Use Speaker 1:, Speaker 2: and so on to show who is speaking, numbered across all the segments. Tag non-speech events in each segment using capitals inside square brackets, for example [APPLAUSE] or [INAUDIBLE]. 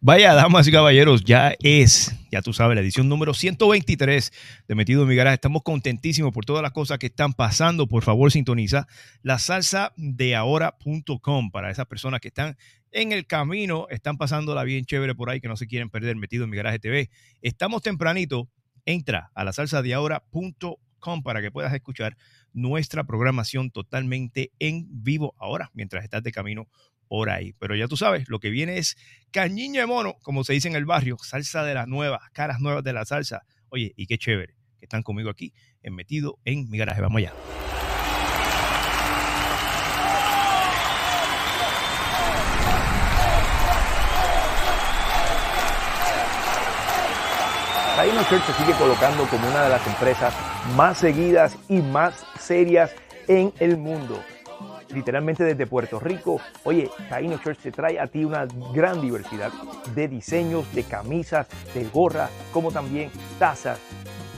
Speaker 1: Vaya, damas y caballeros, ya es, ya tú sabes, la edición número 123 de Metido en mi Garaje. Estamos contentísimos por todas las cosas que están pasando. Por favor, sintoniza la salsa de ahora.com para esas personas que están en el camino, están pasándola bien chévere por ahí, que no se quieren perder Metido en mi Garaje TV. Estamos tempranito, entra a la salsa de ahora.com para que puedas escuchar nuestra programación totalmente en vivo ahora, mientras estás de camino por ahí. Pero ya tú sabes, lo que viene es cañiño de mono, como se dice en el barrio, salsa de las nuevas, caras nuevas de la salsa. Oye, y qué chévere que están conmigo aquí, en metido en mi garaje. Vamos allá.
Speaker 2: Taino Church se sigue colocando como una de las empresas más seguidas y más serias en el mundo literalmente desde Puerto Rico. Oye, Taino Church te trae a ti una gran diversidad de diseños, de camisas, de gorras, como también tazas,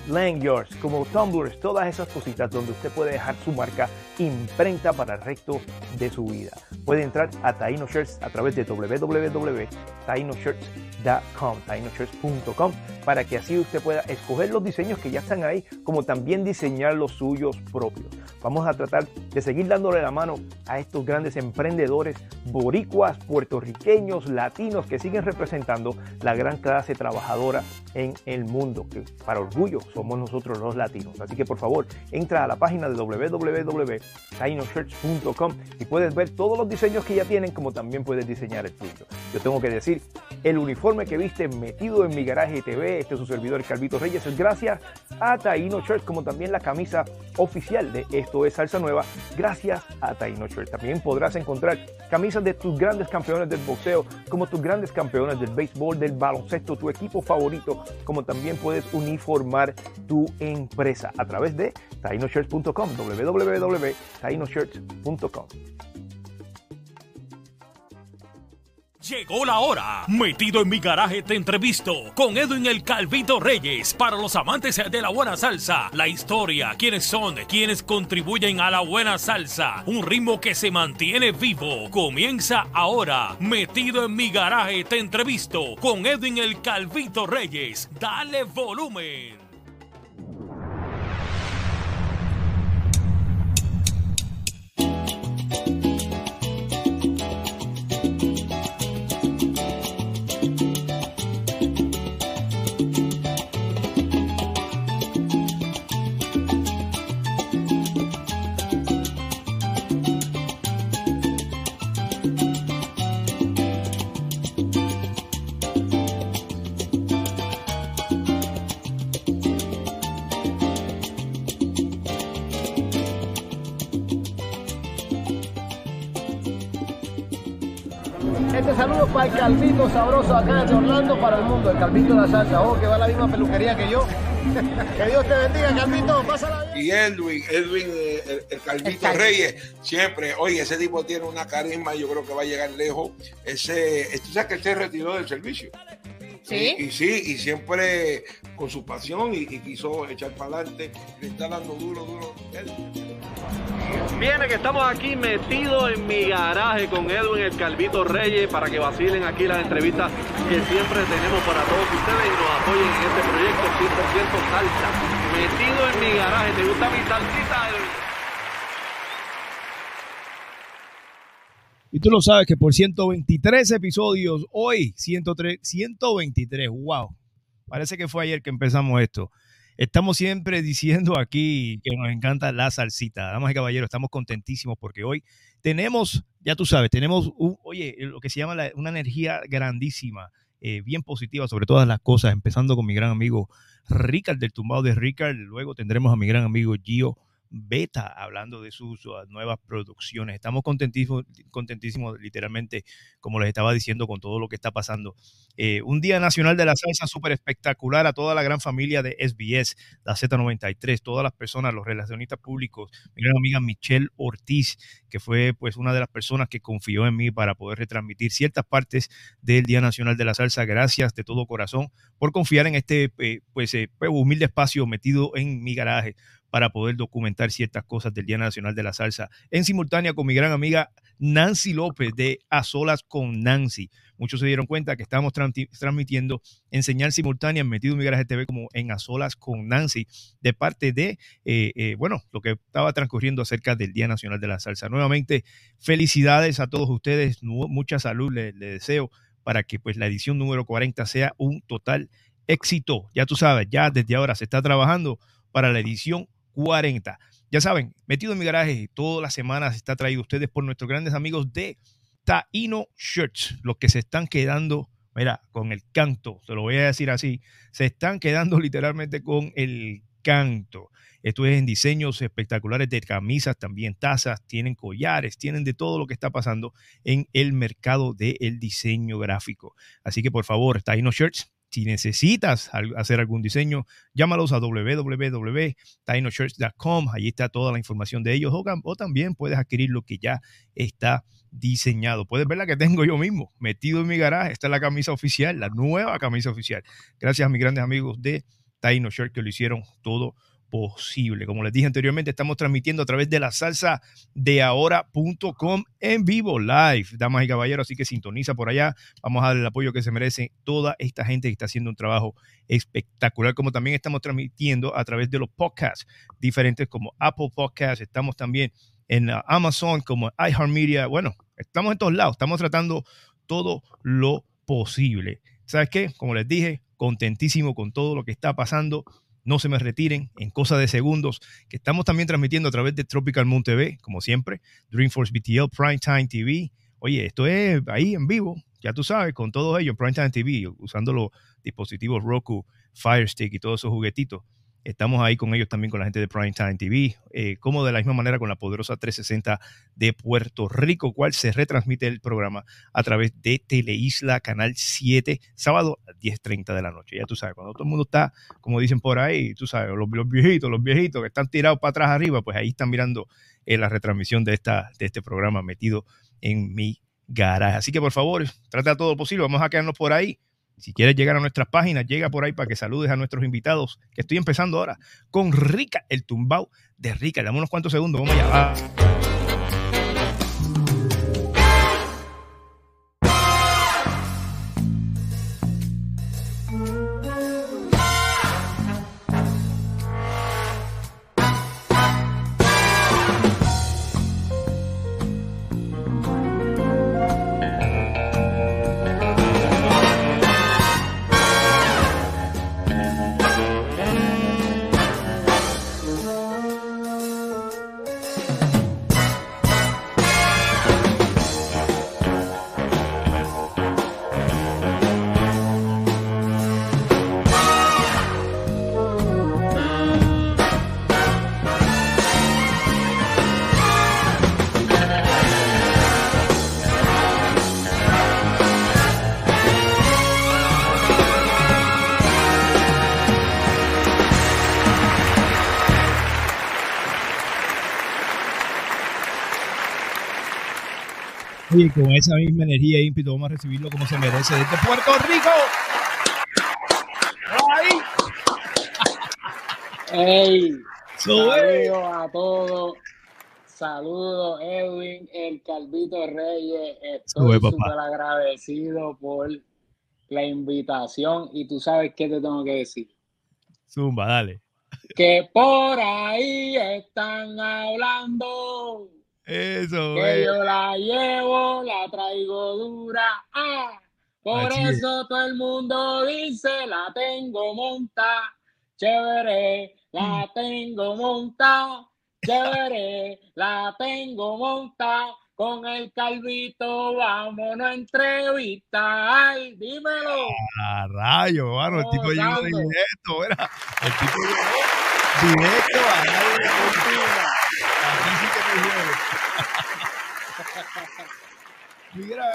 Speaker 2: lanyards, como tumblers, todas esas cositas donde usted puede dejar su marca imprenta para el resto de su vida. Puede entrar a Taino Shirts a través de www.tainoshirts.com, tainoshirts.com, para que así usted pueda escoger los diseños que ya están ahí, como también diseñar los suyos propios. Vamos a tratar de seguir dándole la mano a estos grandes emprendedores boricuas, puertorriqueños, latinos que siguen representando la gran clase trabajadora en el mundo, que para orgullo somos nosotros los latinos. Así que por favor, entra a la página de www.tainoshirts.com y puedes ver todos los diseños que ya tienen, como también puedes diseñar el tuyo. Yo tengo que decir, el uniforme que viste metido en mi garaje TV, este es su servidor Calvito Reyes, es gracias a Taino Shirts, como también la camisa oficial de Esto es Salsa Nueva, gracias a Taino Shirts. También podrás encontrar camisas de tus grandes campeones del boxeo, como tus grandes campeones del béisbol, del baloncesto, tu equipo favorito, como también puedes uniformar tu empresa a través de tainoshirts.com, www.tainoshirts.com.
Speaker 3: Llegó la hora. Metido en mi garaje te entrevisto con Edwin el Calvito Reyes para los amantes de la buena salsa. La historia, quiénes son, quienes contribuyen a la buena salsa. Un ritmo que se mantiene vivo. Comienza ahora. Metido en mi garaje te entrevisto con Edwin el Calvito Reyes. Dale volumen.
Speaker 4: Sabroso acá de Orlando para el mundo, el Calvito de la salsa. Oh, que va a la misma peluquería que yo. [LAUGHS] que Dios te bendiga, Calvito. Pásala bien.
Speaker 5: Y Edwin, Edwin, eh, el, el Calvito Reyes, siempre, oye, ese tipo tiene una carisma, yo creo que va a llegar lejos. Ese, tú sabes que él se retiró del servicio.
Speaker 6: Sí.
Speaker 5: Y, y sí, y siempre con su pasión y, y quiso echar para adelante, le está dando duro, duro. Él-
Speaker 7: Viene que estamos aquí metidos en mi garaje con Edwin el Calvito Reyes para que vacilen aquí las entrevistas que siempre tenemos para todos ustedes y nos apoyen en este proyecto 100% salsa. Metido en mi garaje, ¿te gusta mi salsita, Edwin?
Speaker 1: Y tú lo sabes que por 123 episodios, hoy 103, 123, wow. Parece que fue ayer que empezamos esto. Estamos siempre diciendo aquí que nos encanta la salsita. Damas y caballeros, estamos contentísimos porque hoy tenemos, ya tú sabes, tenemos, un- oye, lo que se llama la- una energía grandísima, eh, bien positiva sobre todas las cosas, empezando con mi gran amigo Ricard del tumbado de Ricard. Luego tendremos a mi gran amigo Gio Beta hablando de sus uh, nuevas producciones. Estamos contentísimos, contentísimos, literalmente, como les estaba diciendo, con todo lo que está pasando. Eh, un Día Nacional de la Salsa súper espectacular a toda la gran familia de SBS, la Z93, todas las personas, los relacionistas públicos, mi gran amiga Michelle Ortiz, que fue pues una de las personas que confió en mí para poder retransmitir ciertas partes del Día Nacional de la Salsa. Gracias de todo corazón por confiar en este eh, pues, eh, pues, humilde espacio metido en mi garaje para poder documentar ciertas cosas del Día Nacional de la Salsa en simultánea con mi gran amiga Nancy López de A Solas con Nancy. Muchos se dieron cuenta que estamos transmitiendo en señal simultánea Metido en mi garaje TV como en A Solas con Nancy de parte de, eh, eh, bueno, lo que estaba transcurriendo acerca del Día Nacional de la Salsa. Nuevamente, felicidades a todos ustedes, mucha salud les deseo para que pues la edición número 40 sea un total éxito. Ya tú sabes, ya desde ahora se está trabajando para la edición 40. Ya saben, metido en mi garaje, todas las semanas está traído ustedes por nuestros grandes amigos de Taino Shirts, los que se están quedando, mira, con el canto, se lo voy a decir así, se están quedando [LAUGHS] literalmente con el canto. Esto es en diseños espectaculares de camisas, también tazas, tienen collares, tienen de todo lo que está pasando en el mercado del diseño gráfico. Así que por favor, Taino Shirts, si necesitas hacer algún diseño, llámalos a www.tainoshirts.com. Allí está toda la información de ellos. O, también puedes adquirir lo que ya está diseñado. Puedes ver la que tengo yo mismo, metido en mi garaje. Esta es la camisa oficial, la nueva camisa oficial. Gracias a mis grandes amigos de Taino Shirt que lo hicieron todo posible. Como les dije anteriormente, estamos transmitiendo a través de la salsa de ahora.com en vivo, live, damas y caballeros, así que sintoniza por allá. Vamos a darle el apoyo que se merece toda esta gente que está haciendo un trabajo espectacular, como también estamos transmitiendo a través de los podcasts diferentes como Apple Podcasts, estamos también en Amazon como iHeartMedia, bueno, estamos en todos lados, estamos tratando todo lo posible. ¿Sabes qué? Como les dije, contentísimo con todo lo que está pasando no se me retiren en cosa de segundos, que estamos también transmitiendo a través de Tropical Moon TV, como siempre, Dreamforce BTL, Primetime TV. Oye, esto es ahí en vivo, ya tú sabes, con todo ello, Primetime TV, usando los dispositivos Roku, Fire Stick y todos esos juguetitos. Estamos ahí con ellos también, con la gente de Primetime TV, eh, como de la misma manera con la poderosa 360 de Puerto Rico, cual se retransmite el programa a través de Teleisla Canal 7, sábado a 10.30 de la noche. Ya tú sabes, cuando todo el mundo está, como dicen por ahí, tú sabes, los, viejitos, los viejitos que están tirados para atrás arriba, pues ahí están mirando eh, la retransmisión de, esta, de este programa metido en mi garaje. Así que por favor, trata todo lo posible, vamos a quedarnos por ahí si quieres llegar a nuestras páginas, llega por ahí para que saludes a nuestros invitados, que estoy empezando ahora con Rica, el tumbao de Rica. Dame unos cuantos segundos, vamos allá. Y con esa misma energía e ímpetu vamos a recibirlo como se merece desde Puerto Rico. [LAUGHS]
Speaker 6: ¡Ey! Saludos a todos. Saludos, Edwin, el Calvito Reyes. Estoy súper agradecido por la invitación y tú sabes qué te tengo que decir.
Speaker 1: Zumba, dale.
Speaker 6: Que por ahí están hablando
Speaker 1: eso,
Speaker 6: Que yo la llevo, la traigo dura. Ah, por eso todo el mundo dice, la tengo monta. Chévere, la mm. tengo monta. Chévere, la tengo monta. Con el calvito, vámonos a entrevista. Ay, dímelo.
Speaker 1: Ah, rayo, bueno, el tipo llegó directo, era. El tipo llegó directo a Radio Aquí sí que me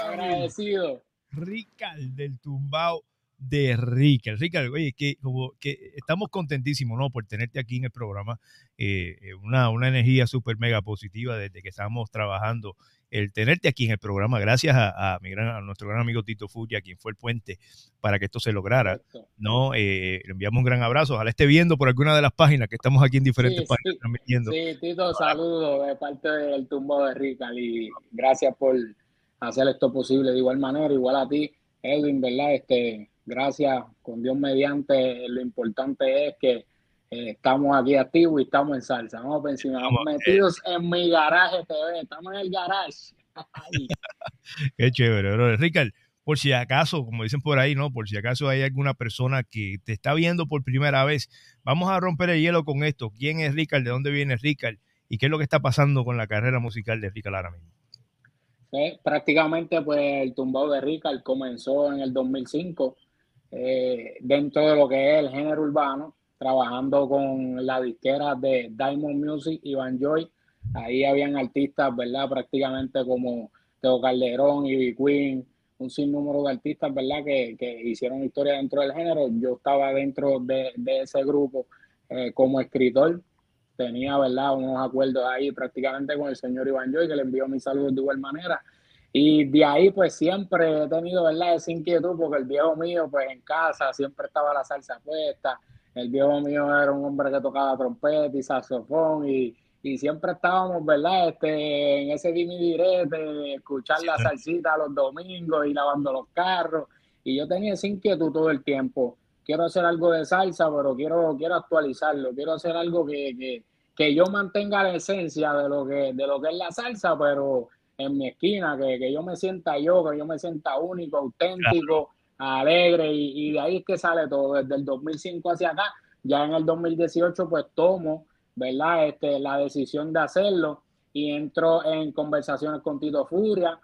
Speaker 6: Agradecido.
Speaker 1: Rical del tumbao de Rical. Rical, oye, que como que estamos contentísimos, ¿no? Por tenerte aquí en el programa. Eh, eh, una, una energía súper mega positiva desde que estamos trabajando el tenerte aquí en el programa. Gracias a, mi gran, a nuestro gran amigo Tito Fuya, quien fue el puente para que esto se lograra. ¿no? Eh, le enviamos un gran abrazo. Ojalá esté viendo por alguna de las páginas que estamos aquí en diferentes páginas
Speaker 6: transmitiendo. Sí, Tito, saludos de parte del tumbo de Rica y gracias por hacer esto posible de igual manera, igual a ti, Edwin, ¿verdad? Este, gracias, con Dios mediante, lo importante es que eh, estamos aquí activos y estamos en salsa. Vamos encima, estamos metidos en mi garaje TV, estamos en el garage. [LAUGHS]
Speaker 1: Qué chévere, bro. Ricardo, por si acaso, como dicen por ahí, ¿no? Por si acaso hay alguna persona que te está viendo por primera vez, vamos a romper el hielo con esto. ¿Quién es Ricardo? ¿De dónde viene Ricardo? ¿Y qué es lo que está pasando con la carrera musical de Ricardo ahora mismo?
Speaker 6: prácticamente, pues el tumbado de Ricardo comenzó en el 2005 eh, dentro de lo que es el género urbano trabajando con la disquera de Diamond Music y Van Joy. Ahí habían artistas, ¿verdad? Prácticamente como Teo Calderón, y Queen, un sinnúmero de artistas, ¿verdad? Que, que, hicieron historia dentro del género. Yo estaba dentro de, de ese grupo eh, como escritor. Tenía, ¿verdad? Unos acuerdos ahí prácticamente con el señor Iván Joy, que le envió mis saludos de igual manera. Y de ahí, pues siempre he tenido, ¿verdad? Esa inquietud, porque el viejo mío, pues en casa siempre estaba la salsa puesta el viejo mío era un hombre que tocaba trompeta y saxofón y, y siempre estábamos, ¿verdad? Este, en ese dimi direte, escuchar la salsita los domingos y lavando los carros. Y yo tenía esa inquietud todo el tiempo. Quiero hacer algo de salsa, pero quiero, quiero actualizarlo. Quiero hacer algo que, que, que yo mantenga la esencia de lo que, de lo que es la salsa, pero en mi esquina, que, que yo me sienta yo, que yo me sienta único, auténtico alegre y, de ahí es que sale todo, desde el 2005 hacia acá, ya en el 2018 pues tomo, ¿verdad? Este, la decisión de hacerlo y entro en conversaciones con Tito Furia,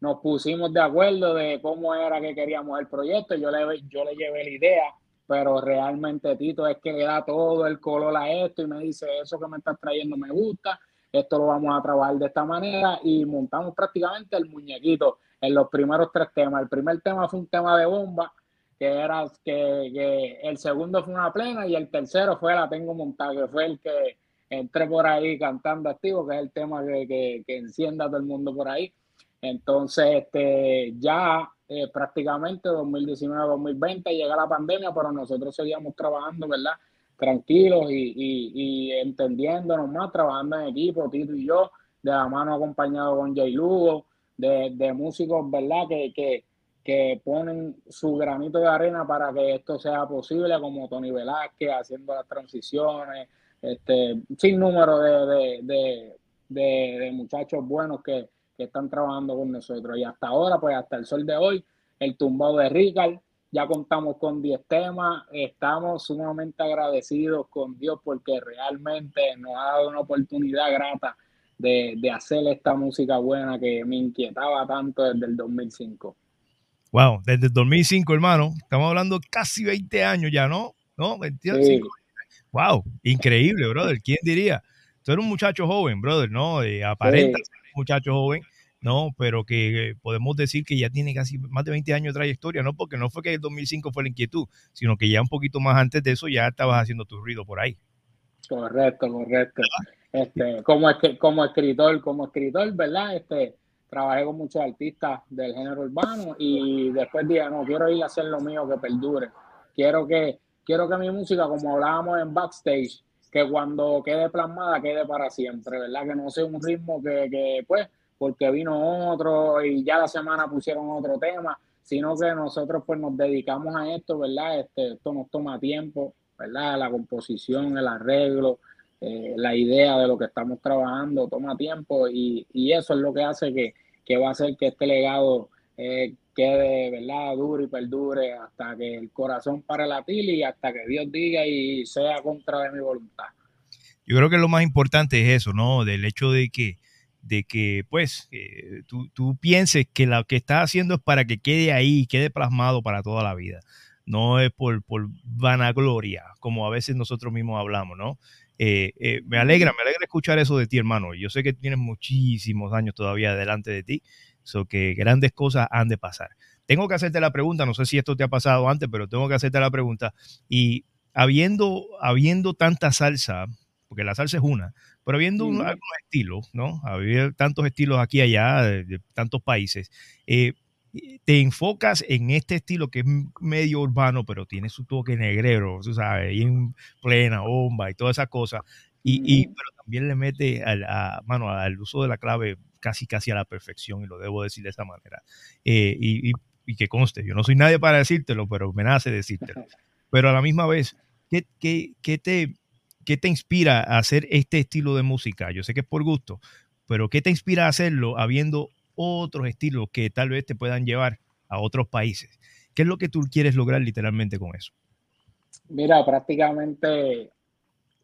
Speaker 6: nos pusimos de acuerdo de cómo era que queríamos el proyecto, yo le, yo le llevé la idea, pero realmente Tito es que le da todo el color a esto y me dice, eso que me estás trayendo me gusta, esto lo vamos a trabajar de esta manera y montamos prácticamente el muñequito en los primeros tres temas. El primer tema fue un tema de bomba, que era que, el segundo fue una plena y el tercero fue La Tengo Montada, que fue el que entré por ahí cantando activo, que es el tema que, que, encienda a todo el mundo por ahí. Entonces, este, ya eh, prácticamente 2019-2020 llega la pandemia, pero nosotros seguíamos trabajando, ¿verdad? Tranquilos y, y, entendiéndonos más, trabajando en equipo, Tito y yo, de la mano acompañado con Jay Lugo, de, músicos, ¿verdad? Que, que, que, ponen su granito de arena para que esto sea posible, como Tony Velázquez haciendo las transiciones, este, sin número de, de, muchachos buenos que, que, están trabajando con nosotros. Y hasta ahora, pues hasta el sol de hoy, el tumbado de Ricard, ya contamos con 10 temas, estamos sumamente agradecidos con Dios porque realmente nos ha dado una oportunidad grata de, hacer esta música buena que me inquietaba tanto desde el 2005.
Speaker 1: Wow, desde el 2005, hermano. Estamos hablando casi 20 años ya, ¿no? ¿No? 25. Wow, increíble, brother. ¿Quién diría? Tú eres un muchacho joven, brother, ¿no? Eh, aparenta ser un muchacho joven, ¿no? Pero que eh, podemos decir que ya tiene casi más de 20 años de trayectoria, ¿no? Porque no fue que el 2005 fue la inquietud, sino que ya un poquito más antes de eso ya estabas haciendo tu ruido por ahí.
Speaker 6: Correcto, correcto. Este, como, como escritor, como escritor, ¿verdad? Este, trabajé con muchos artistas del género urbano y después dije, no, quiero ir a hacer lo mío que perdure. Quiero que, quiero que mi música, como hablábamos en backstage, que cuando quede plasmada, quede para siempre, ¿verdad? Que no sea un ritmo que, que pues, porque vino otro y ya la semana pusieron otro tema, sino que nosotros pues nos dedicamos a esto, ¿verdad? Este, esto nos toma tiempo, ¿verdad? La composición, el arreglo, eh, la idea de lo que estamos trabajando toma tiempo y, eso es lo que hace que, va a hacer que este legado eh, quede, ¿verdad? Dure y perdure hasta que el corazón pare latir y hasta que Dios diga y sea contra de mi voluntad.
Speaker 1: Yo creo que lo más importante es eso, ¿no? Del hecho de que de que pues eh, tú, tú, pienses que lo que estás haciendo es para que quede ahí, quede plasmado para toda la vida no es por, por vanagloria, como a veces nosotros mismos hablamos, ¿no? Eh, eh, me alegra, me alegra escuchar eso de ti, hermano. Yo sé que tienes muchísimos años todavía delante de ti, so que grandes cosas han de pasar. Tengo que hacerte la pregunta, no sé si esto te ha pasado antes, pero tengo que hacerte la pregunta. Y habiendo, habiendo tanta salsa, porque la salsa es una, pero habiendo un, algunos estilos, ¿no? Había tantos estilos aquí y allá, de, tantos países. Eh, te enfocas en este estilo que es medio urbano, pero tiene su toque negrero, tú sabes, y en plena bomba y toda esa cosa. Y, pero también le mete al, mano, al uso de la clave casi casi a la perfección, y lo debo decir de esa manera. Eh, y, y, que conste, yo no soy nadie para decírtelo, pero me nace decírtelo. [LAUGHS] Pero a la misma vez, ¿qué, qué, qué te, ¿qué te inspira a hacer este estilo de música? Yo sé que es por gusto, pero ¿qué te inspira a hacerlo habiendo otros estilos que tal vez te puedan llevar a otros países? ¿Qué es lo que tú quieres lograr literalmente con eso?
Speaker 6: Mira, prácticamente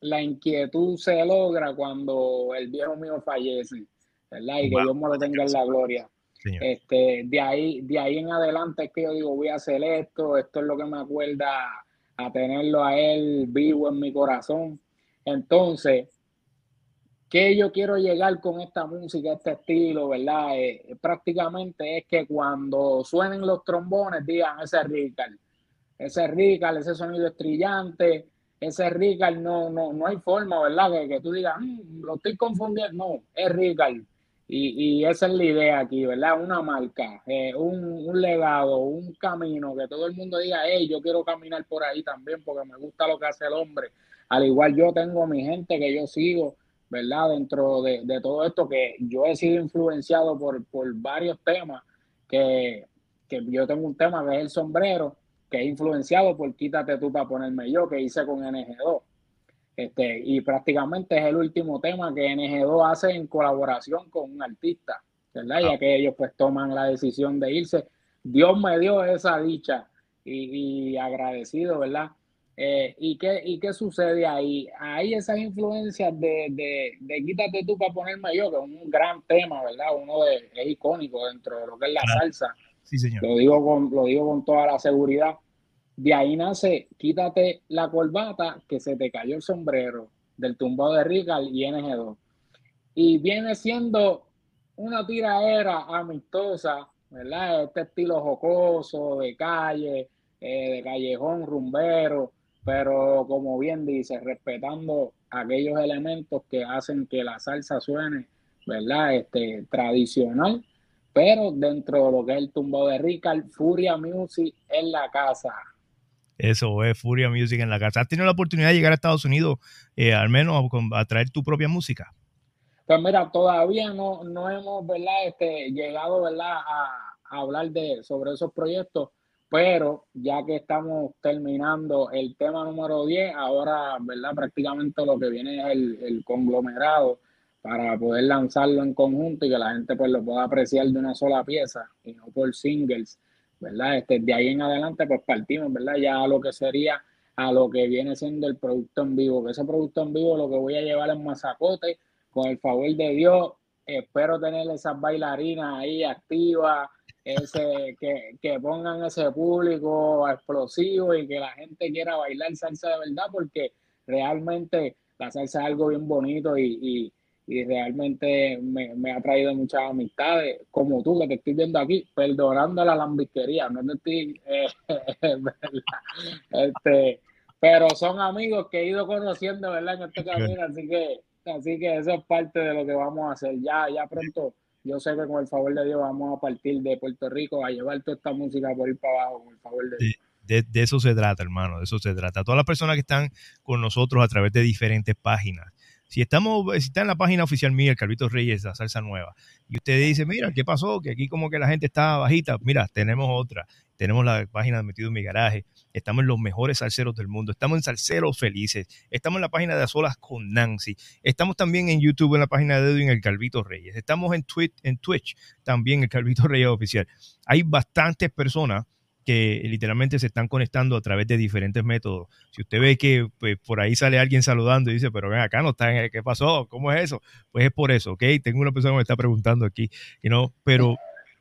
Speaker 6: la inquietud se logra cuando el viejo mío fallece, ¿verdad? Y que Dios me lo tenga en la gloria. Este, de ahí, de ahí en adelante es que yo digo, voy a hacer esto, esto es lo que me acuerda a tenerlo a él vivo en mi corazón. Entonces, ¿qué yo quiero llegar con esta música, este estilo, verdad? Eh, prácticamente es que cuando suenen los trombones digan, ese es Ricard, ese es Ricard, ese sonido estrillante, ese Ricard, no, no, no hay forma, ¿verdad? Que, que tú digas, mm, lo estoy confundiendo, no, es Ricard. Y, y, esa es la idea aquí, ¿verdad? Una marca, eh, un, un, legado, un camino, que todo el mundo diga, hey, yo quiero caminar por ahí también porque me gusta lo que hace el hombre. Al igual yo tengo mi gente que yo sigo, ¿verdad? Dentro de, de todo esto, que yo he sido influenciado por, por varios temas, que, que yo tengo un tema que es el sombrero, que es influenciado por Quítate tú para ponerme yo, que hice con NG2. Este, y prácticamente es el último tema que NG2 hace en colaboración con un artista, ¿verdad? Ya que ellos pues toman la decisión de irse. Dios me dio esa dicha y, agradecido, ¿verdad? Eh, ¿y, qué, ¿Y qué sucede ahí? Hay esas influencias de, de, de, Quítate tú para ponerme yo, que es un gran tema, ¿verdad? Uno de, es icónico dentro de lo que es la salsa.
Speaker 1: Sí, señor.
Speaker 6: Lo digo, con, lo digo con toda la seguridad. De ahí nace, quítate la corbata que se te cayó el sombrero del tumbado de Rical y NG2. Y viene siendo una tiraera amistosa, ¿verdad? Este estilo jocoso, de calle, eh, de callejón, rumbero, pero como bien dice, respetando aquellos elementos que hacen que la salsa suene, ¿verdad? Este, tradicional, pero dentro de lo que es el tumbado de Rical, Furia Music en la casa.
Speaker 1: Eso es Furia Music en la casa. ¿Has tenido la oportunidad de llegar a Estados Unidos, eh, al menos a, traer tu propia música?
Speaker 6: Pues mira, todavía no, no hemos ¿verdad? Este, llegado ¿verdad? A, hablar de, sobre esos proyectos, pero ya que estamos terminando el tema número 10, ahora ¿verdad? prácticamente lo que viene es el, el conglomerado para poder lanzarlo en conjunto y que la gente pues lo pueda apreciar de una sola pieza y no por singles. ¿verdad? Este, de ahí en adelante, pues partimos, ¿verdad? Ya a lo que sería, a lo que viene siendo el producto en vivo, que ese producto en vivo lo que voy a llevar en masacote, con el favor de Dios, espero tener esas bailarinas ahí activas, ese, que, que pongan ese público explosivo y que la gente quiera bailar salsa de verdad, porque realmente la salsa es algo bien bonito y y realmente me, ha traído muchas amistades, como tú que te estoy viendo aquí, perdonando la lambisquería, no te estoy, eh, [LAUGHS] este, pero son amigos que he ido conociendo, ¿verdad? En este camino, así que, así que eso es parte de lo que vamos a hacer. Ya, ya pronto, yo sé que con el favor de Dios vamos a partir de Puerto Rico a llevar toda esta música por ir para abajo, con el favor de Dios.
Speaker 1: De, de, eso se trata, hermano, de eso se trata. Todas las personas que están con nosotros a través de diferentes páginas, si estamos, si está en la página oficial mía, el Calvito Reyes, la salsa nueva, y usted dice, mira, ¿qué pasó? Que aquí como que la gente está bajita. Mira, tenemos otra. Tenemos la página de Metido en mi Garaje. Estamos en los mejores salseros del mundo. Estamos en Salseros Felices. Estamos en la página de Azolas con Nancy. Estamos también en YouTube, en la página de Edwin, el Calvito Reyes. Estamos en Twitch, en Twitch también, el Calvito Reyes Oficial. Hay bastantes personas que literalmente se están conectando a través de diferentes métodos. Si usted ve que pues, por ahí sale alguien saludando y dice, pero ven acá, no está, ¿qué pasó? ¿Cómo es eso? Pues es por eso, ¿ok? Tengo una persona que me está preguntando aquí, you know, pero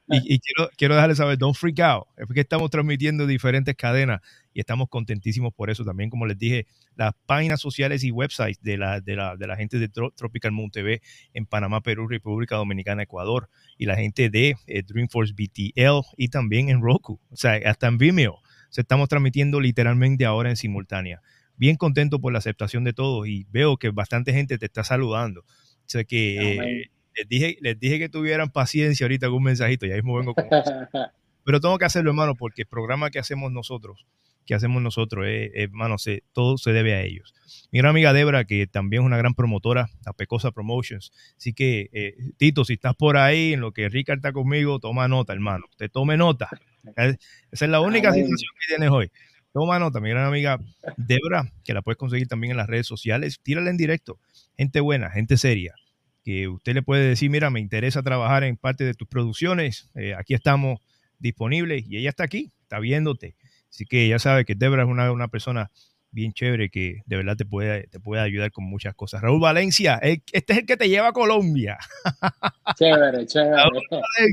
Speaker 1: y, quiero, quiero dejarles saber, don't freak out, es porque estamos transmitiendo diferentes cadenas y estamos contentísimos por eso. También, como les dije, las páginas sociales y websites de la, de la, de la gente de Tropical Moon TV en Panamá, Perú, República Dominicana, Ecuador y la gente de eh, Dreamforce BTL y también en Roku, o sea, hasta en Vimeo. Se estamos transmitiendo literalmente ahora en simultánea. bien contento por la aceptación de todos y veo que bastante gente te está saludando. O sea que eh, les, dije, les dije que tuvieran paciencia ahorita con un mensajito, ya mismo vengo con [LAUGHS] Pero tengo que hacerlo, hermano, porque el programa que hacemos nosotros, que hacemos nosotros, eh, hermano, todo se debe a ellos. Mi gran amiga Debra, que también es una gran promotora, la Pecosa Promotions. Así que, eh, Tito, si estás por ahí, en lo que Ricardo está conmigo, toma nota, hermano. Te tome nota. Esa es la única sensación que tienes hoy. Toma nota, mi gran amiga Debra, que la puedes conseguir también en las redes sociales. Tírala en directo. Gente buena, gente seria. Que usted le puede decir, mira, me interesa trabajar en parte de tus producciones. Eh, aquí estamos disponibles y ella está aquí, está viéndote. Así que ya sabe que Debra es una, una persona bien chévere que de verdad te puede, te puede ayudar con muchas cosas. Raúl Valencia, este es el que te lleva a Colombia. [LAUGHS]
Speaker 6: Chévere, chévere.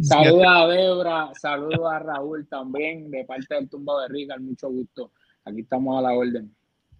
Speaker 6: Saludos a Debra, saludos a Raúl también, de parte del Tumba de Rica, mucho gusto. Aquí estamos a la orden.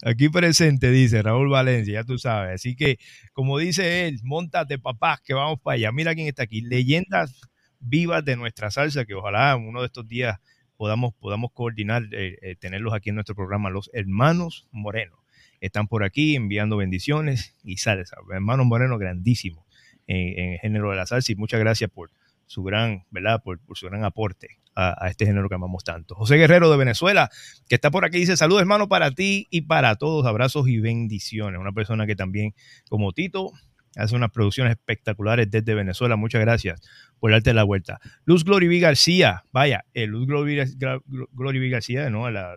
Speaker 1: Aquí presente, dice Raúl Valencia, ya tú sabes. Así que, como dice él, montate papás, que vamos para allá. Mira quién está aquí. Leyendas vivas de nuestra salsa, que ojalá uno de estos días podamos, podamos coordinar, eh, eh, tenerlos aquí en nuestro programa, los hermanos Moreno. Están por aquí enviando bendiciones y salsa. Hermanos Moreno, grandísimo en, el género de la salsa y muchas gracias por su gran, ¿verdad? Por, su gran aporte a, este género que amamos tanto. José Guerrero de Venezuela, que está por aquí, dice saludos hermano para ti y para todos, abrazos y bendiciones. Una persona que también, como Tito, hace unas producciones espectaculares desde Venezuela. Muchas gracias por darte la vuelta. Luz Glory. García, vaya, eh, Luz Glory, V. García, ¿no? La,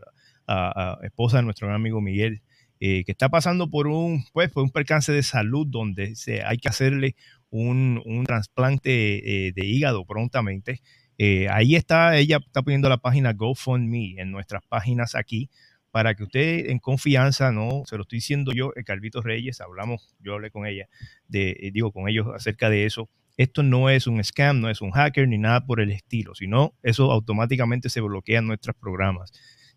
Speaker 1: esposa de nuestro gran amigo Miguel, eh, que está pasando por un, pues, por un percance de salud donde se, hay que hacerle un, un trasplante eh, de hígado prontamente. ahí está, ella está poniendo la página GoFundMe en nuestras páginas aquí para que usted en confianza, no, se lo estoy diciendo yo, el Calvito Reyes, hablamos, yo hablé con ella, de, eh, digo, con ellos acerca de eso. Esto no es un scam, no es un hacker ni nada por el estilo, sino eso automáticamente se bloquea en nuestros programas.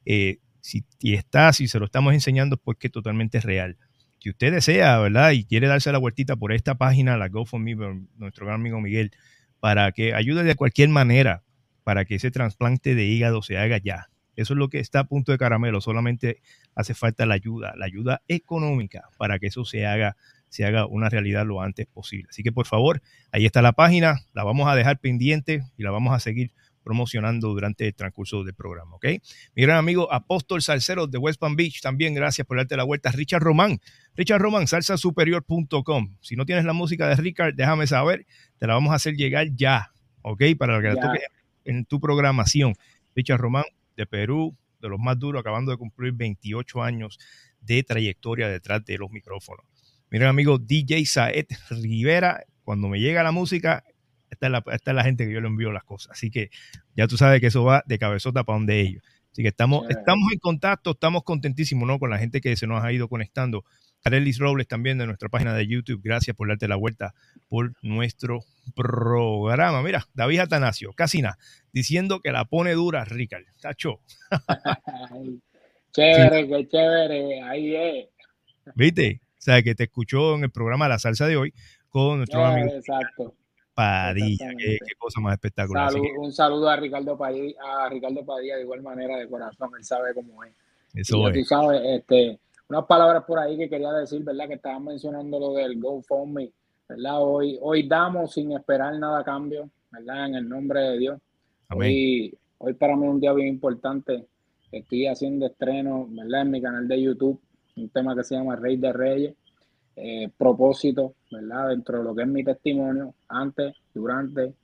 Speaker 1: Eh, si está, si se lo estamos enseñando es porque totalmente es real. Si usted desea, ¿verdad? Y quiere darse la vueltita por esta página, la GoFundMe, nuestro gran amigo Miguel, para que ayude de cualquier manera para que ese trasplante de hígado se haga ya. Eso es lo que está a punto de caramelo. Solamente hace falta la ayuda, la ayuda económica para que eso se haga, se haga una realidad lo antes posible. Así que por favor, ahí está la página, la vamos a dejar pendiente y la vamos a seguir promocionando durante el transcurso del programa, ¿ok? Mi gran amigo Apóstol Salcero de West Palm Beach, también gracias por darte la vuelta. Richard Román, Richard Román, salsasuperior.com. Si no tienes la música de Richard, déjame saber, te la vamos a hacer llegar ya, ¿ok? Para que la toques en tu programación. Richard Román, de Perú, de los más duros, acabando de cumplir 28 años de trayectoria detrás de los micrófonos. Miren, amigo DJ Saed Rivera, cuando me llega la música, esta es la, esta es la gente que yo le envío las cosas. Así que ya tú sabes que eso va de cabezota para donde ellos. Así que estamos, estamos en contacto, estamos contentísimos ¿no? con la gente que se nos ha ido conectando. Arelis Robles también de nuestra página de YouTube. Gracias por darte la vuelta por nuestro programa. Mira, David Atanasio, casi nada, diciendo que la pone dura, Ricardo. Tacho. [LAUGHS]
Speaker 6: chévere, qué chévere. Ahí es.
Speaker 1: ¿Viste? O sea, que te escuchó en el programa La Salsa de hoy con nuestro amigo
Speaker 6: exacto.
Speaker 1: Padilla. Qué, cosa más espectacular.
Speaker 6: Un saludo a Ricardo, Padilla, a Ricardo Padilla de igual manera de corazón. Él sabe cómo es. Eso es. Tú sabes, este unas palabras por ahí que quería decir, ¿verdad? Que estaban mencionando lo del GoFundMe, ¿verdad? Hoy, hoy damos sin esperar nada a cambio, ¿verdad? En el nombre de Dios. Hoy, hoy para mí es un día bien importante. Estoy haciendo estreno, ¿verdad? En mi canal de YouTube, un tema que se llama Rey de Reyes. Eh, propósito, ¿verdad? Dentro de lo que es mi testimonio, antes, durante,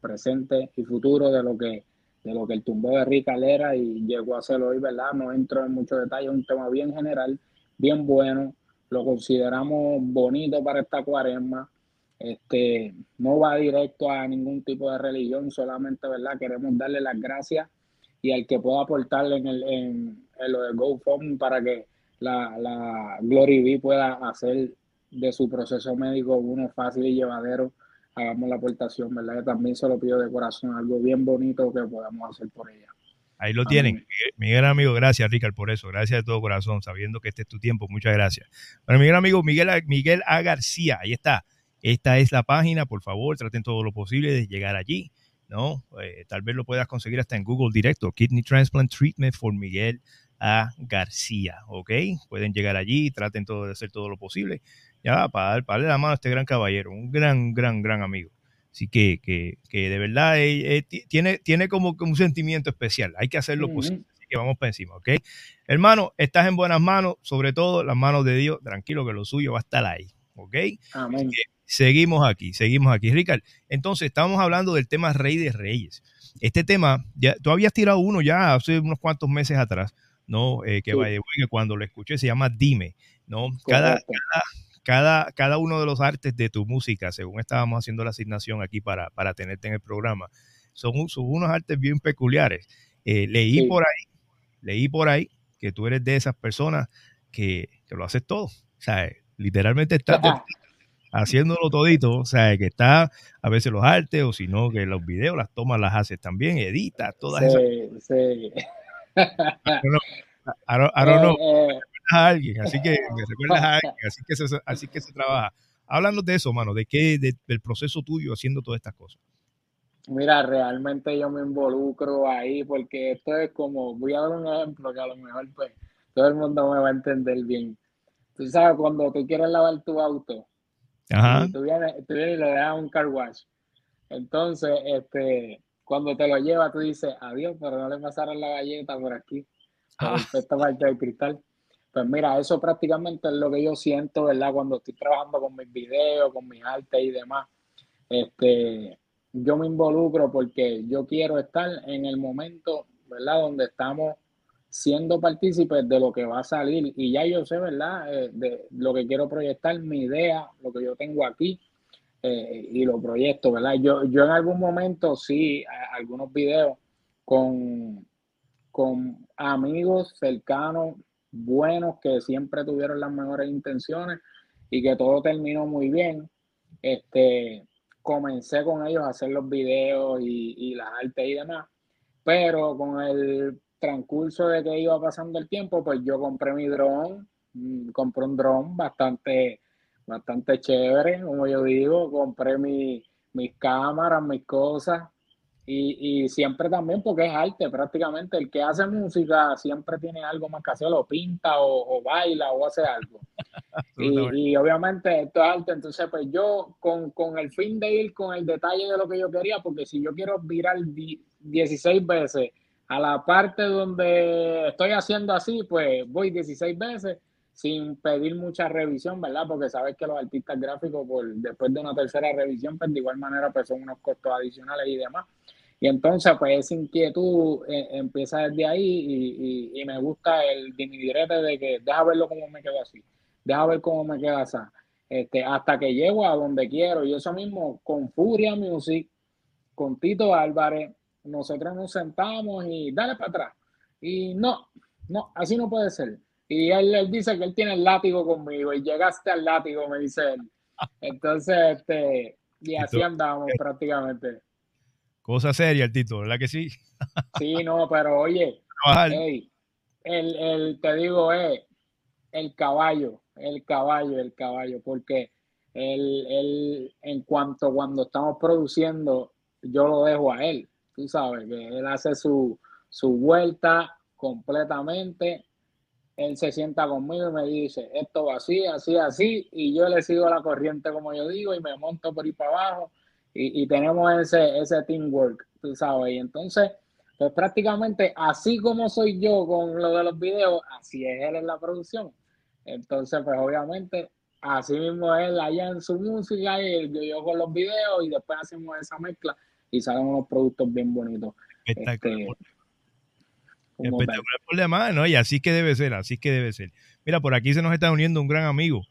Speaker 6: presente y futuro de lo que de lo que el tumbo de Rica era y llegó a ser hoy, ¿verdad? No entro en muchos detalles, es un tema bien general, bien bueno, lo consideramos bonito para esta cuaresma. Este, no va directo a ningún tipo de religión, solamente, ¿verdad? Queremos darle las gracias y al que pueda aportarle en, el, en, lo de GoFundMe para que la, la Glory B pueda hacer de su proceso médico uno fácil y llevadero. Hagamos la aportación, ¿verdad? Que también se lo pido de corazón, algo bien bonito que podamos hacer por ella.
Speaker 1: Ahí lo tienen. Mi gran amigo, gracias, Ricardo, por eso. Gracias de todo corazón, sabiendo que este es tu tiempo. Muchas gracias. Bueno, mi gran amigo Miguel, Miguel A. García, ahí está. Esta es la página, por favor, traten todo lo posible de llegar allí. ¿no? Eh, tal vez lo puedas conseguir hasta en Google directo. Kidney Transplant Treatment for Miguel A. García, ¿ok? Pueden llegar allí, traten todo de hacer todo lo posible, ya, para, darle la mano a este gran caballero, un gran, gran, gran amigo. Así que, que, que de verdad eh, eh, tiene, tiene como un sentimiento especial, hay que hacerlo posible, así que vamos para encima, ¿ok? Hermano, estás en buenas manos, sobre todo las manos de Dios, tranquilo que lo suyo va a estar ahí, ¿ok?
Speaker 6: Amén.
Speaker 1: Seguimos aquí, seguimos aquí. Ricard, entonces estamos hablando del tema Rey de Reyes. Este tema, ya, tú habías tirado uno ya hace unos cuantos meses atrás, ¿no? Eh, que, vaya, que cuando lo escuché se llama Dime, ¿no? Cada, cada, cada, uno de los artes de tu música, según estábamos haciendo la asignación aquí para, para tenerte en el programa, son, son unos artes bien peculiares. Eh, leí por ahí, leí por ahí que tú eres de esas personas que, que lo haces todo. O sea, literalmente estás haciéndolo todito, o sea, que está a veces los artes o si no, que los videos, las tomas las haces también, edita, todas esas
Speaker 6: cosas. Sí.
Speaker 1: Ahora [LAUGHS] no, eh, eh. A alguien, así que [LAUGHS] me recuerdas a alguien, así que se, así que se trabaja. Háblanos de eso, mano, de qué, del proceso tuyo haciendo todas estas cosas.
Speaker 6: Mira, realmente yo me involucro ahí porque esto es como, voy a dar un ejemplo que a lo mejor pues todo el mundo me va a entender bien. Tú sabes, cuando tú quieres lavar tu auto,
Speaker 1: Ajá.
Speaker 6: Tú vienes, tú vienes y le das un car wash. Entonces, este, cuando te lo lleva, tú dices, adiós, pero no le pasaron la galleta por aquí, ah. esta parte del cristal. Pues mira, eso prácticamente es lo que yo siento, ¿verdad? Cuando estoy trabajando con mis videos, con mis artes y demás. Este, yo me involucro porque yo quiero estar en el momento, ¿verdad? Donde estamos siendo partícipes de lo que va a salir y ya yo sé, ¿verdad? Eh, de lo que quiero proyectar, mi idea, lo que yo tengo aquí eh, y lo proyecto, ¿verdad? Yo, yo en algún momento sí, algunos videos con, con amigos cercanos, buenos, que siempre tuvieron las mejores intenciones y que todo terminó muy bien. Este, comencé con ellos a hacer los videos y, y las artes y demás, pero con el transcurso de que iba pasando el tiempo, pues yo compré mi dron, mm, compré un dron bastante, bastante chévere, como yo digo, compré mi, mis cámaras, mis cosas, y, y, siempre también porque es arte prácticamente, el que hace música siempre tiene algo más que hacer, o pinta, o, baila, o hace algo. [LAUGHS] y, y, obviamente esto es arte, entonces pues yo con, con, el fin de ir con el detalle de lo que yo quería, porque si yo quiero virar 16 veces, a la parte donde estoy haciendo así, pues voy 16 veces sin pedir mucha revisión, ¿verdad? Porque sabes que los artistas gráficos, por, después de una tercera revisión, pues de igual manera pues son unos costos adicionales y demás. Y entonces, pues esa inquietud eh, empieza desde ahí y, y, me gusta el dimidirete de que deja verlo cómo me quedo así, deja ver cómo me queda así, este, hasta que llego a donde quiero. Y eso mismo con Furia Music, con Tito Álvarez, nosotros nos sentamos y dale para atrás. Y no, no, así no puede ser. Y él, dice que él tiene el látigo conmigo y llegaste al látigo, me dice él. Entonces, este, y así andamos prácticamente.
Speaker 1: Cosa seria el Tito, ¿verdad que sí? [LAUGHS]
Speaker 6: sí, no, pero oye, el, el, te digo, eh, el caballo, el caballo, el caballo, porque él, él, en cuanto cuando estamos produciendo, yo lo dejo a él tú sabes, que él hace su, su vuelta completamente, él se sienta conmigo y me dice, esto va así, así, así, y yo le sigo la corriente como yo digo y me monto por ahí para abajo y, y tenemos ese, ese teamwork, tú sabes, y entonces, pues prácticamente así como soy yo con lo de los videos, así es él en la producción. Entonces, pues obviamente, así mismo él allá en su música y yo, yo con los videos y después hacemos esa mezcla y salen unos productos bien bonitos.
Speaker 1: Espectacular. Este, Espectacular por demás, ¿no? Y así que debe ser, así que debe ser. Mira, por aquí se nos está uniendo un gran amigo,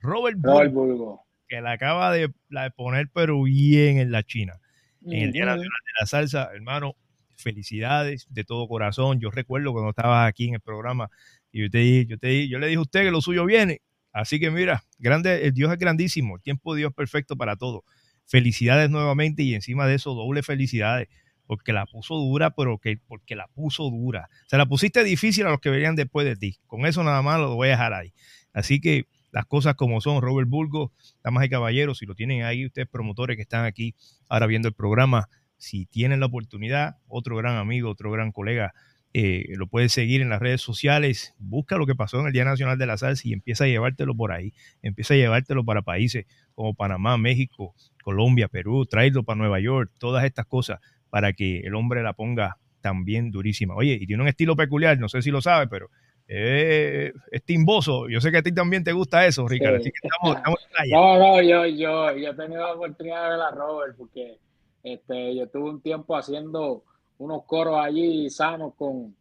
Speaker 1: Robert,
Speaker 6: Robert Burgo,
Speaker 1: que la acaba de, la poner pero bien en la China. En el Día Nacional de la Salsa, hermano, felicidades de todo corazón. Yo recuerdo cuando estabas aquí en el programa y yo te dije, yo te yo le dije a usted que lo suyo viene. Así que mira, grande, el Dios es grandísimo, el tiempo de Dios es perfecto para todo felicidades nuevamente y encima de eso doble felicidades porque la puso dura, pero que porque la puso dura. Se la pusiste difícil a los que venían después de ti. Con eso nada más lo voy a dejar ahí. Así que las cosas como son, Robert Burgo, damas y caballeros, si lo tienen ahí ustedes promotores que están aquí ahora viendo el programa, si tienen la oportunidad, otro gran amigo, otro gran colega, Eh, lo puedes seguir en las redes sociales. Busca lo que pasó en el Día Nacional de la Salsa y empieza a llevártelo por ahí. Empieza a llevártelo para países como Panamá, México, Colombia, Perú, traerlo para Nueva York, todas estas cosas para que el hombre la ponga también durísima. Oye, y tiene un estilo peculiar, no sé si lo sabes, pero eh, es timboso. Yo sé que a ti también te gusta eso, Ricardo. Así que estamos, estamos en
Speaker 6: No, no, yo, yo, yo he tenido la oportunidad de ver a Robert porque este, yo tuve un tiempo haciendo unos coros allí sanos con,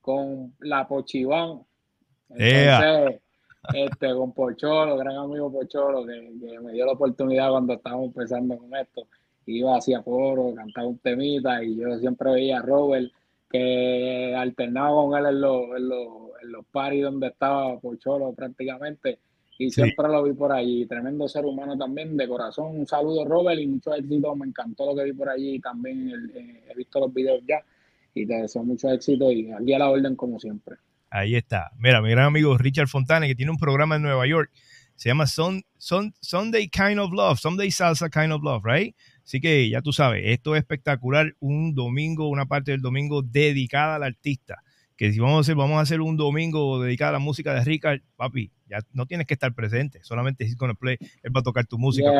Speaker 6: con la Pochiván. Entonces, este, con Pocholo, gran amigo Pocholo, que, me dio la oportunidad cuando estábamos empezando con esto. Iba hacia foro, cantaba un temita y yo siempre veía a Robert que alternaba con él en los, en los, en los paris donde estaba Pocholo prácticamente y siempre lo vi por allí. Tremendo ser humano también, de corazón. Un saludo, Robert, y mucho éxito. Me encantó lo que vi por allí. También eh, he visto los videos ya y te deseo mucho éxito y aquí a la orden como siempre.
Speaker 1: Ahí está. Mira, mi gran amigo Richard Fontana, que tiene un programa en Nueva York, se llama Sun, Sunday Kind of Love, Sunday Salsa Kind of Love, right? Así que ya tú sabes, esto es espectacular. Un domingo, una parte del domingo dedicada al artista que si vamos a hacer, vamos a hacer un domingo dedicado a la música de Richard, papi, ya no tienes que estar presente, solamente si con el play, él va a tocar tu música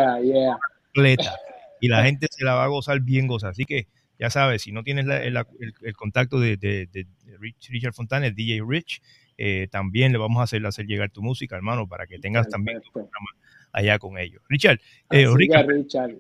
Speaker 1: completa y la gente se la va a gozar bien gozar. Así que ya sabes, si no tienes el, contacto de, Richard Fontana, el DJ Rich, eh, también le vamos a hacer, hacer llegar tu música, hermano, para que tengas también tu programa allá con ellos. Richard,
Speaker 6: eh, Richard Richard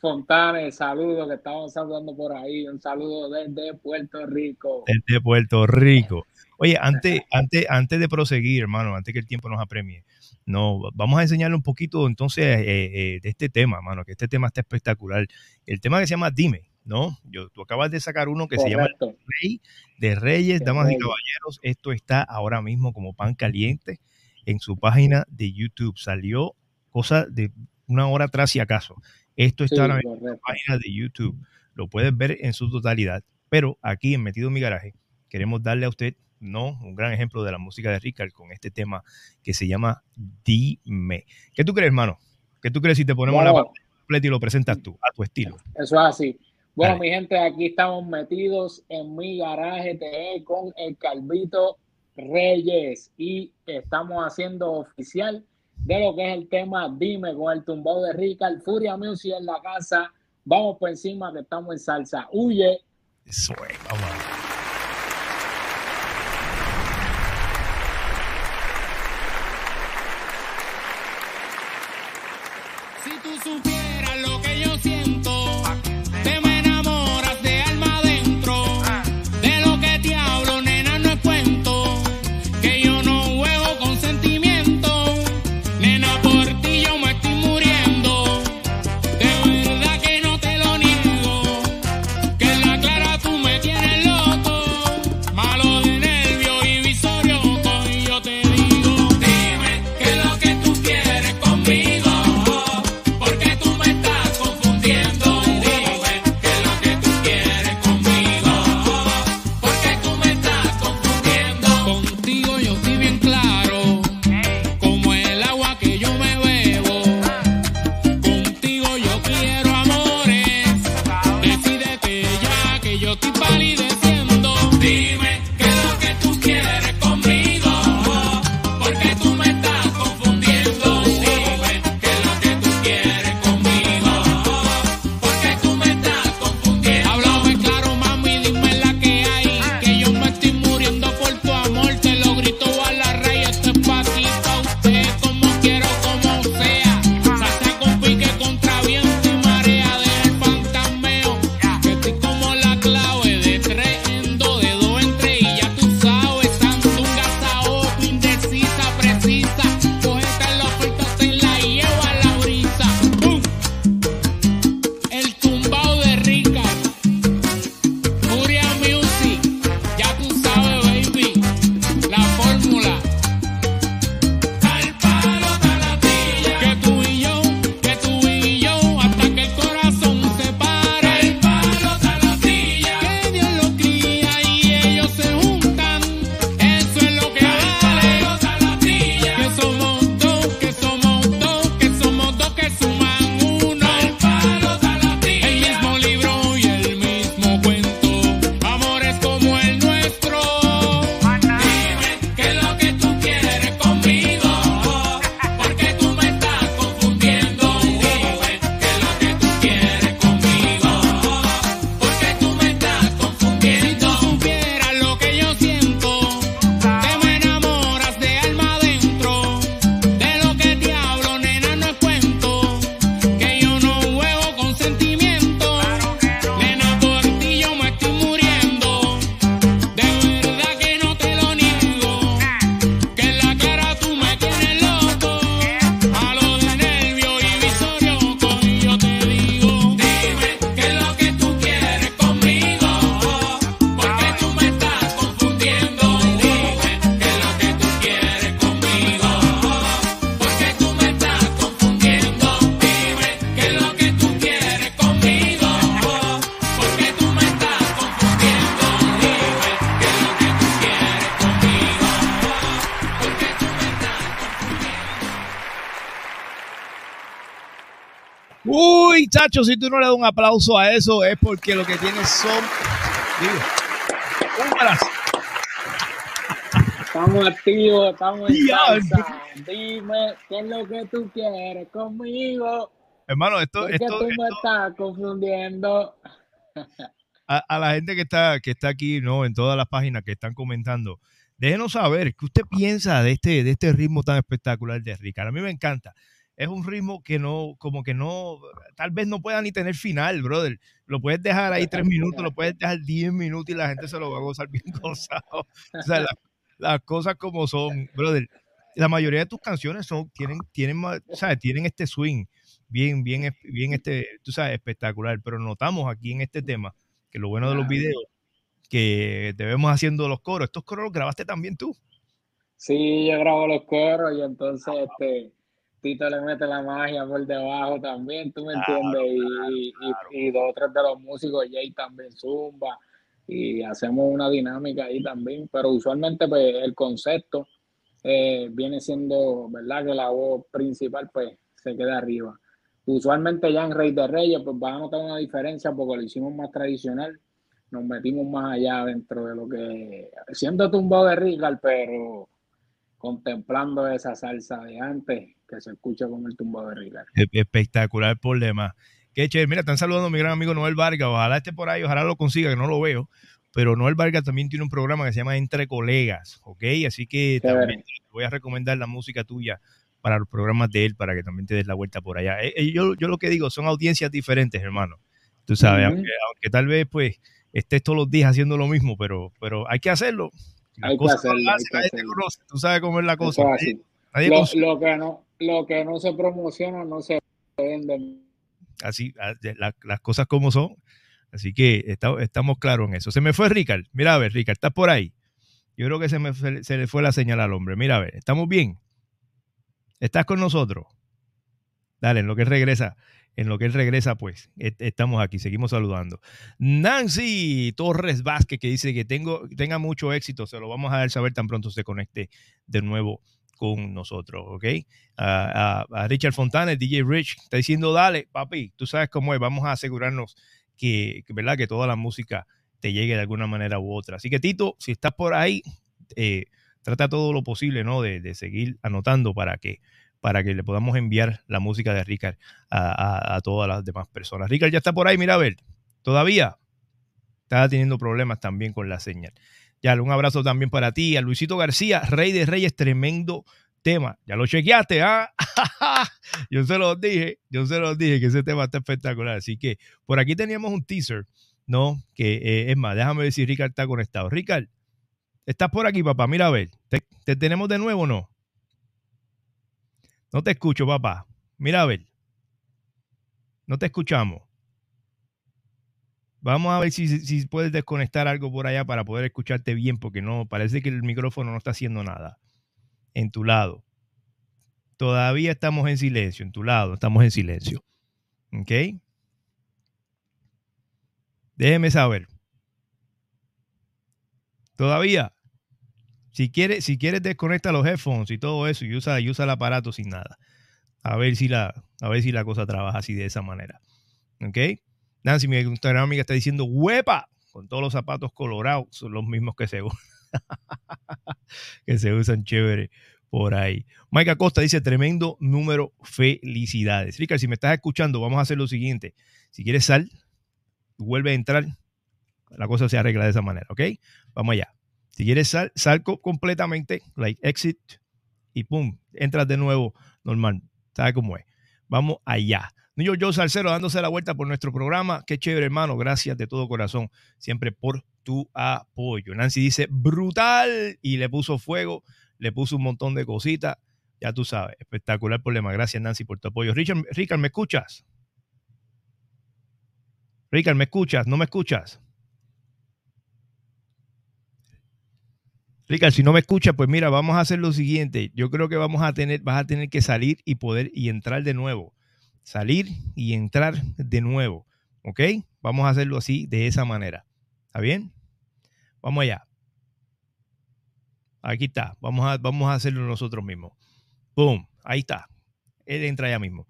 Speaker 6: Fontane, saludo que estamos saludando por ahí. Un saludo desde Puerto Rico.
Speaker 1: Desde Puerto Rico. Oye, antes, antes, antes de proseguir, hermano, antes que el tiempo nos apremie, no, vamos a enseñarle un poquito entonces eh, eh, de este tema, hermano, que este tema está espectacular. El tema que se llama Dime, ¿no? Yo, tú acabas de sacar uno que se llama Rey de Reyes, Damas y Caballeros. Esto está ahora mismo como pan caliente en su página de YouTube. Salió cosa de una hora atrás si acaso. Esto está en la página de YouTube. Lo puedes ver en su totalidad. Pero aquí en Metido en mi garaje, queremos darle a usted no un gran ejemplo de la música de Ricard con este tema que se llama Dime. ¿Qué tú crees, hermano? ¿Qué tú crees si te ponemos la completa y lo presentas tú, a tu estilo?
Speaker 6: Eso es así. Bueno, mi gente, aquí estamos metidos en mi garaje TV con el Calvito Reyes y estamos haciendo oficial de lo que es el tema Dime con el tumbado de Rica, Furia Music en la casa. Vamos por encima que estamos en salsa. Huye.
Speaker 1: Eso es, vamos. Muchachos, si tú no le das un aplauso a eso, es porque lo que tienes son. Digo, un abrazo.
Speaker 6: Estamos activos, estamos en salsa. Dime qué es lo que tú quieres conmigo.
Speaker 1: Hermano, esto,
Speaker 6: Porque
Speaker 1: esto,
Speaker 6: tú me estás confundiendo.
Speaker 1: a, a la gente que está, que está aquí, ¿no? En todas las páginas que están comentando, déjenos saber qué usted piensa de este, de este ritmo tan espectacular de Ricardo. A mí me encanta. Es un ritmo que no, como que no, tal vez no pueda ni tener final, brother. Lo puedes dejar ahí tres minutos, lo puedes dejar diez minutos y la gente se lo va a gozar bien [LAUGHS] gozado. O sea, la- las cosas como son, brother. La mayoría de tus canciones son, tienen, tienen, ¿sabes? tienen este swing bien, bien, bien, este, tú sabes, espectacular. Pero notamos aquí en este tema que lo bueno de los videos que te vemos haciendo los coros. Estos coros los grabaste también tú.
Speaker 6: Sí, yo grabo los coros y entonces este Tito le mete la magia por debajo también, tú me entiendes, y, y, y dos o tres de los músicos, Jay también zumba, y hacemos una dinámica ahí también, pero usualmente pues el concepto eh, viene siendo, ¿verdad? Que la voz principal pues se queda arriba. Usualmente ya en Rey de Reyes pues van a notar una diferencia porque lo hicimos más tradicional, nos metimos más allá dentro de lo que, siendo tumbado de Rical, pero contemplando esa salsa de antes que se escucha como el tumbado de Rical.
Speaker 1: E- Espectacular por demás. Qué chévere. Mira, están saludando a mi gran amigo Noel Vargas. Ojalá esté por ahí, ojalá lo consiga, que no lo veo. Pero Noel Vargas también tiene un programa que se llama Entre Colegas, ¿ok? Así que también te voy a recomendar la música tuya para los programas de él, para que también te des la vuelta por allá. Eh, eh, yo, yo lo que digo, son audiencias diferentes, hermano. Tú sabes, aunque, aunque tal vez pues estés todos los días haciendo lo mismo, pero, pero hay que hacerlo. Las
Speaker 6: Hay que
Speaker 1: no hace,
Speaker 6: que
Speaker 1: te
Speaker 6: hacerlo.
Speaker 1: conoce. Tú sabes cómo es la cosa.
Speaker 6: Es.
Speaker 1: Nadie
Speaker 6: Lo, que no, lo que no se promociona no se vende.
Speaker 1: así a- de la- las cosas como son. Así que está- estamos claros en eso. Se me fue Ricard. Mira a ver, Ricard, ¿estás por ahí? Yo creo que se, me, fue- se le fue la señal al hombre. Mira a ver, ¿estamos bien? ¿Estás con nosotros? Dale, en lo que él regresa, en lo que él regresa, pues est- estamos aquí, seguimos saludando. Nancy Torres Vázquez, que dice que tengo, tenga mucho éxito, se lo vamos a dar saber tan pronto se conecte de nuevo con nosotros, ¿ok? a, Richard Fontana, DJ Rich, está diciendo, dale, papi, tú sabes cómo es, vamos a asegurarnos que, ¿verdad? que toda la música te llegue de alguna manera u otra. Así que Tito, si estás por ahí, eh, trata todo lo posible, ¿no? De, seguir anotando para que, para que le podamos enviar la música de Richard a, a- a todas las demás personas. Richard ya está por ahí, mira a ver, todavía está teniendo problemas también con la señal. Ya, un abrazo también para ti, a Luisito García, Rey de Reyes, tremendo tema. Ya lo chequeaste, ¿ah? [LAUGHS] yo se los dije, yo se los dije que ese tema está espectacular. Así que por aquí teníamos un teaser, ¿no? Que eh, es más, déjame ver si Ricard está conectado. Ricard, estás por aquí, papá. Mira a ver, ¿te, te tenemos de nuevo o no? No te escucho, papá. Mira a ver. No te escuchamos. Vamos a ver si, puedes desconectar algo por allá para poder escucharte bien, porque no, parece que el micrófono no está haciendo nada en tu lado. Todavía estamos en silencio, en tu lado, estamos en silencio. ¿Ok? Déjeme saber. Todavía. Si quieres, si quieres desconecta los headphones y todo eso y usa, y usa el aparato sin nada. A ver si la, a ver si la cosa trabaja así de esa manera. ¿Ok? Nancy, mi gran amiga, está diciendo huepa con todos los zapatos colorados. Son los mismos que se, [LAUGHS] que se usan chévere por ahí. Mike Acosta dice, tremendo número, felicidades. Ricardo, si me estás escuchando, vamos a hacer lo siguiente. Si quieres sal, vuelve a entrar, la cosa se arregla de esa manera, ¿ok? Vamos allá. Si quieres sal, sal co- completamente, like exit, y pum, entras de nuevo normal. ¿Sabes cómo es? Vamos allá. York Joe Salcero dándose la vuelta por nuestro programa. Qué chévere, hermano. Gracias de todo corazón siempre por tu apoyo. Nancy dice, brutal. Y le puso fuego, le puso un montón de cositas. Ya tú sabes, espectacular problema. Gracias, Nancy, por tu apoyo. Richard, ¿me escuchas? Richard, ¿me escuchas? ¿No me escuchas? Richard, si no me escuchas, pues mira, vamos a hacer lo siguiente. Yo creo que vamos a tener, vas a tener que salir y poder y entrar de nuevo. Salir y entrar de nuevo. ¿Ok? Vamos a hacerlo así, de esa manera. ¿Está bien? Vamos allá. Aquí está. Vamos a, vamos a hacerlo nosotros mismos. ¡Boom! Ahí está. Él entra ya mismo.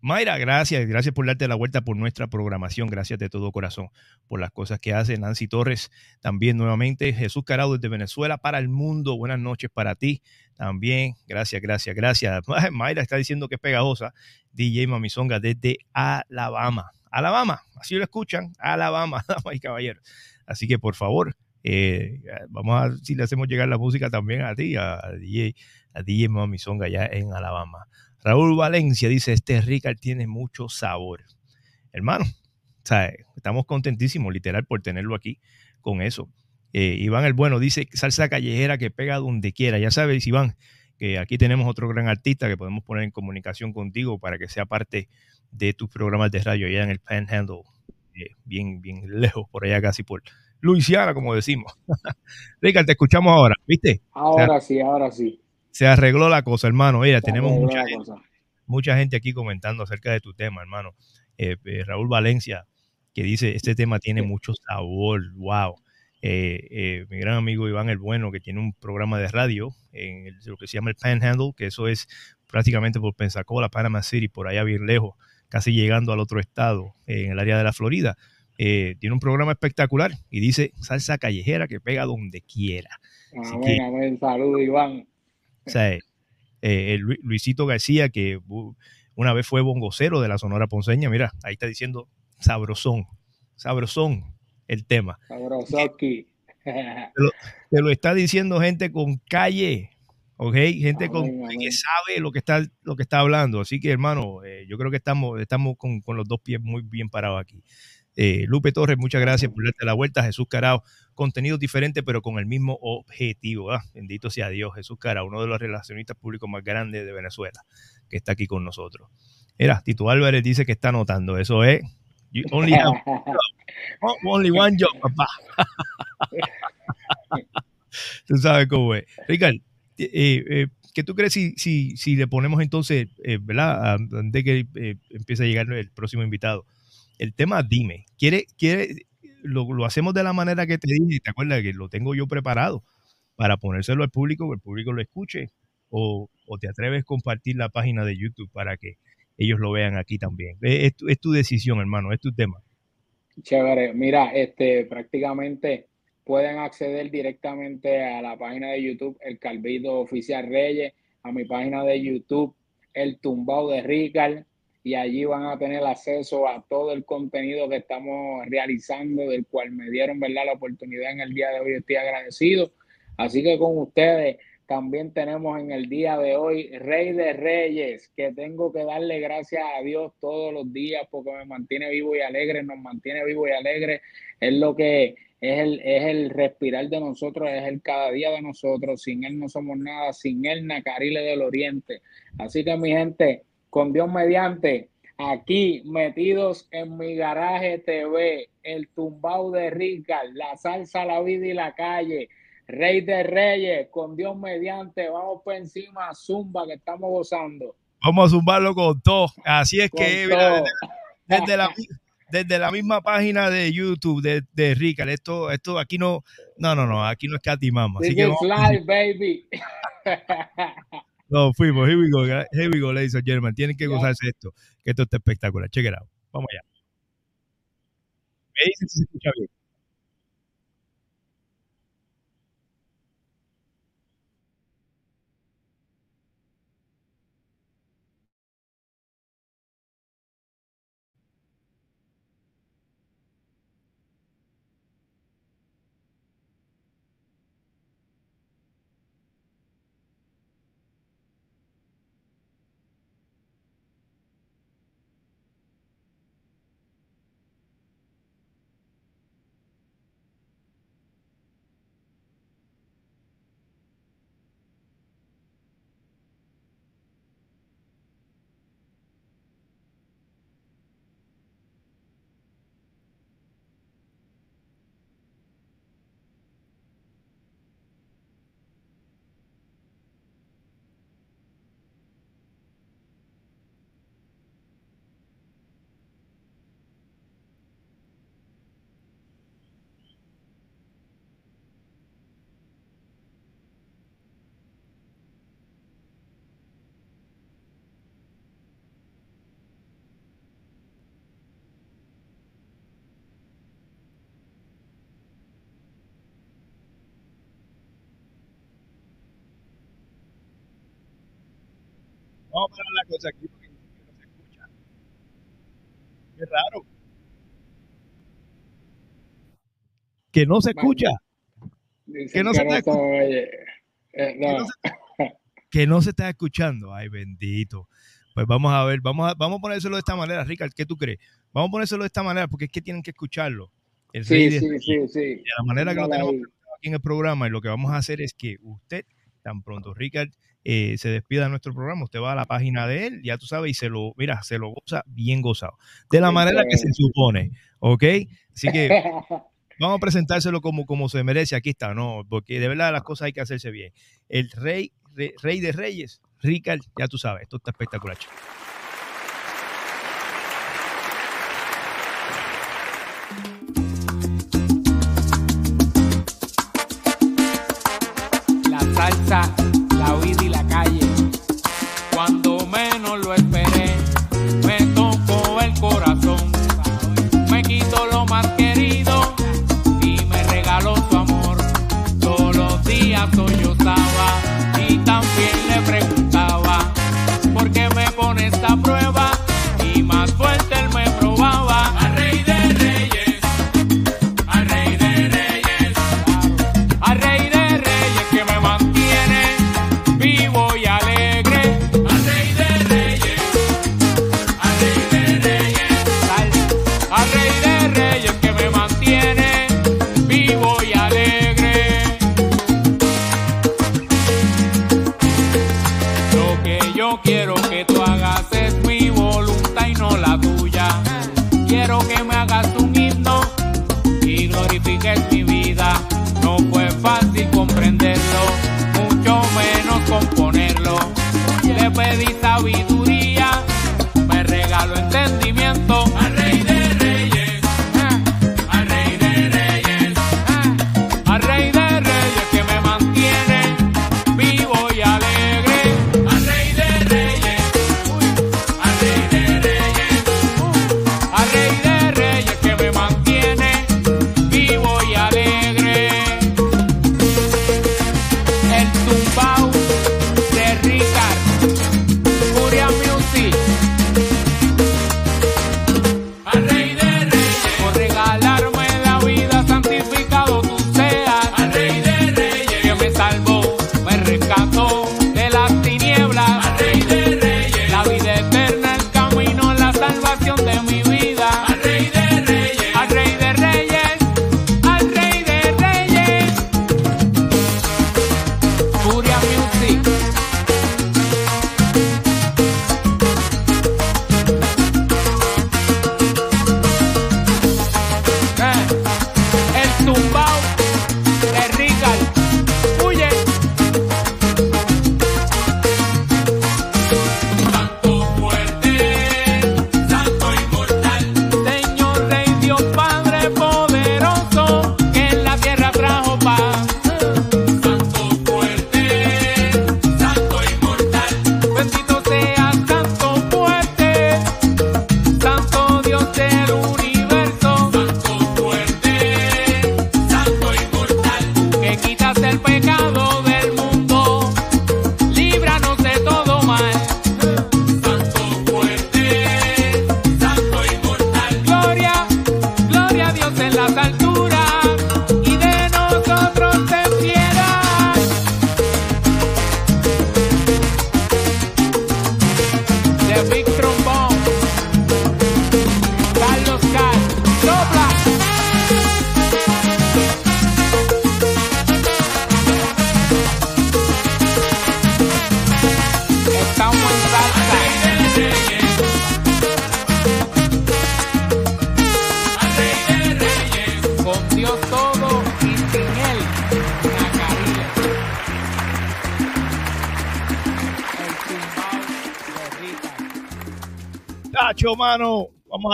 Speaker 1: Mayra, gracias, gracias por darte la vuelta por nuestra programación, gracias de todo corazón por las cosas que hace. Nancy Torres, también nuevamente. Jesús Carado desde Venezuela para el mundo, buenas noches para ti también. Gracias, gracias, gracias. [LAUGHS] Mayra está diciendo que es pegajosa. DJ Mamizonga desde Alabama. Alabama, así lo escuchan, Alabama, [LAUGHS] damas y caballeros. Así que por favor, eh, vamos a ver si le hacemos llegar la música también a ti, a, DJ, a DJ Mamizonga allá en Alabama. Raúl Valencia dice, este Ricard tiene mucho sabor. Hermano, estamos contentísimos literal por tenerlo aquí con eso. Eh, Iván el Bueno dice, salsa callejera que pega donde quiera. Ya sabes, Iván, que aquí tenemos otro gran artista que podemos poner en comunicación contigo para que sea parte de tus programas de radio allá en el Panhandle, eh, bien, bien lejos, por allá casi por Luisiana, como decimos. [LAUGHS] Ricard, te escuchamos ahora, ¿viste?
Speaker 6: Ahora o sea, sí, ahora sí
Speaker 1: se arregló la cosa, hermano. Mira, tenemos mucha gente, mucha gente, aquí comentando acerca de tu tema, hermano. Eh, eh, Raúl Valencia, que dice, este tema tiene mucho sabor, wow. Eh, mi gran amigo Iván El Bueno, que tiene un programa de radio en lo que se llama el Panhandle, que eso es prácticamente por Pensacola, Panama City, por allá bien lejos, casi llegando al otro estado, en el área de la Florida. tiene un programa espectacular y dice salsa callejera que pega donde quiera.
Speaker 6: Amén, amén. Saludos, Iván.
Speaker 1: O sea, eh, eh Luisito García, que una vez fue bongocero de la Sonora Ponceña, mira, ahí está diciendo sabrosón, sabrosón el tema. [LAUGHS] Te lo, te lo está diciendo gente con calle, ¿ok? Gente con, que sabe lo que está, lo que está hablando. Así que, hermano, eh, yo creo que estamos, estamos con, con, los dos pies muy bien parados aquí. Eh, Lupe Torres, muchas gracias por darte la vuelta. Jesús Carao, contenido diferente, pero con el mismo objetivo. ¿ah? Bendito sea Dios, Jesús Carao, uno de los relacionistas públicos más grandes de Venezuela, que está aquí con nosotros. Mira, Tito Álvarez dice que está anotando. Eso es. Only, [LAUGHS] only one job, papá. [LAUGHS] Tú sabes cómo es. Ricardo, eh, eh, ¿qué tú crees si, si, si le ponemos entonces, eh, ¿verdad? Antes que eh, empiece a llegar el próximo invitado el tema dime. ¿Quiere, quiere, lo, lo, hacemos de la manera que te dije, te acuerdas que lo tengo yo preparado para ponérselo al público, que el público lo escuche, o, o, te atreves a compartir la página de YouTube para que ellos lo vean aquí también. Es, es, tu, es tu, decisión, hermano, es tu tema.
Speaker 6: Chévere, mira, este prácticamente pueden acceder directamente a la página de YouTube, el Calvito Oficial Reyes, a mi página de YouTube, el Tumbao de Ricard, y allí van a tener acceso a todo el contenido que estamos realizando, del cual me dieron ¿verdad? la oportunidad en el día de hoy. Estoy agradecido. Así que con ustedes también tenemos en el día de hoy Rey de Reyes, que tengo que darle gracias a Dios todos los días porque me mantiene vivo y alegre, nos mantiene vivo y alegre. Es lo que es el, es el respirar de nosotros, es el cada día de nosotros. Sin Él no somos nada, sin Él Nacarile del Oriente. Así que mi gente, con Dios mediante, aquí metidos en mi garaje TV, el tumbao de Ricard, la salsa, la vida y la calle, Rey de Reyes, con Dios mediante, vamos por encima, zumba que estamos gozando.
Speaker 1: Vamos a zumbarlo con todo. Así es con que mira, desde, desde, la, desde, la, misma página de YouTube de, de Ricard, esto, esto aquí no, no, no, no, aquí no es catimamos. Así que
Speaker 6: live, baby.
Speaker 1: No, fuimos. Here we go. Here we go, ladies and gentlemen. Tienen que gozarse esto, que esto está espectacular. Check it out. Vamos allá. Me dicen si se escucha bien. Vamos a parar la cosa aquí porque no se escucha. Qué raro. Que no se escucha. Que no se está.
Speaker 6: Eh,
Speaker 1: Que
Speaker 6: no.
Speaker 1: se- [LAUGHS] que no se está escuchando. Ay, bendito. Pues vamos a ver, vamos a, vamos a ponérselo de esta manera, Richard, ¿qué tú crees? Vamos a ponérselo de esta manera porque es que tienen que escucharlo. El
Speaker 6: Sí,
Speaker 1: de-
Speaker 6: sí, sí, sí.
Speaker 1: de la manera que lo tenemos aquí en el programa y lo que vamos a hacer es que usted, tan pronto Richard eh, se despida de nuestro programa, usted va a la página de él, ya tú sabes, y se lo, mira, se lo goza bien gozado. De la manera que se supone, ¿ok? Así que [LAUGHS] vamos a presentárselo como, como se merece, aquí está, ¿no? Porque de verdad las cosas hay que hacerse bien. El rey, re- rey de reyes, Richard, ya tú sabes, esto está espectacular. chico.
Speaker 8: La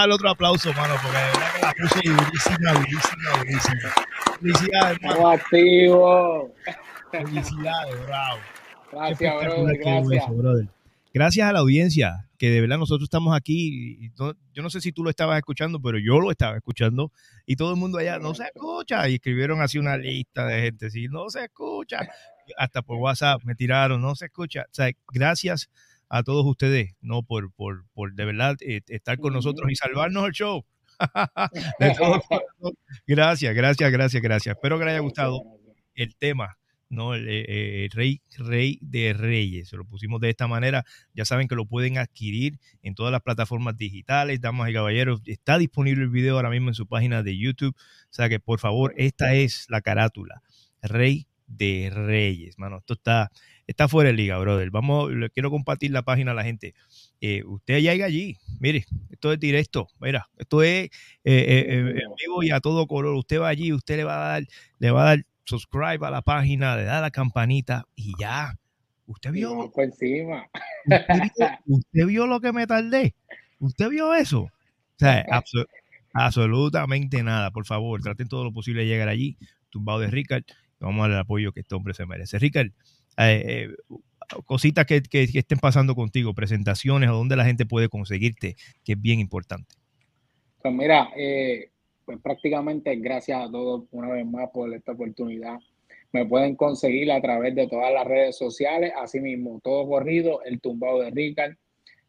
Speaker 1: Vamos a darle otro aplauso, mano, porque de verdad que la puse durísima, durísima, durísima. Felicidades, hermano.
Speaker 6: Activos.
Speaker 1: Felicidades, bravo.
Speaker 6: Gracias, brother. Gracias.
Speaker 1: eso, brother. Gracias a la audiencia, que de verdad nosotros estamos aquí. y no- yo no sé si tú lo estabas escuchando, pero yo lo estaba escuchando. Y todo el mundo allá no se escucha. Y escribieron así una lista de gente. Si no se escucha, hasta por WhatsApp me tiraron, no se escucha. O sea, gracias a todos ustedes, ¿no? Por, por, por de verdad eh, estar con nosotros y salvarnos el show. [LAUGHS] gracias, gracias, gracias, gracias. Espero que les haya gustado el tema ¿no? El, eh, rey, rey de Reyes. Se lo pusimos de esta manera. Ya saben que lo pueden adquirir en todas las plataformas digitales, damas y caballeros. Está disponible el video ahora mismo en su página de YouTube. O sea que por favor, esta es la carátula. Rey de Reyes, mano. Esto está, está fuera de liga, brother. Vamos, le quiero compartir la página a la gente. Eh, usted llega allí, mire, esto es directo, mira, esto es eh, en vivo y a todo color. Usted va allí, usted le va a dar, le va a dar subscribe a la página, le da la campanita y ya. Usted vio.
Speaker 6: Por encima. [LAUGHS]
Speaker 1: Usted, vio, lo que me tardé. Usted vio eso. O sea, absolutamente nada. Por favor, traten todo lo posible de llegar allí. Tumbado de Ricard. Vamos a el apoyo que este hombre se merece. Ricard, eh, eh, cositas que, estén pasando contigo, presentaciones o donde la gente puede conseguirte, que es bien importante.
Speaker 6: Pues mira, eh, pues prácticamente gracias a todos una vez más por esta oportunidad. Me pueden conseguir a través de todas las redes sociales, así mismo, todo corrido, el tumbado de Ricard.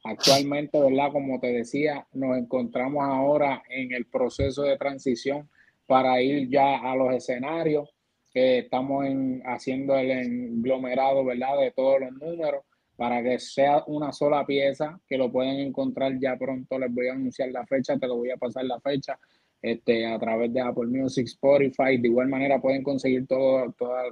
Speaker 6: Actualmente, ¿verdad? Como te decía, nos encontramos ahora en el proceso de transición para ir ya a los escenarios. Que estamos en, haciendo el englomerado, ¿verdad? De todos los números para que sea una sola pieza, que lo pueden encontrar ya pronto. Les voy a anunciar la fecha, te lo voy a pasar la fecha este, a través de Apple Music, Spotify. De igual manera pueden conseguir todo, toda,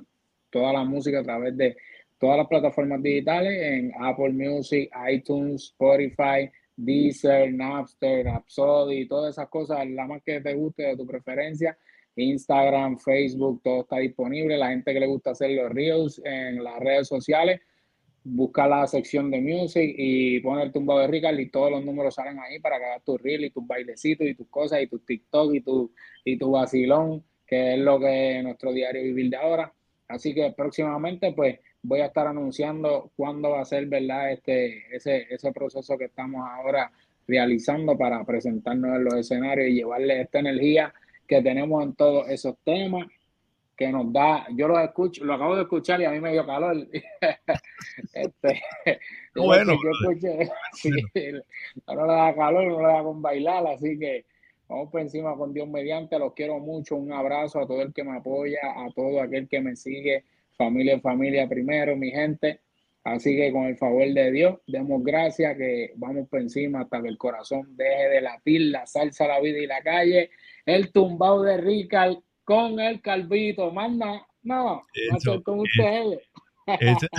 Speaker 6: toda la música a través de todas las plataformas digitales en Apple Music, iTunes, Spotify, Deezer, Napster, Rhapsody, todas esas cosas, la más que te guste de tu preferencia. Instagram, Facebook, todo está disponible. La gente que le gusta hacer los reels en las redes sociales, busca la sección de music y pone el tumbado de Ricard y todos los números salen ahí para que hagas tu reel y tus bailecitos y tus cosas y tu TikTok y tu, y tu vacilón, que es lo que es nuestro diario vivir de ahora. Así que próximamente pues voy a estar anunciando cuándo va a ser, ¿verdad? Este, ese, ese proceso que estamos ahora realizando para presentarnos en los escenarios y llevarle esta energía que tenemos en todos esos temas que nos da, yo lo escucho, lo acabo de escuchar y a mí me dio calor. [LAUGHS] este, [LAUGHS]
Speaker 1: bueno,
Speaker 6: yo escuché, [LAUGHS] sí, no le da calor, no le da con bailar, así que vamos por encima con Dios mediante, los quiero mucho, un abrazo a todo el que me apoya, a todo aquel que me sigue, familia familia primero, mi gente. Así que con el favor de Dios, demos gracias que vamos por encima hasta que el corazón deje de latir, la salsa, la vida y la calle. El tumbado de Ricard con el Calvito, manda, no, eso, con ustedes. [LAUGHS]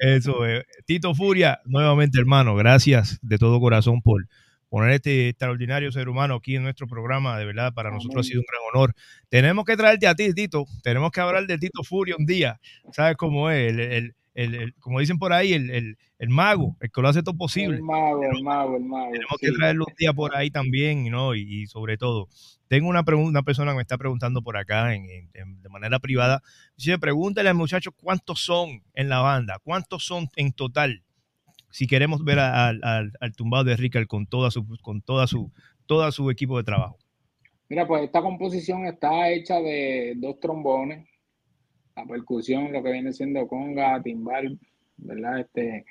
Speaker 1: Eso, es. Tito Furia, nuevamente hermano, gracias de todo corazón por poner este extraordinario ser humano aquí en nuestro programa, de verdad, para nosotros ha sido un gran honor. Tenemos que traerte a ti, Tito, tenemos que hablar de Tito Furia un día, ¿sabes cómo es? el, el, como dicen por ahí, el, el, mago, el que lo hace todo posible.
Speaker 6: El mago, el mago, el mago.
Speaker 1: Tenemos que traerlo un día por ahí también, ¿no? Y, sobre todo, tengo una, pregunta, una persona que me está preguntando por acá en, de manera privada. Dice, pregúntale al muchacho cuántos son en la banda, cuántos son en total. Si queremos ver al, al, tumbado de Ricard con toda su, con toda su, toda su equipo de trabajo.
Speaker 6: Mira, pues esta composición está hecha de dos trombones, la percusión, lo que viene siendo conga, timbal, ¿verdad? Este,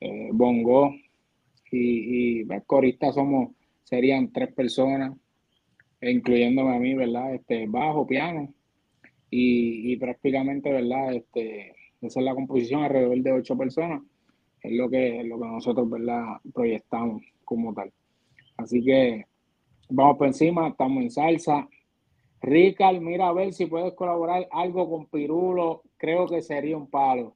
Speaker 6: eh, bongo y, y pues, coristas somos, serían tres personas, incluyéndome a mí, ¿verdad? Este, bajo, piano y, prácticamente, ¿verdad? Este, esa es la composición alrededor de ocho personas, es lo que, es lo que nosotros, ¿verdad? Proyectamos como tal. Así que vamos por encima, estamos en salsa, Ricard, mira a ver si puedes colaborar algo con Pirulo. Creo que sería un palo.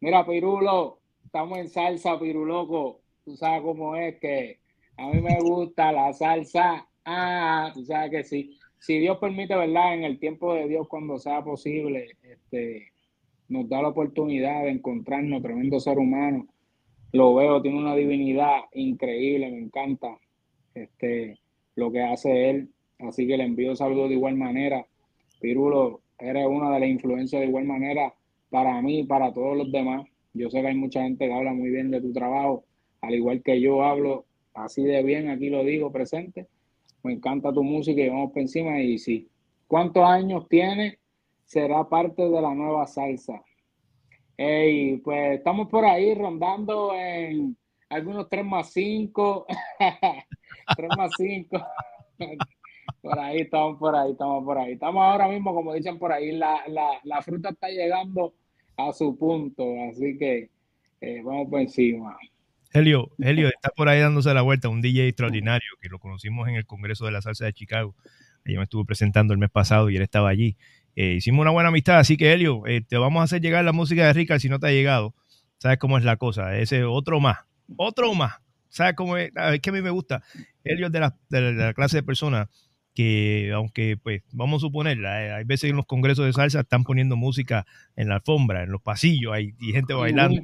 Speaker 6: Mira, Pirulo, estamos en salsa, Piruloco. Tú sabes cómo es que a mí me gusta la salsa. Ah, tú sabes que sí. Si Dios permite, ¿verdad? En el tiempo de Dios, cuando sea posible, este, nos da la oportunidad de encontrarnos, tremendo ser humano. Lo veo, tiene una divinidad increíble, me encanta este, lo que hace él Así que le envío saludos de igual manera. Pirulo, eres una de las influencias de igual manera para mí y para todos los demás. Yo sé que hay mucha gente que habla muy bien de tu trabajo, al igual que yo hablo así de bien, aquí lo digo presente. Me encanta tu música y vamos por encima. Y sí, ¿cuántos años tiene? Será parte de la nueva salsa. Hey, pues estamos por ahí rondando en algunos 3 más 5. 3 [LAUGHS] más 5. Por ahí, estamos por ahí, estamos por ahí. Estamos ahora mismo, como dicen por ahí, la, la, la fruta está llegando a su punto, así que eh, vamos por encima.
Speaker 1: Helio, Helio está por ahí dándose la vuelta, un DJ extraordinario que lo conocimos en el Congreso de la Salsa de Chicago. Ahí me estuvo presentando el mes pasado y él estaba allí. Eh, hicimos una buena amistad, así que Helio, eh, te vamos a hacer llegar la música de Rica si no te ha llegado. ¿Sabes cómo es la cosa? Ese otro más, otro más. ¿Sabes cómo es? Es que a mí me gusta. Helio es de la, de la clase de personas que, aunque, pues, vamos a suponer, eh, hay veces en los congresos de salsa están poniendo música en la alfombra, en los pasillos, hay y gente bailando.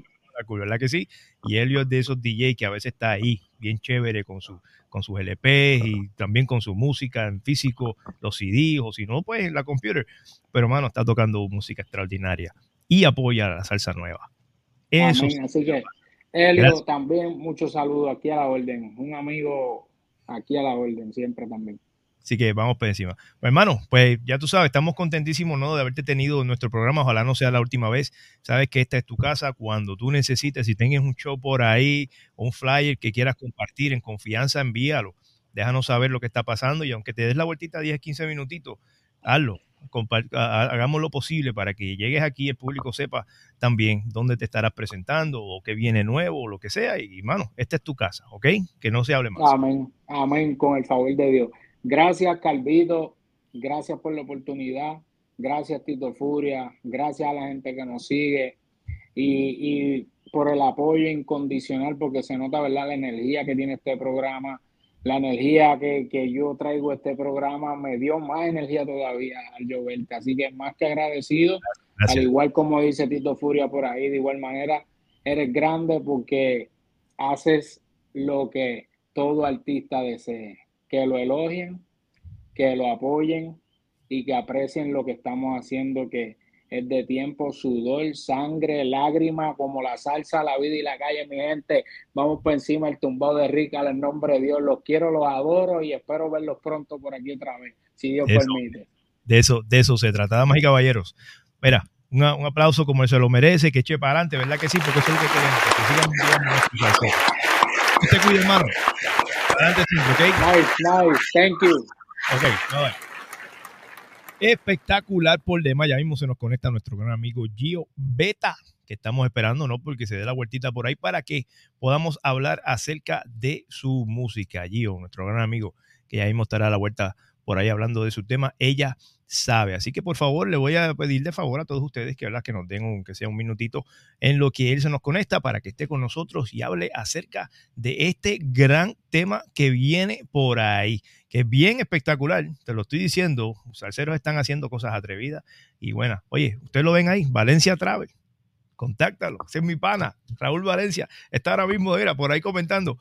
Speaker 1: ¿verdad que sí? Y Helio es de esos DJ que a veces está ahí, bien chévere con, su, con sus LPs y también con su música en físico, los CDs o si no, pues en la computer. Pero, mano, está tocando música extraordinaria y apoya a la salsa nueva.
Speaker 6: Eso. Así que, Helio, también mucho saludo aquí a la orden. Un amigo aquí a la orden, siempre también.
Speaker 1: Así que vamos por encima. Pues, hermano, pues ya tú sabes, estamos contentísimos ¿no? de haberte tenido en nuestro programa. Ojalá no sea la última vez. Sabes que esta es tu casa. Cuando tú necesites, si tengas un show por ahí, un flyer que quieras compartir en confianza, envíalo. Déjanos saber lo que está pasando y aunque te des la vueltita 10, 15 minutitos, hazlo. hagamos lo posible para que llegues aquí y el público sepa también dónde te estarás presentando o qué viene nuevo o lo que sea. Y, hermano, esta es tu casa, ¿ok? Que no se hable más.
Speaker 6: Amén, amén, con el favor de Dios. Gracias, Calvito. Gracias por la oportunidad. Gracias, Tito Furia. Gracias a la gente que nos sigue. Y, por el apoyo incondicional, porque se nota, ¿verdad?, la energía que tiene este programa. La energía que, yo traigo a este programa me dio más energía todavía al yo verte. Así que más que agradecido, al igual como dice Tito Furia por ahí, de igual manera, eres grande porque haces lo que todo artista desee que lo elogien, que lo apoyen y que aprecien lo que estamos haciendo, que es de tiempo, sudor, sangre, lágrima, como la salsa, la vida y la calle, mi gente. Vamos por encima el tumbado de Rica, en nombre de Dios. Los quiero, los adoro y espero verlos pronto por aquí otra vez, si Dios permite.
Speaker 1: De eso, de eso se trata, damas y caballeros. Mira, un aplauso como se lo merece, que eche para adelante, ¿verdad que sí? Porque eso es lo que queremos, que sigan cuide, hermano.
Speaker 6: Nice, nice, thank you.
Speaker 1: Espectacular por demás. Ya mismo se nos conecta nuestro gran amigo Gio Beta, que estamos esperando, ¿no? Porque se dé la vueltita por ahí para que podamos hablar acerca de su música. Gio, nuestro gran amigo, que ya mismo estará a la vuelta por ahí hablando de su tema. Ella sabe. Así que por favor, le voy a pedir de favor a todos ustedes que, que nos den, aunque sea un minutito, en lo que él se nos conecta para que esté con nosotros y hable acerca de este gran tema que viene por ahí, que es bien espectacular. Te lo estoy diciendo, los salseros están haciendo cosas atrevidas y buenas. Oye, ustedes lo ven ahí, Valencia Travel. Contáctalo, ese es mi pana, Raúl Valencia. Está ahora mismo, era por ahí comentando.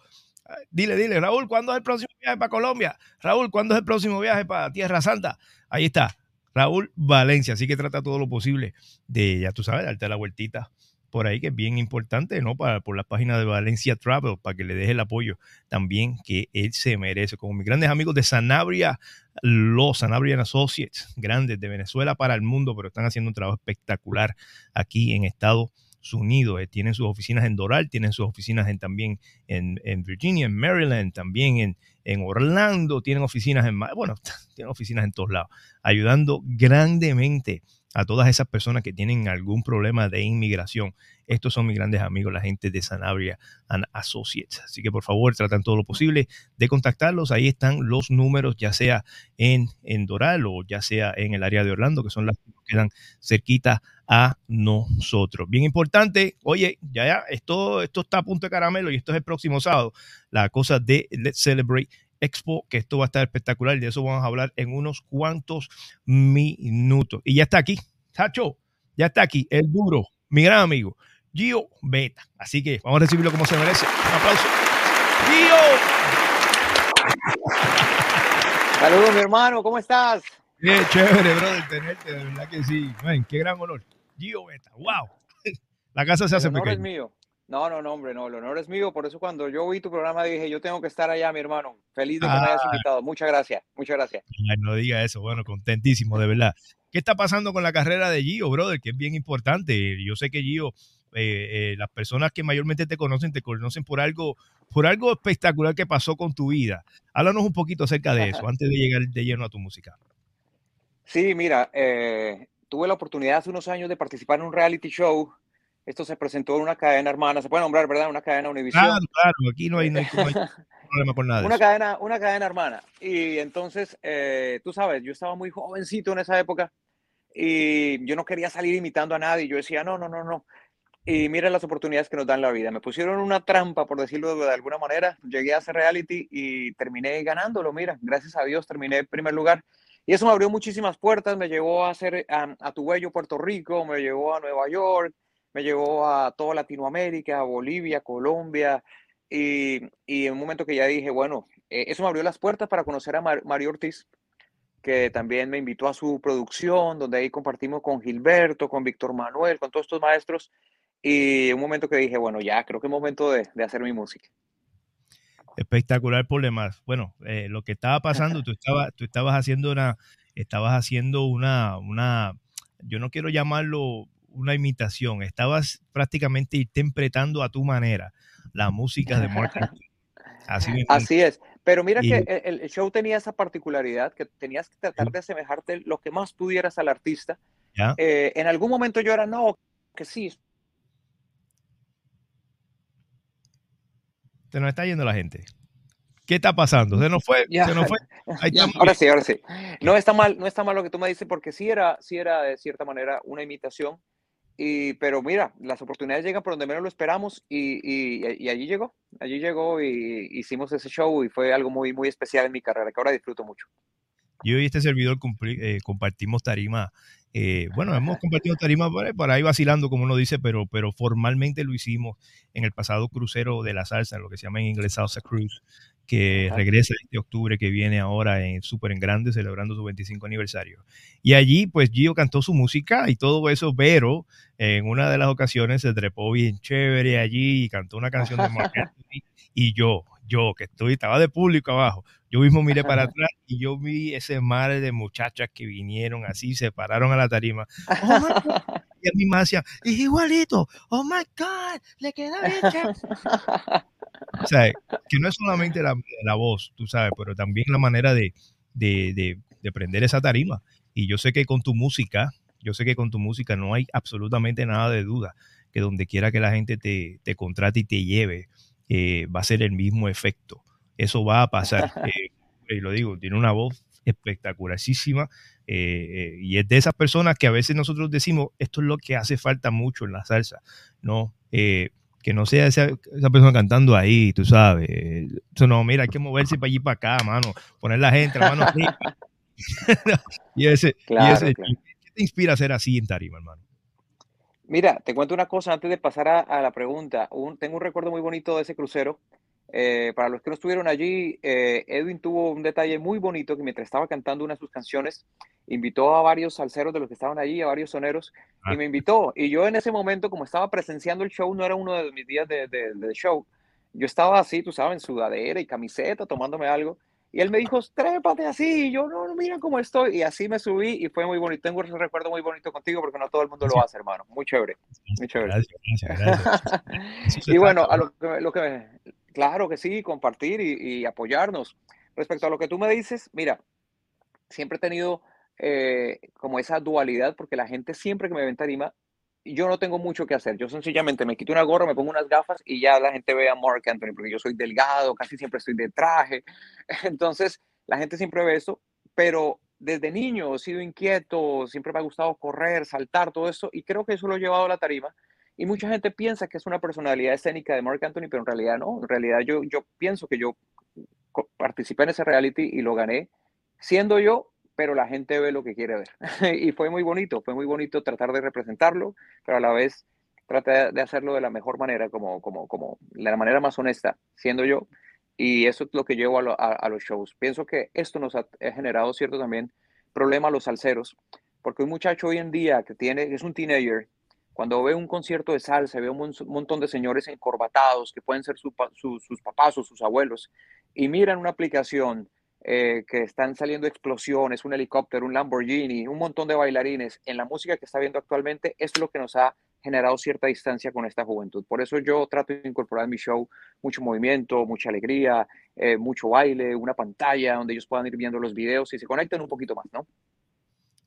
Speaker 1: Dile, dile, Raúl, ¿cuándo es el próximo viaje para Colombia? Raúl, ¿cuándo es el próximo viaje para Tierra Santa? Ahí está, Raúl Valencia. Así que trata todo lo posible de, ya tú sabes, darte la vueltita por ahí, que es bien importante, ¿no? Para, por las páginas de Valencia Travel, para que le deje el apoyo también que él se merece. Como mis grandes amigos de Sanabria, los Sanabria Associates, grandes de Venezuela para el mundo, pero están haciendo un trabajo espectacular aquí en Estados Unidos. Eh, tienen sus oficinas en Doral, tienen sus oficinas en, también en, en Virginia, en Maryland, también en, en Orlando, tienen oficinas en, bueno, [LAUGHS] tienen oficinas en todos lados, ayudando grandemente a todas esas personas que tienen algún problema de inmigración. Estos son mis grandes amigos, la gente de Sanabria and Associates. Así que por favor, tratan todo lo posible de contactarlos. Ahí están los números, ya sea en, en Doral o ya sea en el área de Orlando, que son las que quedan cerquita a nosotros. Bien importante, oye, ya, ya, esto, esto está a punto de caramelo y esto es el próximo sábado, la cosa de Let's Celebrate Expo, que esto va a estar espectacular, de eso vamos a hablar en unos cuantos minutos. Y ya está aquí, Sacho, ya está aquí, el duro, mi gran amigo, Gio Beta. Así que vamos a recibirlo como se merece. Un aplauso.
Speaker 9: Gio. Saludos, mi hermano, ¿cómo estás?
Speaker 1: Bien, chévere, brother, tenerte, de verdad que sí. qué gran honor. Gio Beta, wow. [LAUGHS] La casa se hace
Speaker 9: el honor
Speaker 1: pequeña.
Speaker 9: es mío. No, no, no, hombre, no, el honor es mío. Por eso cuando yo vi tu programa dije, yo tengo que estar allá, mi hermano. Feliz de que me hayas
Speaker 1: Ah.
Speaker 9: invitado. Muchas gracias, muchas gracias.
Speaker 1: Ay, no diga eso, bueno, contentísimo, de verdad. ¿Qué está pasando con la carrera de Gio, brother? Que es bien importante. Yo sé que Gio, eh, eh, las personas que mayormente te conocen, te conocen por algo, por algo espectacular que pasó con tu vida. Háblanos un poquito acerca de eso, antes de llegar de lleno a tu música.
Speaker 9: Sí, mira, eh, tuve la oportunidad hace unos años de participar en un reality show. Esto se presentó en una cadena hermana, se puede nombrar, ¿verdad? Una cadena Univision.
Speaker 1: Claro, claro, aquí no hay, no hay- no hay [LAUGHS] [LAUGHS] problema con nada. de
Speaker 9: Una
Speaker 1: eso.
Speaker 9: cadena, una cadena hermana. Y entonces, eh, tú sabes, yo estaba muy jovencito en esa época y yo no quería salir imitando a nadie. Yo decía, no, no, no, no. Y mira las oportunidades que nos dan la vida. Me pusieron una trampa, por decirlo de alguna manera. Llegué a ese reality y terminé ganándolo. Mira, gracias a Dios terminé en primer lugar. Y eso me abrió muchísimas puertas. Me llevó a hacer a, a Tubello, Puerto Rico, me llevó a Nueva York, me llevó a toda Latinoamérica, a Bolivia, Colombia. Y, y en un momento que ya dije, bueno, eh, eso me abrió las puertas para conocer a Mar- Mario Ortiz, que también me invitó a su producción, donde ahí compartimos con Gilberto, con Víctor Manuel, con todos estos maestros. Y un momento que dije, bueno, ya creo que es momento de, de hacer mi música.
Speaker 1: Espectacular por demás. Bueno, eh, lo que estaba pasando, tú estabas, tú estabas haciendo una, estabas haciendo una, una, yo no quiero llamarlo una imitación, estabas prácticamente interpretando a tu manera la música de Mark. [LAUGHS] Así
Speaker 9: es. Pero mira
Speaker 1: Y-
Speaker 9: que el, el show tenía esa particularidad que tenías que tratar de asemejarte lo que más pudieras al artista. Eh, en algún momento yo era, no, que sí,
Speaker 1: Se nos está yendo la gente. ¿Qué está pasando? Se nos fue, [LAUGHS]
Speaker 9: Ya.
Speaker 1: se nos fue. Ahí
Speaker 9: Ya,
Speaker 1: estamos
Speaker 9: ahora sí, ahora sí. No está mal, no está mal lo que tú me dices porque sí era, sí era de cierta manera una imitación. Y, pero mira, las oportunidades llegan por donde menos lo esperamos y, y- allí llegó, allí llegó y hicimos ese show y fue algo muy, muy especial en mi carrera que ahora disfruto mucho.
Speaker 1: Yo y este servidor eh, compartimos tarima. Eh, bueno, hemos compartido tarima por ahí, por ahí vacilando, como uno dice, pero, pero formalmente lo hicimos en el pasado crucero de la salsa, lo que se llama en inglés Salsa Cruise, que
Speaker 9: Ajá.
Speaker 1: regresa este octubre que viene ahora en súper en grande, celebrando su 25 aniversario. Y allí, pues Gio cantó su música y todo eso, pero en una de las ocasiones se trepó bien chévere allí y cantó una canción de [LAUGHS] Anthony. Y yo, yo que estoy, estaba de público abajo, yo mismo miré para atrás y yo vi ese mar de muchachas que vinieron así, se pararon a la tarima. [LAUGHS] Oh my God. Y a mí me hacían, es igualito, oh my God, le queda bien [LAUGHS] chévere". O sea, que no es solamente la, la voz, tú sabes, pero también la manera de, de, de, de prender esa tarima. Y yo sé que con tu música, yo sé que con tu música no hay absolutamente nada de duda, que donde quiera que la gente te, te contrate y te lleve, eh, va a ser el mismo efecto. Eso va a pasar. [LAUGHS] Eh, y lo digo, tiene una voz espectacularísima eh, y es de esas personas que a veces nosotros decimos, esto es lo que hace falta mucho en la salsa, ¿no? Que no sea esa, esa persona cantando ahí, tú sabes. Eso no, mira, hay que moverse para allí y para acá, mano. Poner la gente, la mano [LAUGHS] y ese,
Speaker 9: Claro,
Speaker 1: y ese
Speaker 9: claro.
Speaker 1: ¿qué te inspira a ser así en tarima, hermano?
Speaker 9: Mira, te cuento una cosa antes de pasar a, a la pregunta. Un- tengo un recuerdo muy bonito de ese crucero. Eh, para los que no estuvieron allí, eh, Edwin tuvo un detalle muy bonito que mientras estaba cantando una de sus canciones, invitó a varios salseros de los que estaban allí, a varios soneros,
Speaker 1: Ah.
Speaker 9: y me invitó. Y yo en ese momento, como estaba presenciando el show, no era uno de mis días de, de- de show, yo estaba así, tú sabes, en sudadera y camiseta, tomándome algo. Y él me dijo, trépate así. Y yo, no, no, mira cómo estoy. Y así me subí y fue muy bonito. Tengo un recuerdo muy bonito contigo porque no todo el mundo lo hace, hermano. Muy chévere. Muy chévere.
Speaker 1: Gracias, [LAUGHS]
Speaker 9: Y bueno, a lo que, me- lo que claro que sí, compartir y, y apoyarnos. Respecto a lo que tú me dices, mira, siempre he tenido eh, como esa dualidad porque la gente siempre que me ve en tarima, yo no tengo mucho que hacer. Yo sencillamente me quito una gorra, me pongo unas gafas y ya la gente ve a Mark Anthony porque yo soy delgado, casi siempre estoy de traje. [LAUGHS] Entonces, la gente siempre ve eso, pero desde niño he sido inquieto, siempre me ha gustado correr, saltar, todo eso, y creo que eso lo he llevado a la tarima. Y mucha gente piensa que es una personalidad escénica de Mark Anthony, pero en realidad no. En realidad yo, yo pienso que yo participé en ese reality y lo gané siendo yo, pero la gente ve lo que quiere ver. [LAUGHS] y fue muy bonito, fue muy bonito tratar de representarlo, pero a la vez traté de hacerlo de la mejor manera, como, como, como la manera más honesta, siendo yo. Y eso es lo que llevo a, lo- a- a los shows. Pienso que esto nos ha, generado cierto también problema a los salseros, porque un muchacho hoy en día que tiene, es un teenager, cuando ve un concierto de salsa, ve un mon- montón de señores encorbatados que pueden ser su- sus papás o sus abuelos, y miran una aplicación eh, que están saliendo explosiones, un helicóptero, un Lamborghini, un montón de bailarines en la música que está viendo actualmente, es lo que nos ha generado cierta distancia con esta juventud. Por eso yo trato de incorporar en mi show mucho movimiento, mucha alegría, eh, mucho baile, una pantalla donde ellos puedan ir viendo los videos y se conecten un poquito más, ¿no?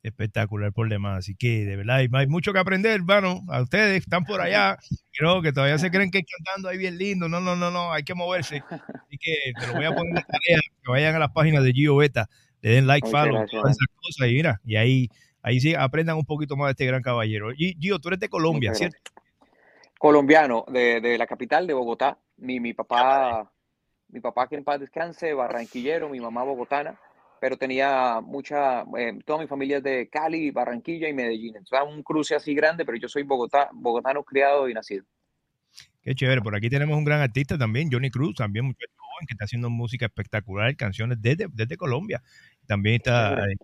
Speaker 1: Espectacular por demás. Así que de verdad hay, mucho que aprender, hermano. A ustedes están por allá, creo que todavía se creen que cantando ahí bien lindo. No, no, no, no, hay que moverse. Así que te lo voy a poner en tarea, que vayan a las páginas de Gio Beta, le den like, follow, todas esas cosas y mira, y ahí, ahí sí aprendan un poquito más de este gran caballero. Gio, tú eres de Colombia, ¿cierto?
Speaker 9: Colombiano, de, de, la capital de Bogotá. Mi, mi papá, mi papá que en paz descanse, barranquillero, mi mamá bogotana pero tenía mucha, eh, toda mi familia es de Cali, Barranquilla y Medellín. Entonces, un cruce así grande, pero yo soy Bogotá, bogotano criado y nacido.
Speaker 1: Qué chévere. Por aquí tenemos un gran artista también, Johnny Cruz, también muy joven, que está haciendo música espectacular, canciones desde, desde Colombia. También está eh,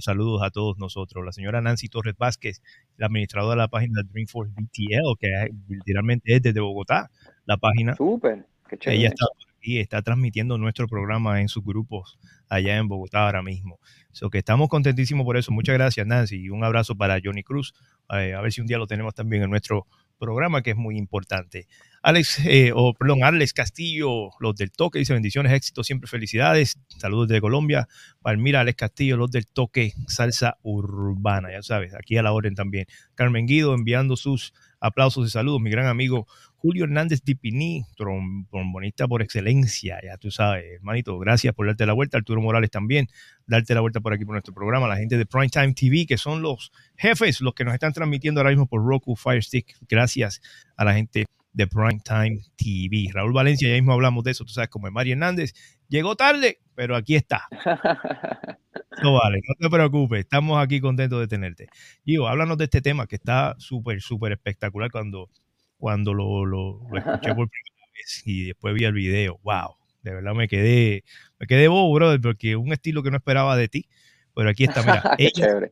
Speaker 1: saludos a todos nosotros. La señora Nancy Torres Vázquez, la administradora de la página Dreamforce BTL, que literalmente es desde Bogotá, la página.
Speaker 9: Súper, qué chévere.
Speaker 1: Ella está y está transmitiendo nuestro programa en sus grupos allá en Bogotá ahora mismo. So que estamos contentísimos por eso. Muchas gracias, Nancy, y un abrazo para Johnny Cruz. Eh, a ver si un día lo tenemos también en nuestro programa, que es muy importante. Alex, eh, o perdón, Alex Castillo, los del Toque, dice bendiciones, éxito, siempre felicidades. Saludos de Colombia. Palmira, Alex Castillo, los del Toque, salsa urbana, ya sabes, aquí a la orden también. Carmen Guido enviando sus aplausos y saludos, mi gran amigo Julio Hernández Dipiní, trombonista por excelencia, ya tú sabes, hermanito, gracias por darte la vuelta. Arturo Morales también, darte la vuelta por aquí por nuestro programa. La gente de Primetime TV, que son los jefes, los que nos están transmitiendo ahora mismo por Roku Fire Stick. Gracias a la gente de Primetime TV. Raúl Valencia, ya mismo hablamos de eso, tú sabes, como es Mario Hernández. Llegó tarde, pero aquí está. [LAUGHS] No vale, no te preocupes, estamos aquí contentos de tenerte. Gio, háblanos de este tema que está súper, súper espectacular cuando cuando lo, lo, escuché por primera vez y después vi el video. ¡Wow! De verdad me quedé, me quedé bobo, brother, porque un estilo que no esperaba de ti. Pero aquí está, mira, [LAUGHS] ella,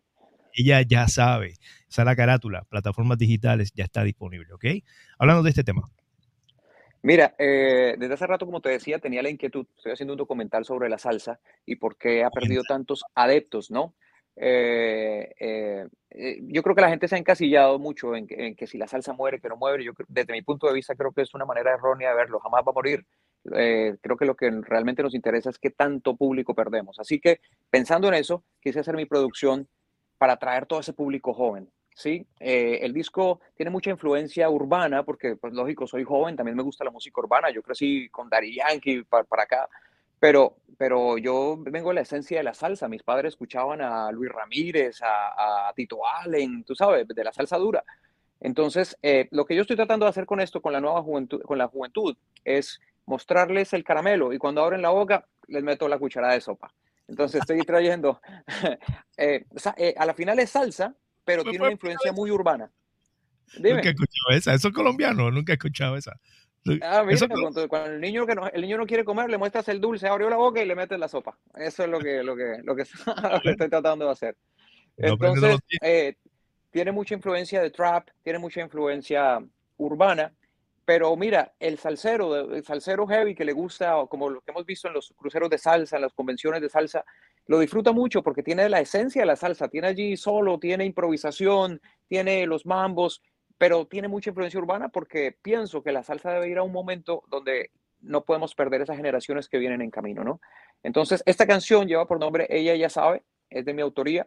Speaker 1: ella, ya sabe, esa la carátula, plataformas digitales ya está disponible, ¿ok? Hablando de este tema.
Speaker 9: Mira, eh, desde hace rato, como te decía, tenía la inquietud, estoy haciendo un documental sobre la salsa y por qué ha perdido tantos adeptos, ¿no? Eh, eh, eh, yo creo que la gente se ha encasillado mucho en, que si la salsa muere, que no muere. Yo, desde mi punto de vista, creo que es una manera errónea de verlo. Jamás va a morir. creo que lo que realmente nos interesa es qué tanto público perdemos. Así que, pensando en eso, quise hacer mi producción para atraer todo ese público joven. ¿sí? el disco tiene mucha influencia urbana, porque, pues lógico, soy joven, también me gusta la música urbana. Yo crecí con Daddy Yankee para, acá. Pero, pero yo vengo de la esencia de la salsa. Mis padres escuchaban a Luis Ramírez, a, Tito Allen, tú sabes, de la salsa dura. Entonces, eh, lo que yo estoy tratando de hacer con esto, con la nueva juventud, con la juventud, es mostrarles el caramelo y cuando abren la boca les meto la cucharada de sopa. Entonces estoy trayendo, [LAUGHS] eh, eh, a la final es salsa, pero tiene una influencia muy urbana.
Speaker 1: Nunca he escuchado esa, eso es colombiano, nunca he escuchado esa.
Speaker 9: Ah, mira, cuando, el niño que no, el niño no quiere comer, le muestras el dulce, abrió la boca y le metes la sopa. Eso es lo que, lo que, lo que, [LAUGHS] estoy tratando de hacer. Entonces, eh, tiene mucha influencia de trap, tiene mucha influencia urbana, pero mira, el salsero, el salsero heavy que le gusta, como lo que hemos visto en los cruceros de salsa, en las convenciones de salsa, lo disfruta mucho porque tiene la esencia de la salsa, tiene allí solo, tiene improvisación, tiene los mambos, pero tiene mucha influencia urbana porque pienso que la salsa debe ir a un momento donde no podemos perder esas generaciones que vienen en camino, ¿no? Entonces, esta canción lleva por nombre Ella ya sabe, es de mi autoría.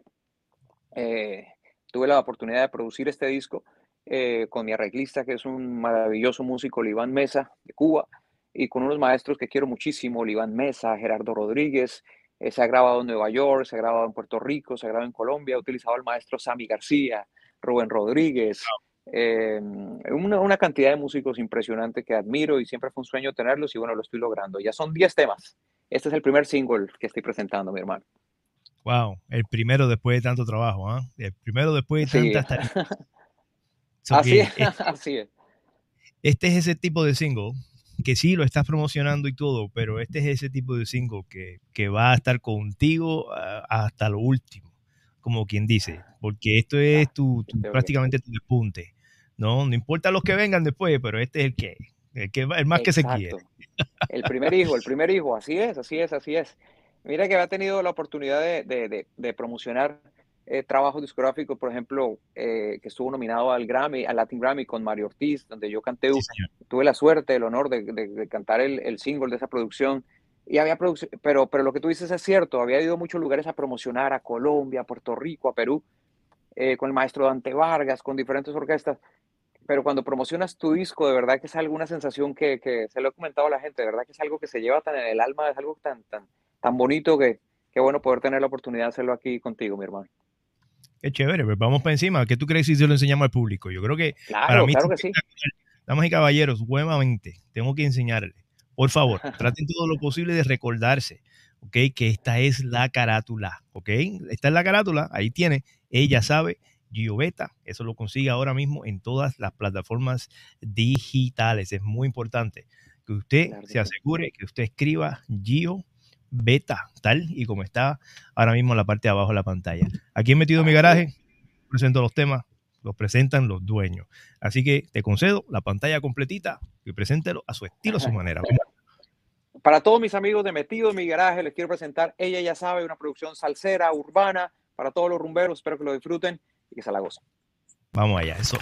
Speaker 9: Eh, tuve la oportunidad de producir este disco eh, con mi arreglista, que es un maravilloso músico, Liván Mesa, de Cuba, y con unos maestros que quiero muchísimo, Liván Mesa, Gerardo Rodríguez. Eh, se ha grabado en Nueva York, se ha grabado en Puerto Rico, se ha grabado en Colombia, ha utilizado el maestro Sammy García, Rubén Rodríguez, eh, una, cantidad de músicos impresionante que admiro y siempre fue un sueño tenerlos y bueno, lo estoy logrando. Ya son 10 temas. Este es el primer single que estoy presentando, mi hermano.
Speaker 1: Wow, el primero después de tanto trabajo, ¿ah? El primero después de tantas [LAUGHS]
Speaker 9: así, es, [LAUGHS] así es.
Speaker 1: Este es ese tipo de single que sí lo estás promocionando y todo, pero este es ese tipo de single que, que va a estar contigo hasta lo último, como quien dice, porque esto es tu, prácticamente tu despunte. No, no importa los que vengan después, pero este es el que, el, que, el más que se quiere.
Speaker 9: El primer hijo, el primer hijo, así es, así es, así es. Mira que había tenido la oportunidad de, de, de, de promocionar eh, trabajos discográficos, por ejemplo, eh, que estuvo nominado al Grammy, al Latin Grammy con Mario Ortiz, donde yo canté,
Speaker 10: Sí,
Speaker 9: tuve la suerte, el honor de, de- de cantar el, el single de esa producción. Y había producción, pero, pero lo que tú dices es cierto, había ido a muchos lugares a promocionar, a Colombia, a Puerto Rico, a Perú, eh, con el maestro Dante Vargas, con diferentes orquestas. Pero cuando promocionas tu disco, de verdad que es alguna sensación que, que se lo he comentado a la gente, de verdad que es algo que se lleva tan en el alma, es algo tan, tan, tan bonito que, que bueno poder tener la oportunidad de hacerlo aquí contigo, mi hermano.
Speaker 10: Qué chévere, pues vamos para encima. ¿Qué tú crees si se lo enseñamos al público? Yo creo que para
Speaker 9: Claro,
Speaker 10: mí
Speaker 9: claro que sí.
Speaker 10: Damas y caballeros, nuevamente, tengo que enseñarles. Por favor, [LAUGHS] traten todo lo posible de recordarse, ¿ok? Que esta es la carátula, ¿ok? Esta es la carátula, ahí tiene. Ella sabe, Gio Beta, eso lo consigue ahora mismo en todas las plataformas digitales. Es muy importante que usted
Speaker 9: Claro
Speaker 10: se asegure que usted escriba Gio Beta, tal y como está ahora mismo en la parte de abajo de la pantalla. Aquí en Metido en mi garaje, presento los temas, los presentan los dueños. Así que te concedo la pantalla completita y preséntelo a su estilo, a su manera.
Speaker 9: Para todos mis amigos de Metido en mi garaje, les quiero presentar Ella ya sabe, una producción salsera, urbana, para todos los rumberos. Espero que lo disfruten y que se la gocen.
Speaker 10: Vamos allá, eso.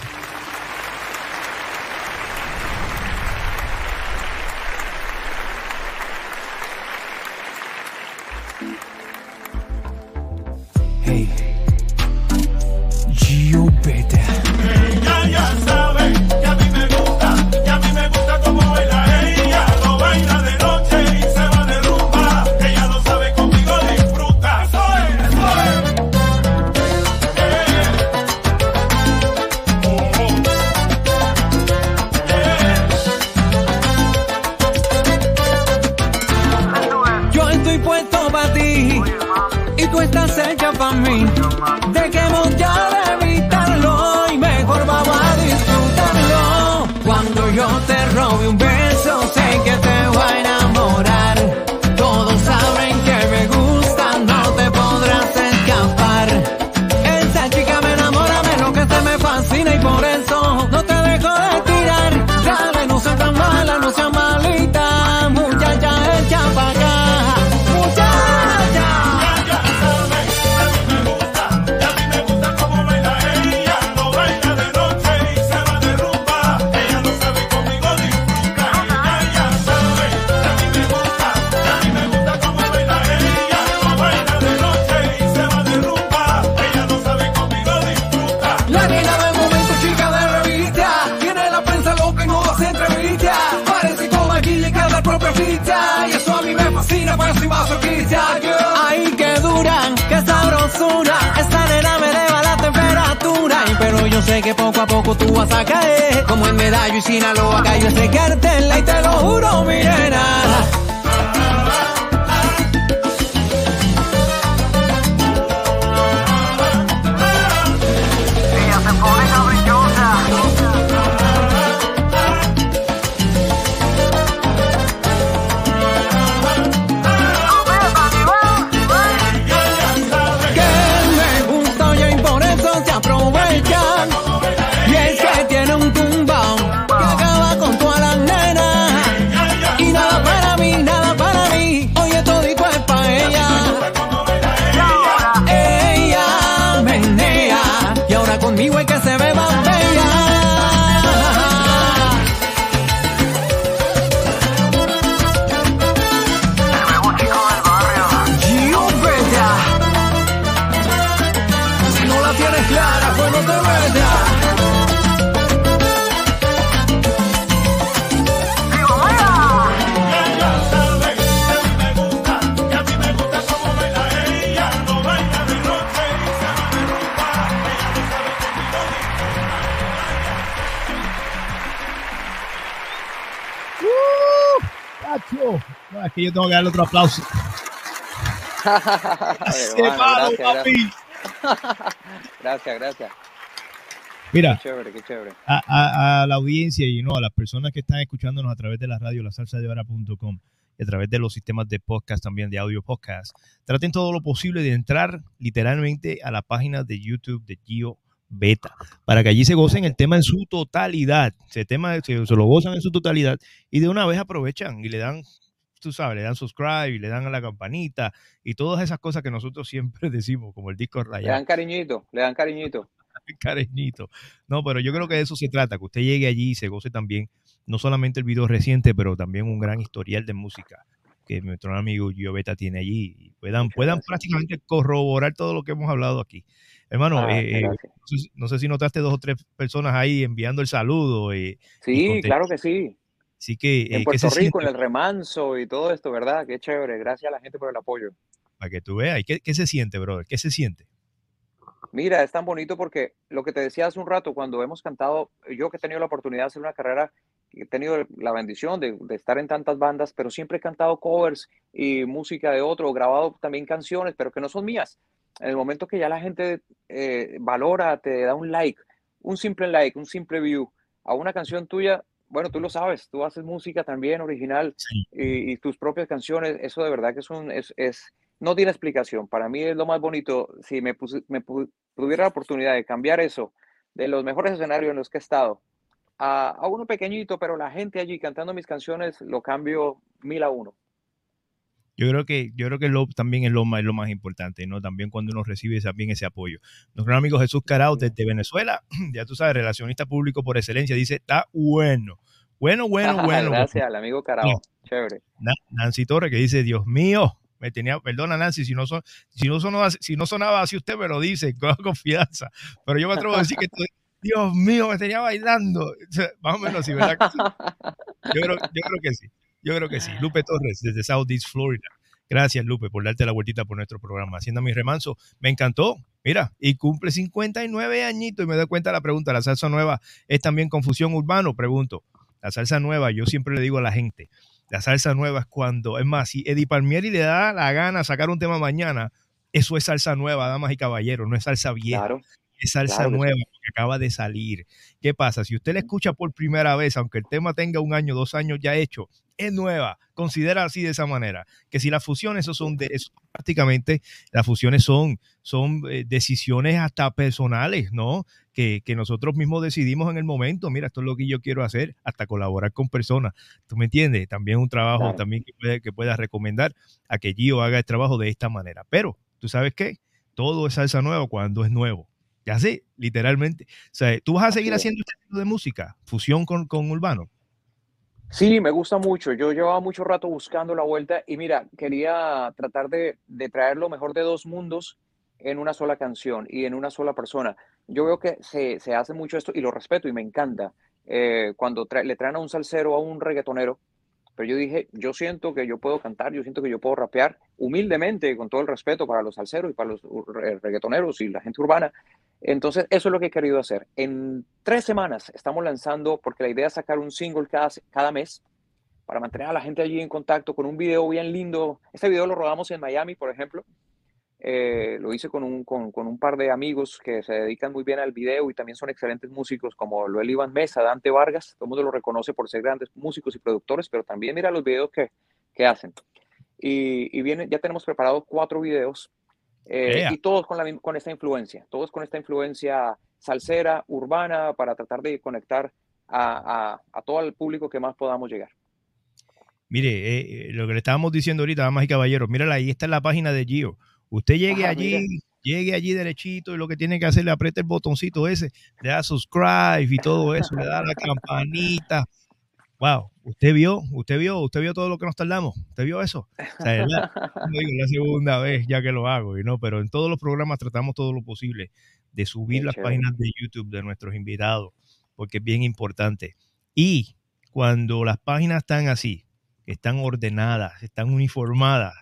Speaker 10: Tengo que darle otro aplauso. [LAUGHS] ¡Ese
Speaker 9: Hermano,
Speaker 10: palo,
Speaker 9: gracias,
Speaker 10: papi! [LAUGHS]
Speaker 9: Gracias, gracias.
Speaker 10: Mira,
Speaker 9: Qué chévere, qué chévere.
Speaker 10: a, a- a la audiencia y no a las personas que están escuchándonos a través de la radio, la salsa de hora.com y a través de los sistemas de podcast también, de audio podcast, traten todo lo posible de entrar literalmente a la página de YouTube de Gio Beta, para que allí se gocen el tema en su totalidad, se, tema, se, se lo gozan en su totalidad y de una vez aprovechan y le dan
Speaker 1: tú sabes, le dan subscribe le dan a la campanita y todas esas cosas que nosotros siempre [LAUGHS] decimos, como el disco
Speaker 9: Le
Speaker 1: rayado
Speaker 9: dan cariñito, le dan cariñito. [LAUGHS]
Speaker 1: cariñito. No, pero yo creo que de eso se trata, que usted llegue allí y se goce también, no solamente el video reciente, pero también un gran historial de música que nuestro amigo Gioveta tiene allí y puedan, puedan
Speaker 9: gracias.
Speaker 1: prácticamente corroborar todo lo que hemos hablado aquí. Hermano,
Speaker 9: Ah,
Speaker 1: eh, eh, no, sé, si- no sé si notaste dos o tres personas ahí enviando el saludo. eh,
Speaker 9: Sí, claro que sí.
Speaker 1: Así que,
Speaker 9: En
Speaker 1: eh, ¿qué
Speaker 9: Puerto
Speaker 1: se
Speaker 9: Rico,
Speaker 1: siente?
Speaker 9: en el remanso y todo esto, ¿verdad? Qué chévere. Gracias a la gente por el apoyo.
Speaker 1: Para que tú veas. ¿Y ¿Qué, qué se siente, brother? ¿Qué se siente?
Speaker 9: Mira, es tan bonito porque lo que te decía hace un rato, cuando hemos cantado, yo que he tenido la oportunidad de hacer una carrera, he tenido la bendición de, de estar en tantas bandas, pero siempre he cantado covers y música de otro, grabado también canciones, pero que no son mías. En el momento que ya la gente eh, valora, te da un like, un simple like, un simple view a una canción tuya, bueno, tú lo sabes, tú haces música también original
Speaker 1: Sí.
Speaker 9: y, y tus propias canciones, eso de verdad que es un, es, es, no tiene explicación. Para mí es lo más bonito. Si me, puse- me tuviera la oportunidad de cambiar eso de los mejores escenarios en los que he estado a, a uno pequeñito, pero la gente allí cantando mis canciones, lo cambio mil a uno.
Speaker 1: Yo creo que, yo creo que lo, también es lo más, es lo más importante, ¿no? También cuando uno recibe también ese apoyo. Nuestro amigo Jesús Carao desde Venezuela, [CLEARS THROAT] ya tú sabes, relacionista público por excelencia, dice, está bueno. Bueno, bueno, [LAUGHS] bueno.
Speaker 9: Gracias al amigo Carao.
Speaker 1: No.
Speaker 9: Chévere.
Speaker 1: Na- Nancy Torres que dice, Dios mío, me tenía, perdona Nancy, si no, son, si, no sonaba, si no sonaba así usted me lo dice, con [LAUGHS] confianza, pero yo me atrevo a decir que esto- Dios mío, me tenía bailando, [LAUGHS] más o menos así, ¿verdad? Yo creo, yo creo que sí, yo creo que sí. Lupe Torres, desde South East Florida. Gracias, Lupe, por darte la vueltita por nuestro programa. Haciendo mi remanso, me encantó. Mira, y cumple 59 añitos y me doy cuenta de la pregunta, ¿la salsa nueva es también confusión urbano? Pregunto. La salsa nueva, yo siempre le digo a la gente, la salsa nueva es cuando, es más, si Eddie Palmieri le da la gana sacar un tema mañana, eso es salsa nueva, damas y caballeros, no es salsa vieja,
Speaker 9: Claro.
Speaker 1: Es salsa
Speaker 9: claro
Speaker 1: nueva que acaba de salir. ¿Qué pasa? Si usted la escucha por primera vez, aunque el tema tenga un año, dos años ya hecho, es nueva. Considera así de esa manera. Que si las fusiones, eso son de, eso prácticamente, las fusiones son, son eh, decisiones hasta personales, ¿no? Que, que nosotros mismos decidimos en el momento. Mira, esto es lo que yo quiero hacer, hasta colaborar con personas. ¿Tú me entiendes? También un trabajo
Speaker 9: Claro.
Speaker 1: también que, puede, que pueda recomendar a que Gio haga el trabajo de esta manera. Pero, ¿tú sabes qué? Todo es salsa nueva cuando es nuevo. Ya sé, literalmente. O sea, ¿tú vas a seguir haciendo este tipo de música? Fusión con, con urbano.
Speaker 9: Sí, me gusta mucho. Yo llevaba mucho rato buscando la vuelta y mira, quería tratar de, de traer lo mejor de dos mundos en una sola canción y en una sola persona. Yo veo que se, se hace mucho esto y lo respeto y me encanta. eh, cuando tra- le traen a un salsero a un reggaetonero, pero yo dije, yo siento que yo puedo cantar, yo siento que yo puedo rapear humildemente, con todo el respeto para los salseros y para los re- reggaetoneros y la gente urbana. Entonces, eso es lo que he querido hacer. En tres semanas estamos lanzando, porque la idea es sacar un single cada, cada mes para mantener a la gente allí en contacto con un video bien lindo. Este video lo rodamos en Miami, por ejemplo. Eh, lo hice con un, con, con un par de amigos que se dedican muy bien al video y también son excelentes músicos, como Loel Iván Mesa, Dante Vargas. Todo el mundo lo reconoce por ser grandes músicos y productores, pero también mira los videos que, que hacen. Y, y viene, ya tenemos preparados cuatro videos eh, y todos con, la, con esta influencia, todos con esta influencia salsera, urbana, para tratar de conectar a, a, a todo el público que más podamos llegar.
Speaker 1: Mire, eh, eh, lo que le estábamos diciendo ahorita, damas y caballeros, mírala ahí, está la página de Gio. Usted llegue
Speaker 9: Ah,
Speaker 1: allí, llegue allí derechito y lo que tiene que hacer, le aprieta el botoncito ese, le da subscribe y todo eso, le da la campanita. Wow, usted vio, usted vio, usted vio todo lo que nos tardamos, usted vio eso. O sea, es la, [LAUGHS] digo, segunda vez ya que lo hago, y no, pero en todos los programas tratamos todo lo posible de subir
Speaker 9: Qué
Speaker 1: las
Speaker 9: chévere.
Speaker 1: páginas de YouTube de nuestros invitados, porque es bien importante. Y cuando las páginas están así, están ordenadas, están uniformadas,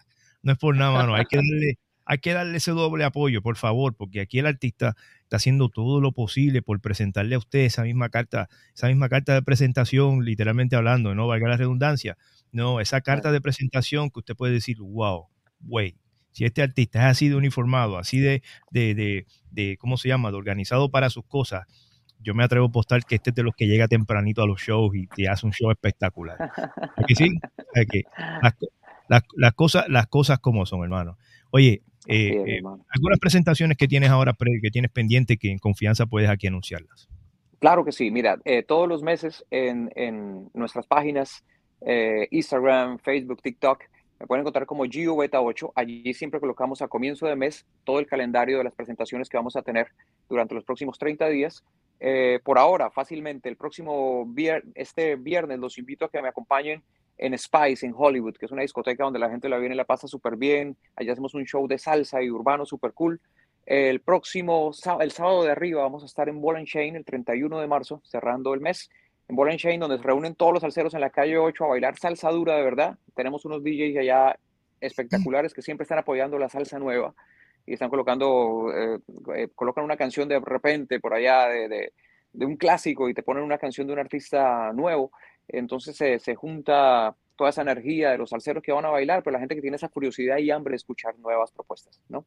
Speaker 1: no es por nada, mano, hay que darle, [LAUGHS] hay que darle ese doble apoyo, por favor, porque aquí el artista está haciendo todo lo posible por presentarle a usted esa misma carta, esa misma carta de presentación, literalmente hablando, no valga la redundancia, no, esa carta de presentación que usted puede decir, wow, wait, si este artista es así de uniformado, así de, de, de, de ¿cómo se llama?, de organizado para sus cosas, yo me atrevo a apostar que este es de los que llega tempranito a los shows y te hace un show espectacular. ¿A que sí? ¿A que las, co- las- las cosas, las cosas como son, hermano. Oye, eh,
Speaker 9: es,
Speaker 1: eh, algunas presentaciones que tienes ahora, que tienes pendiente, que en confianza puedes aquí anunciarlas.
Speaker 9: Claro que sí, mira, eh, todos los meses en, en nuestras páginas eh, Instagram, Facebook, TikTok. Me pueden encontrar como Gio Beta 8. Allí siempre colocamos a comienzo de mes todo el calendario de las presentaciones que vamos a tener durante los próximos 30 días. Eh, por ahora, fácilmente, el próximo viernes, este viernes los invito a que me acompañen en Spice, en Hollywood, que es una discoteca donde la gente la viene y la pasa súper bien. Allá hacemos un show de salsa y urbano súper cool. El próximo, el sábado de arriba, vamos a estar en Ball Chain el 31 de marzo, cerrando el mes. En Ball Chain, donde se reúnen todos los salseros en la calle 8 a bailar salsa dura de verdad. Tenemos unos DJs allá espectaculares que siempre están apoyando la salsa nueva y están colocando, eh, eh, colocan una canción de repente por allá de, de- de un clásico y te ponen una canción de un artista nuevo. Entonces se, se junta toda esa energía de los salseros que van a bailar, pero la gente que tiene esa curiosidad y hambre de escuchar nuevas propuestas, ¿no?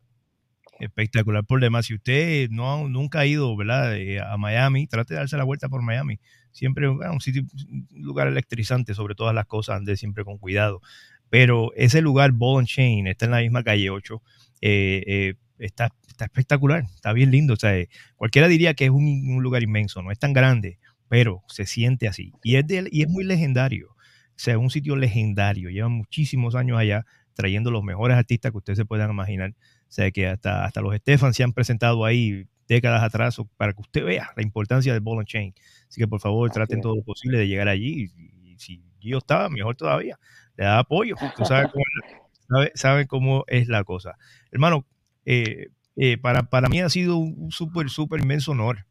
Speaker 1: Espectacular por demás. Si usted no nunca ha ido ¿verdad? Eh, a Miami, trate de darse la vuelta por Miami. Siempre bueno, un sitio, un lugar electrizante sobre todas las cosas, ande siempre con cuidado. Pero ese lugar, Ball and Chain, está en la misma calle 8. eh, eh, está, está espectacular, está bien lindo. O sea, eh, cualquiera diría que es un, un lugar inmenso, no es tan grande, pero se siente así. Y es, de- y es muy legendario. O sea, es un sitio legendario. Llevan muchísimos años allá trayendo los mejores artistas que ustedes se puedan imaginar. O sea, que hasta, hasta los Stefan se han presentado ahí décadas atrás para que usted vea la importancia del ball and chain. Así que por favor traten todo lo posible de llegar allí. Y, y si Gio está, mejor todavía. Le da apoyo. Tú sabes cómo, es la- sabe- sabe cómo es la cosa. Hermano, eh, eh, para, para mí ha sido un súper, súper inmenso honor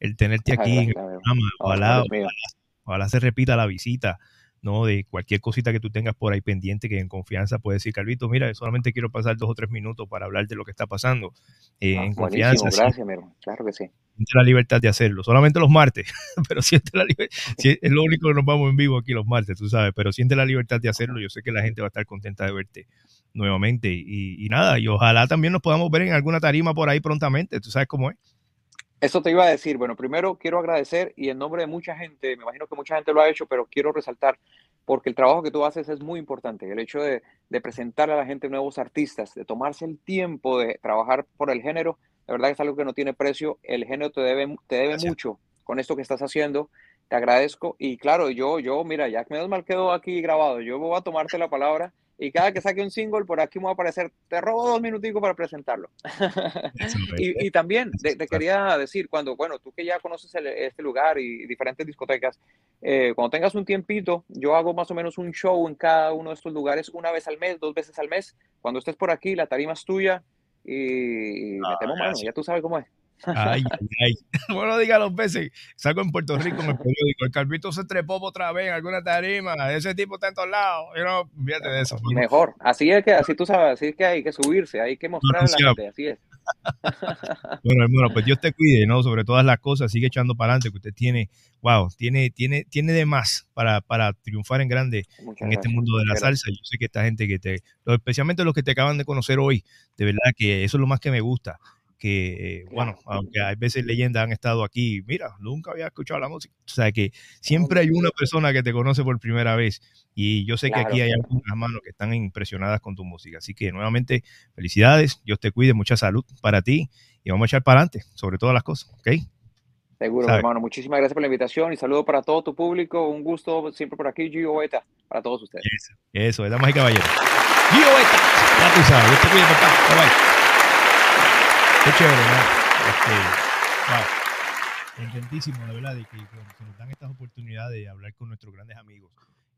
Speaker 1: el tenerte aquí en el programa. Ojalá, ojalá se repita la visita, ¿no? De cualquier cosita que tú tengas por ahí pendiente, que en confianza puedes decir, Calvito, mira, solamente quiero pasar dos o tres minutos para hablar de lo que está pasando. Eh,
Speaker 9: Ah,
Speaker 1: en confianza, sí,
Speaker 9: gracias, mi hermano. Claro que sí.
Speaker 1: siente la libertad de hacerlo. Solamente los martes, [LAUGHS] pero siente la libertad. es lo único que nos vamos en vivo aquí los martes, tú sabes, pero siente la libertad de hacerlo. Yo sé que la gente va a estar contenta de verte nuevamente. Y, y nada, y ojalá también nos podamos ver en alguna tarima por ahí prontamente, tú sabes cómo es.
Speaker 9: Eso te iba a decir. Bueno, primero quiero agradecer y en nombre de mucha gente, me imagino que mucha gente lo ha hecho, pero quiero resaltar porque el trabajo que tú haces es muy importante. El hecho de, de presentar a la gente nuevos artistas, de tomarse el tiempo de trabajar por el género, de verdad que es algo que no tiene precio. El género te debe, te debe
Speaker 1: Gracias.
Speaker 9: mucho con esto que estás haciendo. Te agradezco. Y claro, yo, yo, mira, ya menos mal quedó aquí grabado, yo voy a tomarte la palabra y cada que saque un single por aquí me va a aparecer, te robo dos minuticos para presentarlo. [LAUGHS] Y, y también te, te quería decir, cuando, bueno, tú que ya conoces el- este lugar y diferentes discotecas, eh, cuando tengas un tiempito, yo hago más o menos un show en cada uno de estos lugares una vez al mes, dos veces al mes. Cuando estés por aquí, la tarima es tuya y, y
Speaker 1: Ah,
Speaker 9: metemos mano, ya tú sabes cómo es.
Speaker 1: Ay, ay. [LAUGHS] Bueno, diga dos veces. Salgo en Puerto Rico en el periódico. El Calvito se trepó otra vez en alguna tarima. Ese tipo está en todos lados. Yo no, fíjate de eso. Mira,
Speaker 9: Mejor, así es que, así tú sabes, así es que hay que subirse, hay que mostrarle a la
Speaker 1: anunciado.
Speaker 9: gente, así es. [LAUGHS]
Speaker 1: Bueno, hermano, pues Dios te cuide, ¿no? Sobre todas las cosas, sigue echando para adelante, que usted tiene, wow, tiene, tiene, tiene de más para, para triunfar en grande
Speaker 9: Muchas
Speaker 1: en este mundo de la
Speaker 9: muchas gracias.
Speaker 1: salsa. Yo sé que esta gente que te, especialmente los que te acaban de conocer hoy, de verdad que eso es lo más que me gusta. Que, eh, bueno, aunque hay veces leyendas han estado aquí, mira, nunca había escuchado la música. O sea, que siempre hay una persona que te conoce por primera vez. Y yo sé que aquí hay algunas manos que están impresionadas con tu música. Así que nuevamente, felicidades, Dios te cuide, mucha salud para ti y vamos a echar para adelante sobre todas las cosas, ¿ok?
Speaker 9: Seguro, hermano. Muchísimas gracias por la invitación y saludo para todo tu público. Un gusto siempre por aquí, Gio Beta, para todos ustedes.
Speaker 1: Eso, eso, es damas y caballeros. Gio Beta, ya tú sabes, Dios te cuide, papá. Bye bye. Qué chévere, ¿no? Este, wow. Contentísimo, de verdad, de que, que nos dan estas oportunidades de hablar con nuestros grandes amigos,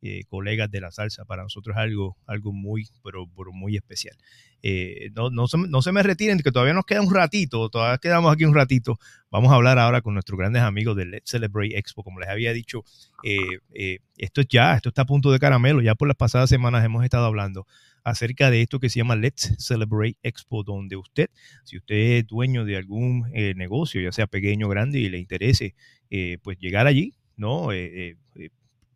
Speaker 1: eh, colegas de la salsa. Para nosotros es algo, algo muy, pero, pero muy especial. Eh, no, no, se, no se me retiren, que todavía nos queda un ratito, todavía quedamos aquí un ratito. Vamos a hablar ahora con nuestros grandes amigos de Let's Celebrate Expo. Como les había dicho, eh, eh, esto es ya, esto está a punto de caramelo. Ya por las pasadas semanas hemos estado hablando acerca de esto que se llama Let's Celebrate Expo, donde usted, si usted es dueño de algún eh, negocio, ya sea pequeño o grande, y le interese, eh, pues llegar allí, ¿no? Eh,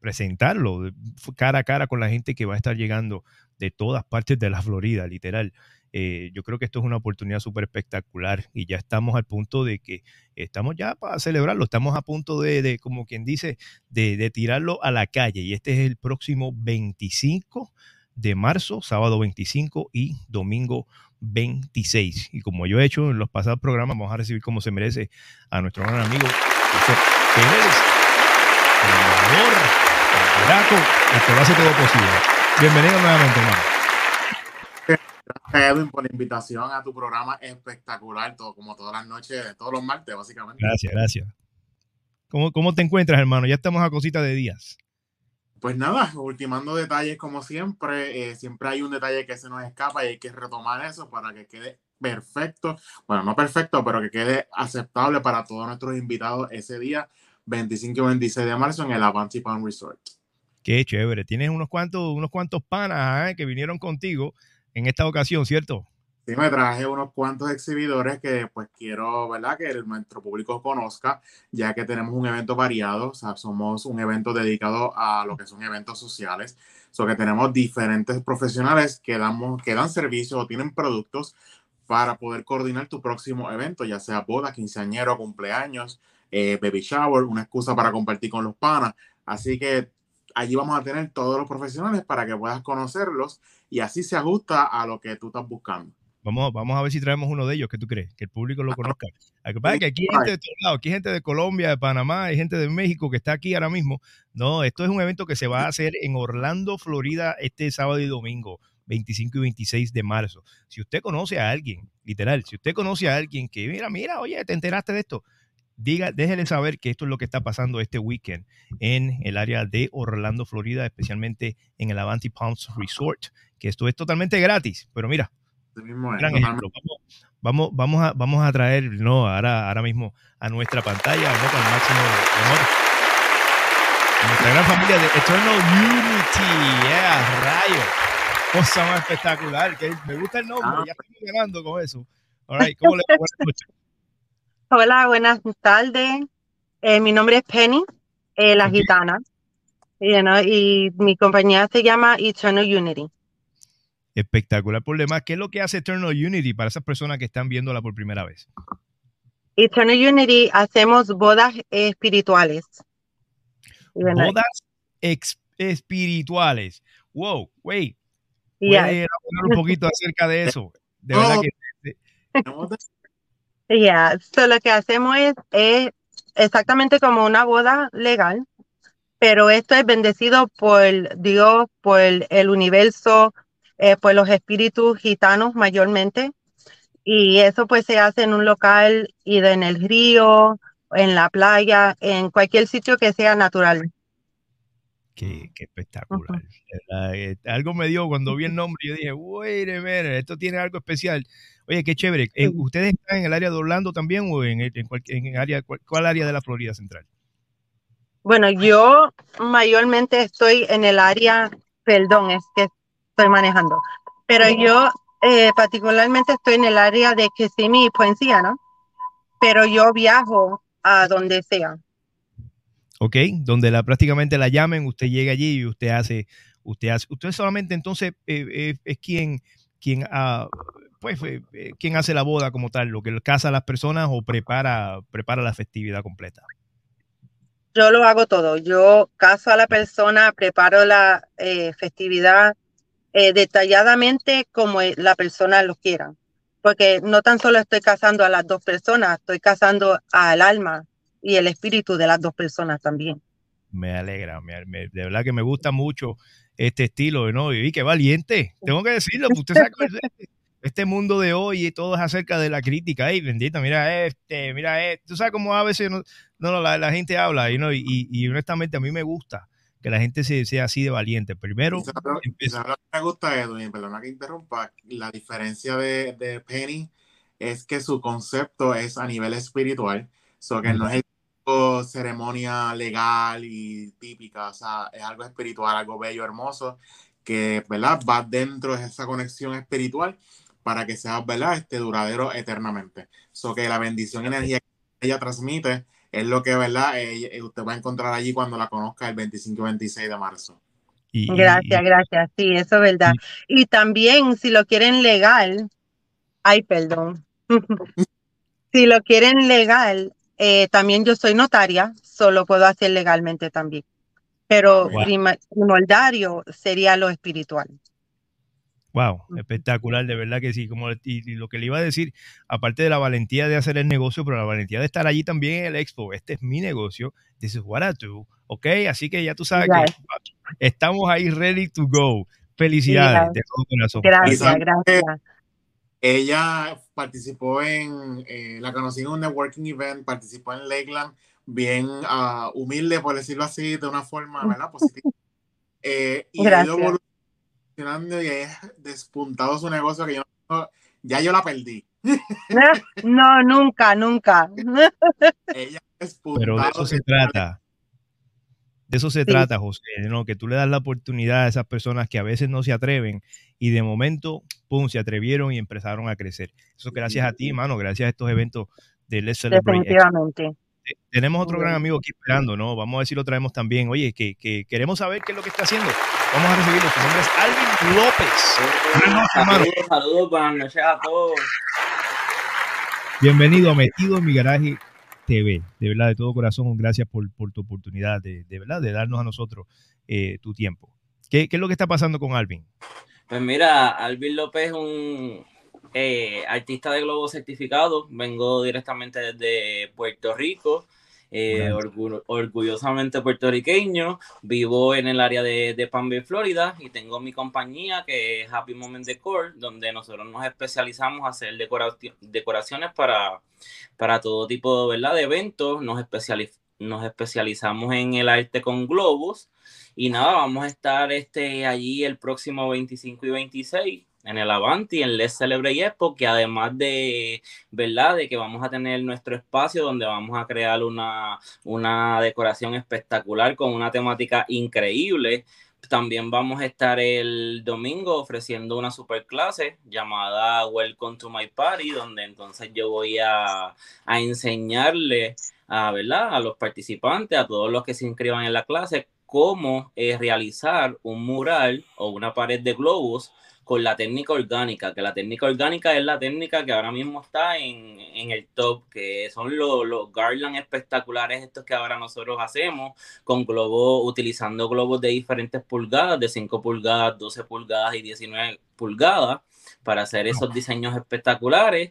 Speaker 1: presentarlo cara a cara con la gente que va a estar llegando de todas partes de la Florida, literal. Yo creo que esto es una oportunidad súper espectacular y ya estamos al punto de que estamos ya para celebrarlo, estamos a punto de, de, como quien dice, de, de tirarlo a la calle y este es el próximo 25 de marzo, sábado 25 y domingo 26. Y como yo he hecho en los pasados programas, vamos a recibir como se merece a nuestro gran amigo José Pérez, el mejor, el Franco, el que lo hace todo posible. Bienvenido nuevamente, hermano.
Speaker 11: Gracias, Edwin, por la invitación a tu programa espectacular, todo, como todas las noches, todos los martes, básicamente.
Speaker 1: Gracias, gracias. ¿Cómo, ¿Cómo te encuentras, hermano? Ya estamos a cosita de días.
Speaker 11: Pues nada, ultimando detalles como siempre, eh, siempre hay un detalle que se nos escapa y hay que retomar eso para que quede perfecto, bueno, no perfecto, pero que quede aceptable para todos nuestros invitados ese día, 25 y 26 de marzo en el Avanti Palm Resort.
Speaker 1: Qué chévere. Tienes unos cuantos, unos cuantos panas ¿eh? que vinieron contigo en esta ocasión, ¿cierto?
Speaker 11: Sí, me traje unos cuantos exhibidores que pues quiero, ¿verdad? Que el- nuestro público conozca, ya que tenemos un evento variado, o sea, somos un evento dedicado a lo que son eventos sociales, so que tenemos diferentes profesionales que, damos, que dan servicios o tienen productos para poder coordinar tu próximo evento, ya sea boda, quinceañero, cumpleaños, eh, baby shower, una excusa para compartir con los panas. Así que allí vamos a tener todos los profesionales para que puedas conocerlos y así se ajusta a lo que tú estás buscando.
Speaker 1: Vamos, vamos a ver si traemos uno de ellos, ¿qué tú crees? Que el público lo conozca. Lo que pasa es que aquí hay gente de todos lados, aquí hay gente de Colombia, de Panamá, hay gente de México que está aquí ahora mismo. No, esto es un evento que se va a hacer en Orlando, Florida, este sábado y domingo, 25 y 26 de marzo. Si usted conoce a alguien, literal, si usted conoce a alguien que, mira, mira, oye, ¿te enteraste de esto? Diga, déjele saber que esto es lo que está pasando este weekend en el área de Orlando, Florida, especialmente en el Avanti Palms Resort, que esto es totalmente gratis. Pero mira,
Speaker 11: mismo es,
Speaker 1: gran ejemplo. Vamos, vamos, vamos, a, vamos a traer, no, ahora, ahora mismo a nuestra pantalla, ¿no? con el máximo honor. a Nuestra gran familia de Eternal Unity, yeah, rayo. Cosa más espectacular. Que me gusta el nombre, ya estamos ganando con eso. All right, ¿cómo le va? Buenas noches. [LAUGHS]
Speaker 12: Hola, buenas tardes. Eh, mi nombre es Penny, eh, la gitana. You know, y mi compañía se llama Eternal Unity.
Speaker 1: Espectacular por demás. ¿Qué es lo que hace Eternal Unity para esas personas que están viéndola por primera vez?
Speaker 12: Eternal Unity hacemos bodas espirituales.
Speaker 1: Bodas espirituales. Wow, wait.
Speaker 12: Yeah.
Speaker 1: ¿Puede elaborar un poquito [LAUGHS] acerca de eso? De verdad que
Speaker 12: Yeah, so lo que hacemos es, es exactamente como una boda legal, pero esto es bendecido por Dios, por el universo, eh, por los espíritus gitanos mayormente. Y eso pues se hace en un local y en el río, en la playa, en cualquier sitio que sea natural.
Speaker 1: Qué, qué espectacular. Eh, algo me dio cuando vi el [LAUGHS] nombre y yo dije, wait a minute, esto tiene algo especial. Oye, qué chévere. Eh, ¿Ustedes están en el área de Orlando también o en, en, cual- en área, cuál área de la Florida Central?
Speaker 12: Bueno, yo mayormente estoy en el área, perdón, es que estoy manejando, pero yo eh, particularmente estoy en el área de Kissimmee y Poinciana, pero yo viajo a donde sea.
Speaker 1: ¿Ok? Donde la, prácticamente la llamen, usted llega allí y usted hace, usted hace, usted solamente entonces eh, eh, es quien, quien, ah, pues, quien hace la boda como tal, lo que casa a las personas o prepara, prepara la festividad completa.
Speaker 12: Yo lo hago todo. Yo caso a la persona, preparo la eh, festividad eh, detalladamente como la persona lo quiera. Porque no tan solo estoy casando a las dos personas, estoy casando al alma y el espíritu de las dos personas también.
Speaker 1: Me alegra, me- me- de verdad que me gusta mucho este estilo, ¿no? Y qué valiente, tengo que decirlo, usted sabe este, mundo de hoy y todo es acerca de la crítica, ay, bendita, mira este, mira este, tú sabes cómo a veces no, no, la, la gente habla, y, ¿no? y- y honestamente a mí me gusta que la gente se- sea así de valiente. Primero,
Speaker 11: ¿Sabes lo- sabes lo que me gusta, Edwin? Perdona que interrumpa. La diferencia de, de Penny es que su concepto es a nivel espiritual. So que no es el tipo ceremonia legal y típica. O sea, es algo espiritual, algo bello, hermoso, que, ¿verdad? Va dentro de esa conexión espiritual para que sea, ¿verdad? Este duradero eternamente. So que la bendición y energía que ella transmite es lo que, ¿verdad? Ella- usted va a encontrar allí cuando la conozca el 25 y 26 de marzo.
Speaker 1: y, y-
Speaker 12: Gracias, gracias. Sí, eso es verdad. Y también, si lo quieren legal, ay, perdón. [LAUGHS] Si lo quieren legal, eh, también yo soy notaria, solo puedo hacer legalmente también. Pero
Speaker 1: Wow.
Speaker 12: prima- primordiario sería lo espiritual.
Speaker 1: Wow, espectacular, de verdad que sí. Como, y, y lo que le iba a decir, aparte de la valentía de hacer el negocio, pero la valentía de estar allí también en el expo. Este es mi negocio. This is what I do. Ok, así que ya tú sabes
Speaker 12: Yes.
Speaker 1: que estamos ahí ready to go. Felicidades
Speaker 12: Yes.
Speaker 1: de todo corazón.
Speaker 12: Gracias, gracias.
Speaker 11: Ella participó en, eh, la conocí en un networking event, participó en Lakeland, bien ah, humilde, por decirlo así, de una forma, ¿verdad? Positiva. Eh, y ha ido Evolucionando y ha despuntado su negocio que yo no- ya yo la perdí. [LAUGHS]
Speaker 12: No, nunca, nunca. [LAUGHS]
Speaker 11: Ella
Speaker 1: Pero de eso se trata. De eso se
Speaker 12: Sí.
Speaker 1: trata, José, ¿no? Que tú le das la oportunidad a esas personas que a veces no se atreven y de momento, pum, se atrevieron y empezaron a crecer. Eso gracias a ti, hermano, gracias a estos eventos de Let's Celebrate. Expo.
Speaker 12: Definitivamente.
Speaker 1: Tenemos otro gran amigo aquí esperando, ¿no? Vamos a ver si lo traemos también. Oye, que, que queremos saber qué es lo que está haciendo. Vamos a recibirlo. Su nombre es Alvin López. Buenas.
Speaker 13: Saludos, saludos, buenas noches a todos.
Speaker 1: Bienvenido a Metido en mi Garaje TV. De verdad, de todo corazón, gracias por, por tu oportunidad, de, de verdad, de darnos a nosotros eh, tu tiempo. ¿Qué, ¿Qué es lo que está pasando con Alvin?
Speaker 13: Pues mira, Alvin López es un eh, artista de globo certificado. Vengo directamente desde Puerto Rico. eh, orgullosamente puertorriqueño, vivo en el área de, de Palm Beach, Florida, y tengo mi compañía que es Happy Moment Decor, donde nosotros nos especializamos a hacer decoraci- decoraciones para, para todo tipo ¿verdad? de eventos. Nos, especiali- nos especializamos en el arte con globos. Y nada, vamos a estar este, allí el próximo 25 y 26 en el Avanti, en Let's Celebrate Expo, que además de, ¿verdad? De que vamos a tener nuestro espacio donde vamos a crear una, una decoración espectacular con una temática increíble. También vamos a estar el domingo ofreciendo una super clase llamada Welcome to My Party, donde entonces yo voy a, a enseñarle a, ¿verdad? a los participantes, a todos los que se inscriban en la clase, cómo eh, realizar un mural o una pared de globos con la técnica orgánica, que la técnica orgánica es la técnica que ahora mismo está en, en el top, que son los, los garland espectaculares estos que ahora nosotros hacemos, con globos, utilizando globos de diferentes pulgadas, de 5 pulgadas, 12 pulgadas y 19 pulgadas, para hacer esos diseños espectaculares.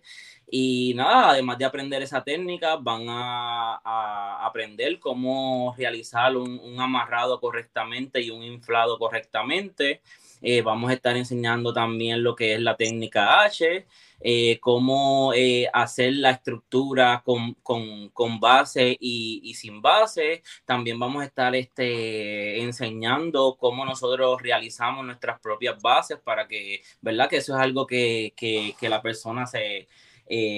Speaker 13: Y nada, además de aprender esa técnica, van a, a aprender cómo realizar un, un amarrado correctamente y un inflado correctamente. Eh, vamos a estar enseñando también lo que es la técnica H, eh, cómo eh, hacer la estructura con, con, con base y, y, sin base. También vamos a estar este, enseñando cómo nosotros realizamos nuestras propias bases para que, ¿verdad? Que eso es algo que, que, que la persona se,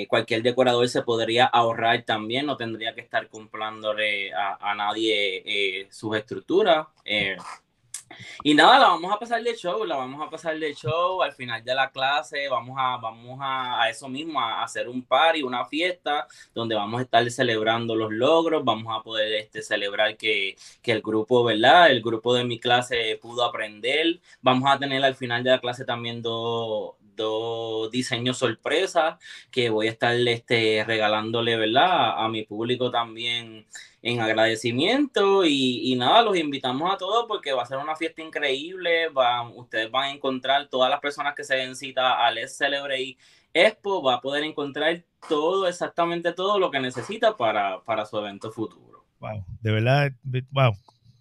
Speaker 13: cualquier decorador se podría ahorrar también, no tendría que estar comprándole a, a nadie sus estructuras. Y nada, la vamos a pasar de show, la vamos a pasar de show al final de la clase, vamos a, vamos a, a eso mismo, a hacer un party, una fiesta, donde vamos a estar celebrando los logros, vamos a poder este, celebrar que, que el grupo, ¿verdad? El grupo de mi clase pudo aprender, vamos a tener al final de la clase también dos dos diseños sorpresas que voy a estar este, regalándole, ¿verdad? A, mi público también en agradecimiento y, y, nada, los invitamos a todos porque va a ser una fiesta increíble, van, ustedes van a encontrar todas las personas que se den cita a Let's Celebrate Expo, va a poder encontrar todo, exactamente todo lo que necesita para, para su evento futuro.
Speaker 1: Wow, de verdad, wow,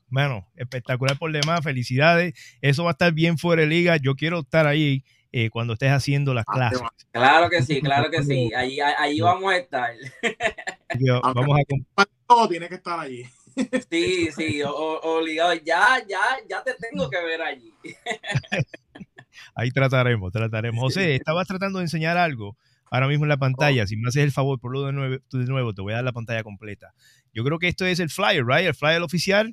Speaker 1: bueno, espectacular por demás, felicidades, eso va a estar bien fuera de liga, yo quiero estar ahí eh, cuando estés haciendo las clases.
Speaker 13: Claro que sí, claro que sí. Allí, allí vamos a estar. [LAUGHS]
Speaker 1: vamos a
Speaker 11: todo tiene que estar allí. [LAUGHS]
Speaker 13: Sí, sí, obligado. Ya, ya, ya te tengo que ver allí. [LAUGHS]
Speaker 1: Ahí trataremos, trataremos. José, estabas tratando de enseñar algo ahora mismo en la pantalla. Si me haces el favor, por lo de nuevo, de nuevo, te voy a dar la pantalla completa. Yo creo que esto es el flyer, ¿right? El flyer oficial.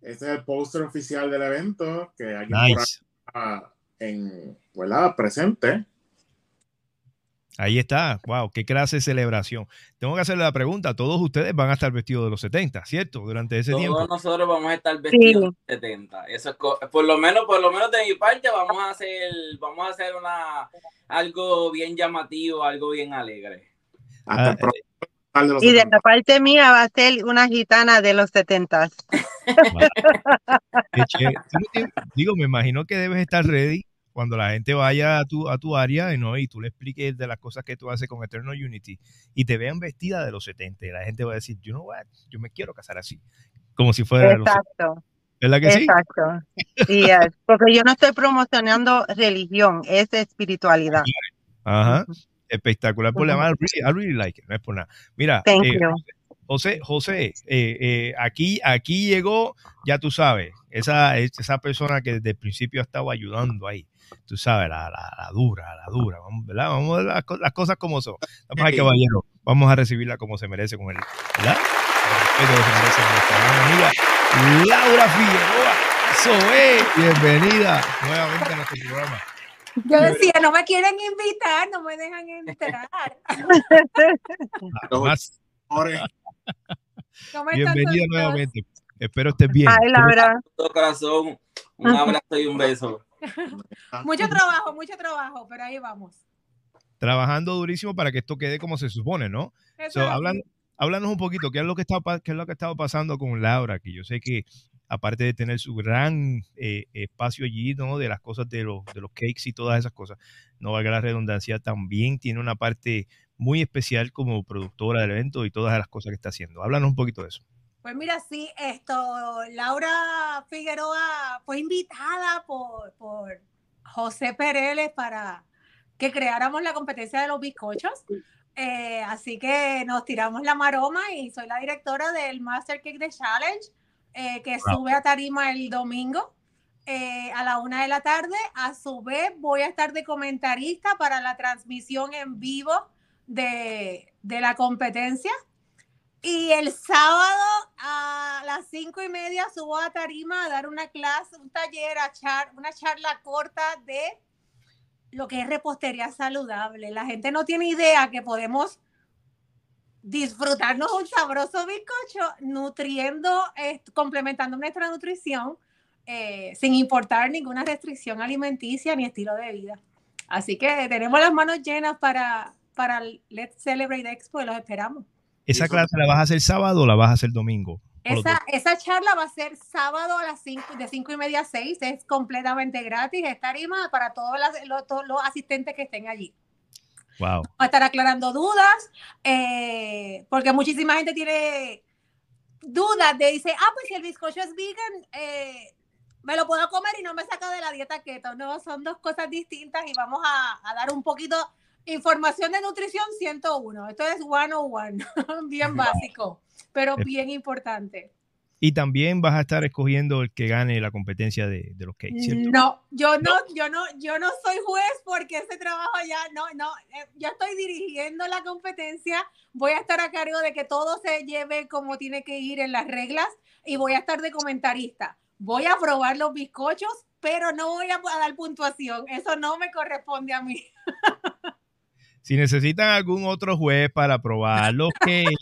Speaker 11: Este es el póster oficial del evento que aquí
Speaker 1: nice.
Speaker 11: En, ¿verdad? Presente.
Speaker 1: Ahí está, wow, qué clase de celebración. Tengo que hacerle la pregunta, todos ustedes van a estar vestidos de los 70, ¿cierto? Durante ese
Speaker 13: todos
Speaker 1: tiempo.
Speaker 13: nosotros vamos a estar vestidos sí. de 70. Eso es por lo menos, por lo menos de mi parte vamos a hacer, vamos a hacer una algo bien llamativo, algo bien alegre.
Speaker 11: Ah,
Speaker 12: de y de la parte mía va a ser una gitana de los 70.
Speaker 1: Digo, me imagino que debes estar ready cuando la gente vaya a tu, a tu área ¿no? y tú le expliques de las cosas que tú haces con Eternal Unity y te vean vestida de los 70, y la gente va a decir, you know what, yo me quiero casar así, como si fuera de los 70.
Speaker 12: Exacto.
Speaker 1: ¿Verdad que sí?
Speaker 12: Exacto. Yes, porque yo no estoy promocionando religión, es espiritualidad.
Speaker 1: Ajá. Espectacular por la really, I really like it, no es por nada. Mira,
Speaker 12: Thank
Speaker 1: eh,
Speaker 12: you.
Speaker 1: José, José, eh, eh, aquí, aquí llegó, ya tú sabes, esa, esa persona que desde el principio ha estado ayudando ahí, tú sabes, la, la, la dura, la dura, vamos, ¿verdad? Vamos a ver las, las cosas como son. Vamos al caballero, vamos a recibirla como se merece con él, el respeto que se merece nuestra amiga Laura Figueroa. Bienvenida nuevamente a nuestro programa.
Speaker 14: Yo decía, no me quieren invitar, no me dejan entrar. [LAUGHS]
Speaker 1: Más,
Speaker 14: No me están
Speaker 1: bienvenida nuevamente. Espero estés bien.
Speaker 12: Ay, Laura.
Speaker 13: Todo corazón, un abrazo y un beso.
Speaker 14: Mucho trabajo, mucho trabajo, pero ahí vamos.
Speaker 1: trabajando durísimo para que esto quede como se supone, ¿no? So, hablan, háblanos un poquito, ¿qué es lo que está, qué es lo que ha estado pasando con Laura? Que yo sé que aparte de tener su gran eh, espacio allí, ¿no? De las cosas de los, de los cakes y todas esas cosas, no valga la redundancia, también tiene una parte muy especial como productora del evento y todas las cosas que está haciendo. Háblanos un poquito de eso.
Speaker 14: Pues mira, sí, esto, Laura Figueroa fue invitada por, por José Pereles para que creáramos la competencia de los bizcochos. Eh, así que nos tiramos la maroma y soy la directora del Master Cake The Challenge, eh, que
Speaker 15: Wow.
Speaker 14: sube a tarima el domingo eh, a la una de la tarde. A su vez, voy a estar de comentarista para la transmisión en vivo de, de la competencia. Y el sábado a las cinco y media subo a Tarima a dar una clase, un taller, a char- una charla corta de lo que es repostería saludable. La gente no tiene idea que podemos disfrutarnos un sabroso bizcocho nutriendo, eh, complementando nuestra nutrición eh, sin importar ninguna restricción alimenticia ni estilo de vida. Así que tenemos las manos llenas para, para el Let's Celebrate Expo y los esperamos.
Speaker 1: ¿Esa clase la vas a hacer sábado o la vas a hacer domingo? Los.
Speaker 14: Esa, esa charla va a ser sábado a las 5, de 5 y media a 6, es completamente gratis, es tarima para todos, las- lo- todos los asistentes que estén allí.
Speaker 1: Wow.
Speaker 14: Va a estar aclarando dudas, eh, porque muchísima gente tiene dudas de, dice, ah, pues si el bizcocho es vegan, eh, me lo puedo comer y no me saca de la dieta keto. No, son dos cosas distintas y vamos a, a dar un poquito información de nutrición 101. Esto es 101, [LAUGHS] bien básico, pero bien importante.
Speaker 1: Y también vas a estar escogiendo el que gane la competencia de, de los cakes, ¿cierto?
Speaker 14: No, yo no, yo no, yo no soy juez porque ese trabajo ya, no, no, eh, yo estoy dirigiendo la competencia, voy a estar a cargo de que todo se lleve como tiene que ir en las reglas y voy a estar de comentarista. Voy a probar los bizcochos, pero no voy a, a dar puntuación, eso no me corresponde a mí.
Speaker 1: Si necesitan algún otro juez para probar los [LAUGHS] cakes,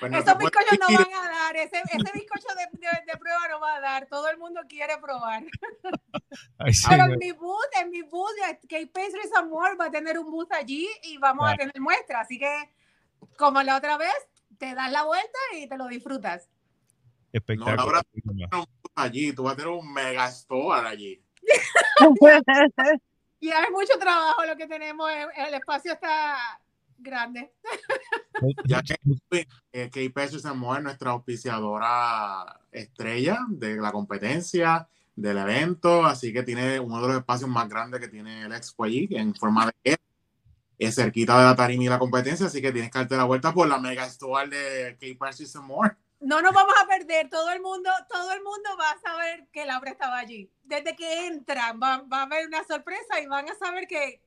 Speaker 11: Pues
Speaker 14: Esos bizcochos no van a dar, ese, ese bizcocho de, de- de prueba no va a dar, todo el mundo quiere probar. [LAUGHS]
Speaker 1: Ay, sí,
Speaker 14: Pero
Speaker 1: no.
Speaker 14: en mi booth, en mi booth, Cake Pastries Amor va a tener un booth allí y vamos a tener muestra. Así que, como la otra vez, te das la vuelta y te lo disfrutas.
Speaker 11: No,
Speaker 1: espectacular.
Speaker 11: Laura, allí, tú vas a tener un mega store allí. [LAUGHS]
Speaker 14: Y hay mucho trabajo lo que tenemos, el espacio está grande.
Speaker 11: Ya que eh, Kay Pastries Amor es nuestra auspiciadora estrella de la competencia, del evento, así que tiene uno de los espacios más grandes que tiene el expo allí, en forma de es cerquita de la tarima y la competencia, así que tienes que darte la vuelta por la mega store de Pastries Amor.
Speaker 14: No nos vamos a perder, todo el mundo, todo el mundo va a saber que Laura estaba allí. Desde que entran, va, va a haber una sorpresa y van a saber que,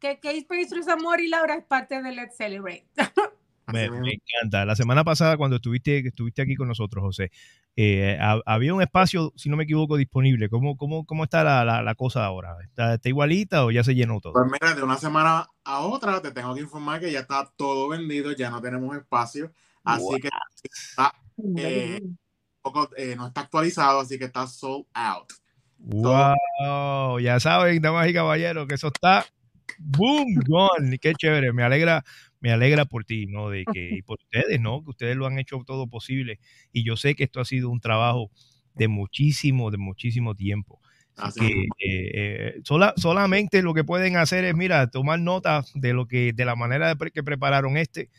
Speaker 14: que Case Pastries Amor y Laura es parte de Let's Celebrate. [LAUGHS]
Speaker 1: Me, me encanta. La semana pasada, cuando estuviste, estuviste aquí con nosotros, José, eh, ha- había un espacio, si no me equivoco, disponible. ¿Cómo, cómo, cómo está la, la- la cosa ahora? ¿Está, está igualita o ya se llenó todo?
Speaker 11: Pues mira, de una semana a otra te tengo que informar que ya está todo vendido, ya no tenemos espacio, así
Speaker 1: Wow.
Speaker 11: que está, eh, poco, eh, no está actualizado, así que está sold out.
Speaker 1: Wow, ya saben, damas y caballeros, que eso está boom, gone. Qué chévere, me alegra, me alegra por ti, ¿no? De que, y por ustedes, ¿no? Que ustedes lo han hecho todo posible. Y yo sé que esto ha sido un trabajo de muchísimo, de muchísimo tiempo.
Speaker 11: Así
Speaker 1: que eh, eh, sola- solamente lo que pueden hacer es, mira, tomar nota de lo que, de la manera de pre- que prepararon este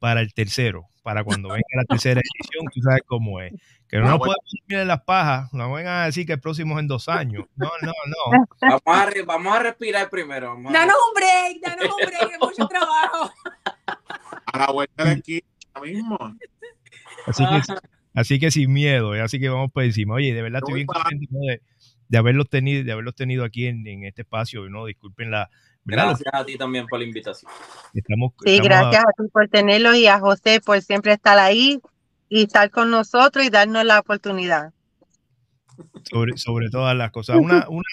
Speaker 1: para el tercero, para cuando venga la [LAUGHS] tercera edición, tú sabes cómo es. Que no
Speaker 11: Ah,
Speaker 1: nos
Speaker 11: bueno.
Speaker 1: podemos en las pajas, no vengan a decir que el próximo es en dos años. No, no, no. [LAUGHS]
Speaker 13: Vamos a, re- vamos a respirar primero. vamos a
Speaker 14: Danos un break, danos un break, que mucho trabajo.
Speaker 11: A la vuelta de aquí, ahora mismo.
Speaker 1: Así que, así que sin miedo, eh, así que vamos por encima. Oye, de verdad
Speaker 11: Yo
Speaker 1: estoy bien contento de, de haberlos tenido, de haberlos tenido aquí en, en este espacio, ¿no? Disculpen la, ¿verdad?
Speaker 13: Gracias a ti también por la invitación.
Speaker 1: Estamos,
Speaker 12: Sí,
Speaker 1: estamos
Speaker 12: gracias a ti por tenerlo y a José por siempre estar ahí y estar con nosotros y darnos la oportunidad.
Speaker 1: sobre, sobre todas las cosas. Una, [LAUGHS] una,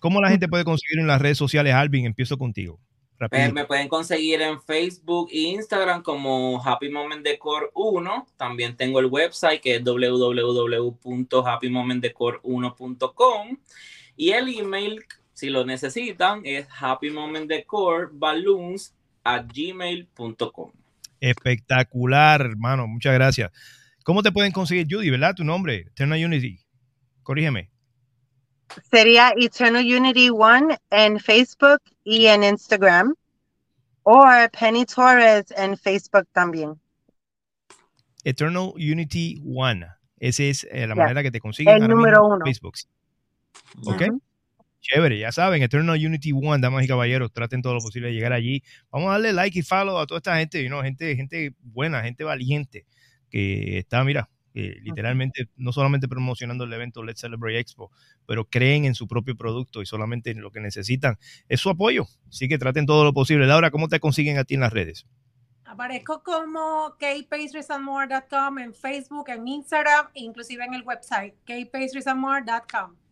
Speaker 1: ¿Cómo la gente puede conseguir en las redes sociales, Alvin? Empiezo contigo. Rapidito.
Speaker 13: me pueden conseguir en Facebook e Instagram como Happy Moment Decor 1. También tengo el website que es www.happymomentdecor1.com y el email, si lo necesitan, es happymomentdecorballoons at gmail.com.
Speaker 1: Espectacular, hermano. Muchas gracias. ¿Cómo te pueden conseguir, Judy, verdad? Tu nombre, Eternal Unity. Corrígeme.
Speaker 12: Sería Eternal Unity One en Facebook y en Instagram. O Penny Torres en Facebook también.
Speaker 1: Eternal Unity One. Esa es eh, la manera que te consiguen
Speaker 12: El número uno.
Speaker 1: Facebook. ¿Ok? Chévere, ya saben, Eternal Unity One, damas y caballeros, traten todo lo posible de llegar allí. Vamos a darle like y follow a toda esta gente, you know, gente, gente buena, gente valiente, que está, mira, eh, literalmente no solamente promocionando el evento Let's Celebrate Expo, pero creen en su propio producto y solamente lo que necesitan es su apoyo. Así que traten todo lo posible. Laura, ¿cómo te consiguen a ti en las redes?
Speaker 14: Aparezco como kpastriesandmore.com en Facebook, en Instagram, e inclusive en el website kpastriesandmore.com.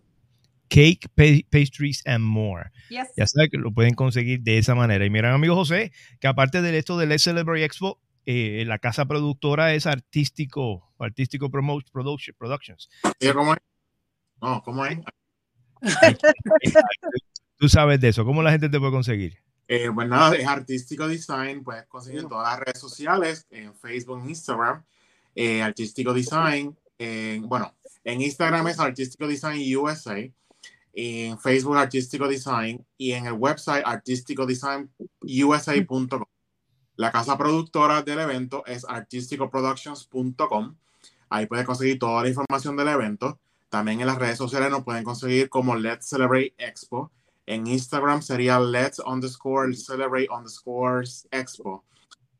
Speaker 1: Cake, pa- Pastries and More.
Speaker 14: Yes.
Speaker 1: Ya saben que lo pueden conseguir de esa manera. Y miren, amigo José, que aparte de esto del Let's Celebrate Expo, eh, la casa productora es Artístico, Artístico Promote Production, Productions.
Speaker 11: ¿Y ¿Cómo es? No, ¿cómo es?
Speaker 1: Tú sabes de eso. ¿Cómo la gente te puede conseguir?
Speaker 11: Eh, pues nada, es Artístico Design, puedes conseguir en todas las redes sociales, en Facebook, Instagram, eh, Artístico Design, en- bueno, en Instagram es Artístico Design USA, en Facebook Artístico Design y en el website artísticodesignUSA.com. La casa productora del evento es artísticoproductions.com. Ahí puedes conseguir toda la información del evento. También en las redes sociales nos pueden conseguir como Let's Celebrate Expo. En Instagram sería let's underscore celebrate underscore expo.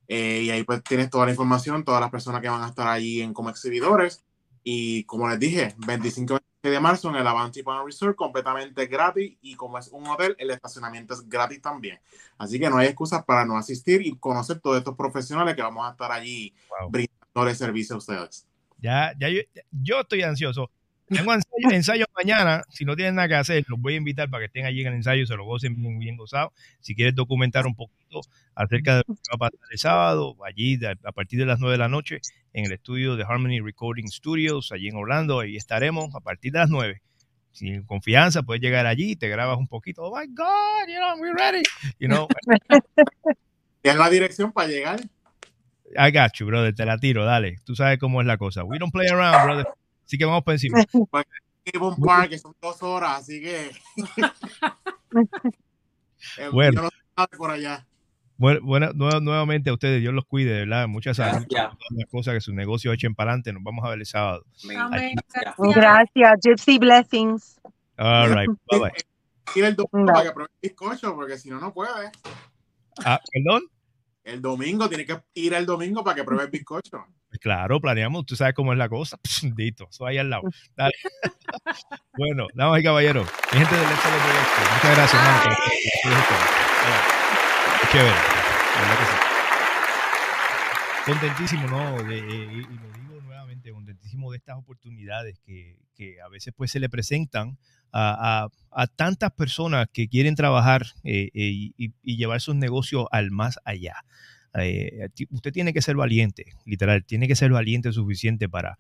Speaker 11: Eh, y ahí pues tienes toda la información, todas las personas que van a estar allí en como exhibidores. Y como les dije, 25 de marzo en el Avanti Palm Resort, completamente gratis. Y como es un hotel, el estacionamiento es gratis también. Así que no hay excusas para no asistir y conocer todos estos profesionales que vamos a estar allí brindándoles servicio a ustedes.
Speaker 1: Ya, ya yo, yo estoy ansioso. Tengo ensayo, ensayo mañana. Si no tienen nada que hacer, los voy a invitar para que estén allí en el ensayo, se lo gocen bien, bien gozado. Si quieres documentar un poquito acerca de lo que va a pasar el sábado, allí a partir de las 9 de la noche, en el estudio de Harmony Recording Studios, allí en Orlando, ahí estaremos a partir de las 9. Sin confianza, puedes llegar allí y te grabas un poquito. Oh my God, you know, we're ready. You know, [LAUGHS]
Speaker 11: ¿Tienes la dirección para llegar?
Speaker 1: I got you, brother. Te la tiro, dale. Tú sabes cómo es la cosa. We don't play around, brother. Así que vamos [LAUGHS] para encima.
Speaker 11: Avon Park, que son dos horas, así que. [LAUGHS] Eh,
Speaker 1: Bueno.
Speaker 11: No por allá.
Speaker 1: Bueno, bueno, nue- nuevamente a ustedes, Dios los cuide, de ¿verdad? Muchas
Speaker 13: Gracias.
Speaker 1: todas las cosas que sus negocios echen para adelante. Nos vamos a ver el sábado.
Speaker 14: Amén.
Speaker 12: Gracias. Gypsy Blessings.
Speaker 1: All right, bye bye.
Speaker 11: Ir el domingo para que pruebe el bizcocho, porque si no, no puede.
Speaker 1: Ah, perdón.
Speaker 11: El domingo, tiene que ir el domingo para que pruebe el bizcocho.
Speaker 1: Claro, planeamos, tú sabes cómo es la cosa. [LAUGHS] Dito, eso ahí al lado. Dale. [LAUGHS] bueno, damas y caballeros, mi gente del muchas gracias, hermano. chévere, verdad que sí. Contentísimo, ¿no? De- eh, y, y lo digo nuevamente, contentísimo de estas oportunidades que, que a veces pues se le presentan a, a- a tantas personas que quieren trabajar eh, eh, y- y llevar sus negocios al más allá. Eh, usted tiene que ser valiente, literal, tiene que ser valiente suficiente para,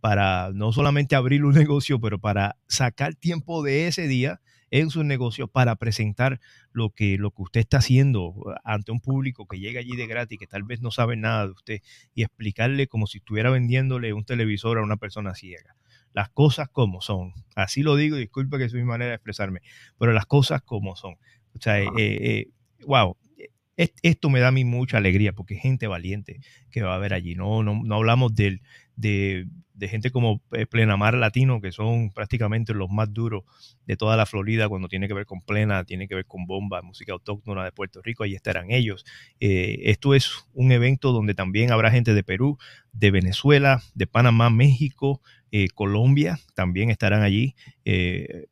Speaker 1: para no solamente abrir un [LAUGHS] negocio, pero para sacar tiempo de ese día en su negocio para presentar lo que, lo que usted está haciendo ante un público que llega allí de gratis, que tal vez no sabe nada de usted, y explicarle como si estuviera vendiéndole un televisor a una persona ciega. las cosas como son. Así lo digo, disculpe que es mi manera de expresarme, pero las cosas como son. O sea, eh, eh, wow, es- esto me da a mí mucha alegría porque gente valiente que va a haber allí. No, no, no hablamos del, de, gente como eh, Plenamar Latino, que son prácticamente los más duros de toda la Florida cuando tiene que ver con Plena, tiene que ver con Bomba, música autóctona de Puerto Rico, ahí estarán ellos. Eh, esto es un evento donde también habrá gente de Perú, de Venezuela, de Panamá, México, eh, Colombia, también estarán allí,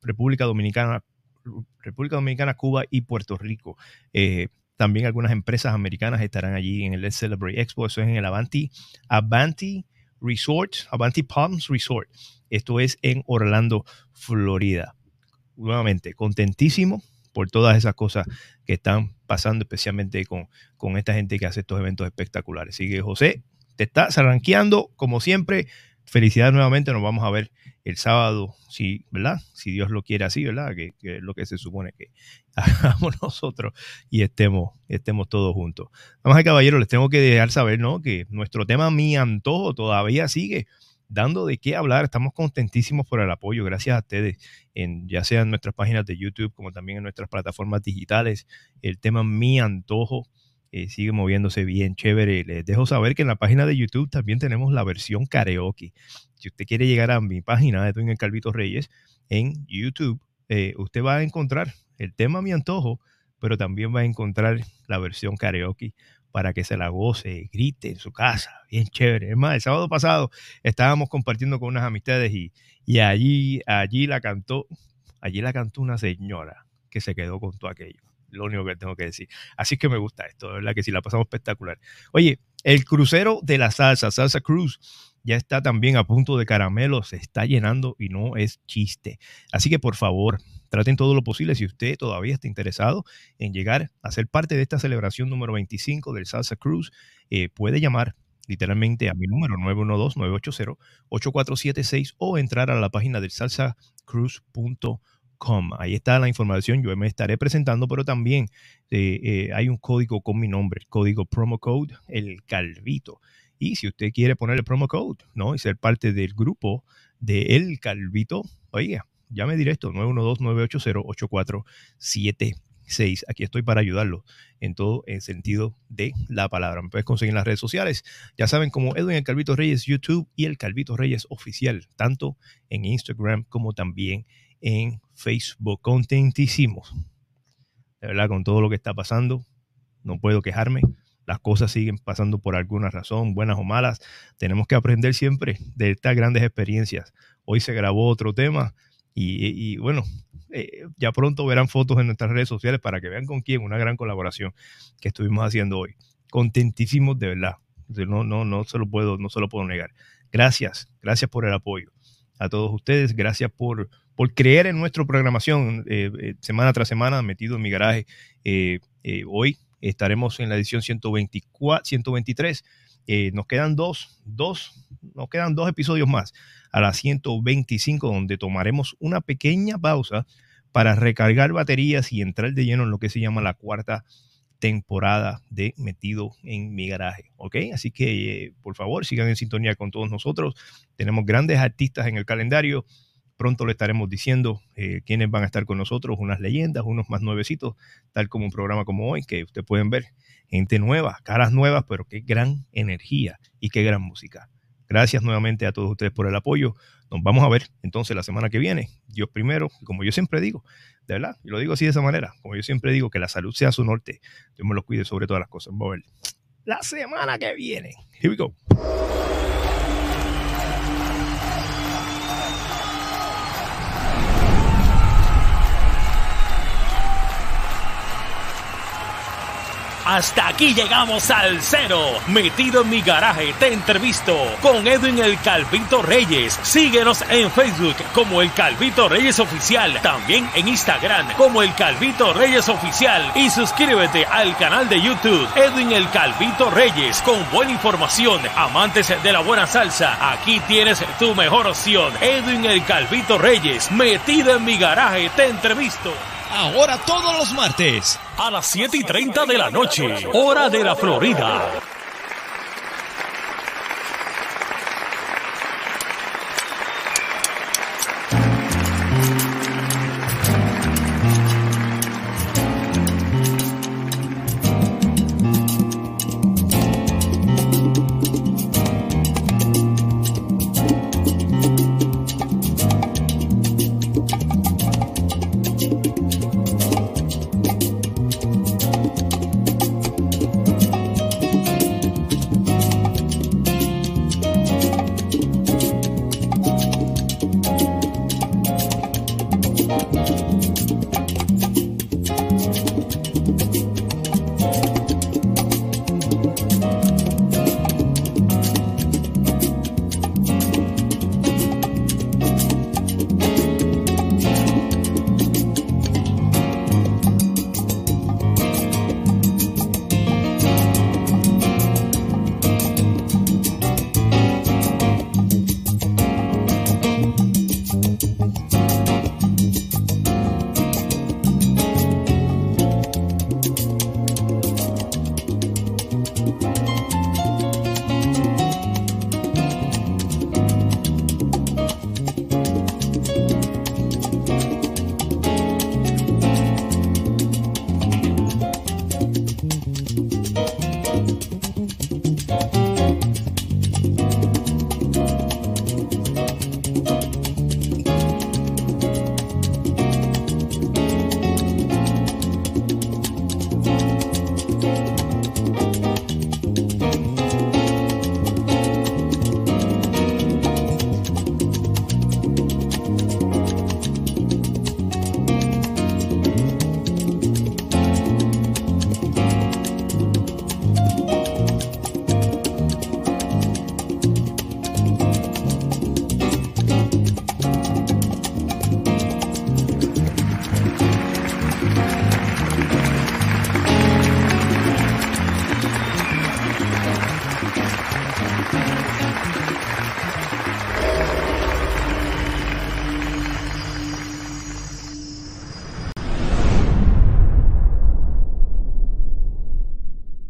Speaker 1: República Dominicana, República Dominicana, Cuba y Puerto Rico. También algunas empresas americanas estarán allí en el Let's Celebrate Expo. Eso es en el Avanti, Avanti Resort, Avanti Palms Resort. Esto es en Orlando, Florida. Nuevamente, contentísimo por todas esas cosas que están pasando, especialmente con, con esta gente que hace estos eventos espectaculares. Así que, José, te estás arranqueando, como siempre. Felicidades nuevamente, nos vamos a ver el sábado, si, ¿verdad? Si Dios lo quiere así, ¿verdad? Que, es lo que se supone que [LAUGHS] hagamos nosotros y estemos, estemos todos juntos. Vamos a caballero, les tengo que dejar saber, ¿no? Que nuestro tema Mi Antojo todavía sigue dando de qué hablar. Estamos contentísimos por el apoyo, gracias a ustedes, en, ya sea en nuestras páginas de YouTube como también en nuestras plataformas digitales. El tema Mi Antojo eh, sigue moviéndose bien chévere. Les dejo saber que en la página de YouTube también tenemos la versión karaoke. Si usted quiere llegar a mi página de Twin Calvito Reyes en YouTube, eh, usted va a encontrar el tema Mi Antojo, pero también va a encontrar la versión karaoke para que se la goce, grite en su casa, bien chévere. Es más, el sábado pasado estábamos compartiendo con unas amistades y, y allí, allí la cantó, allí la cantó una señora que se quedó con todo aquello. Lo único que tengo que decir. Así que me gusta esto, de verdad que sí, la pasamos espectacular. Oye, el crucero de la salsa, Salsa Cruise, ya está también a punto de caramelo, se está llenando y no es chiste. Así que por favor, traten todo lo posible si usted todavía está interesado en llegar a ser parte de esta celebración número 25 del Salsa Cruise, eh, puede llamar literalmente a mi número 912-980-8476 o entrar a la página del salsacruise.com. Ahí está la información, yo me estaré presentando, pero también eh, eh, hay un código con mi nombre, el código promo code, el Calvito. Y si usted quiere poner el promo code, ¿no? Y ser parte del grupo de El Calvito, oiga, llame directo 912-980-8476. Aquí estoy para ayudarlo en todo el sentido de la palabra. Me puedes conseguir en las redes sociales. Ya saben, como Edwin El Calvito Reyes YouTube y El Calvito Reyes Oficial, tanto en Instagram como también en Facebook. Contentísimos. De verdad, con todo lo que está pasando, no puedo quejarme. Las cosas siguen pasando por alguna razón, buenas o malas. Tenemos que aprender siempre de estas grandes experiencias. Hoy se grabó otro tema y, bueno, eh, ya pronto verán fotos en nuestras redes sociales para que vean con quién, una gran colaboración que estuvimos haciendo hoy. Contentísimos de verdad. No, no, no se lo puedo, no se lo puedo negar. Gracias, gracias por el apoyo a todos ustedes. Gracias por, por creer en nuestra programación eh, eh, semana tras semana, metido en mi garaje. Hoy estaremos en la edición 124, 123. Eh, nos quedan dos, dos, nos quedan dos episodios más a la 125, donde tomaremos una pequeña pausa para recargar baterías y entrar de lleno en lo que se llama la cuarta temporada de Metido en mi garaje. ¿Ok? Así que, eh, por favor, sigan en sintonía con todos nosotros. Tenemos grandes artistas en el calendario. Pronto le estaremos diciendo eh, quiénes van a estar con nosotros, unas leyendas, unos más nuevecitos, tal como un programa como hoy, que ustedes pueden ver. Gente nueva, caras nuevas, pero qué gran energía y qué gran música. Gracias nuevamente a todos ustedes por el apoyo. Nos vamos a ver entonces la semana que viene. Dios primero, como yo siempre digo, de verdad, y lo digo así de esa manera, como yo siempre digo, que la salud sea su norte. Dios me lo cuide sobre todas las cosas. Vamos a ver la semana que viene. Here we go.
Speaker 3: Hasta aquí llegamos al cero. Metido en mi garaje, te entrevisto con Edwin el Calvito Reyes. Síguenos en Facebook como el Calvito Reyes Oficial. También en Instagram como el Calvito Reyes Oficial. Y suscríbete al canal de YouTube Edwin el Calvito Reyes con buena información. Amantes de la buena salsa, aquí tienes tu mejor opción. Edwin el Calvito Reyes. Metido en mi garaje, te entrevisto.
Speaker 1: Ahora todos los martes.
Speaker 3: A las 7 y 30 de la noche, hora de la Florida.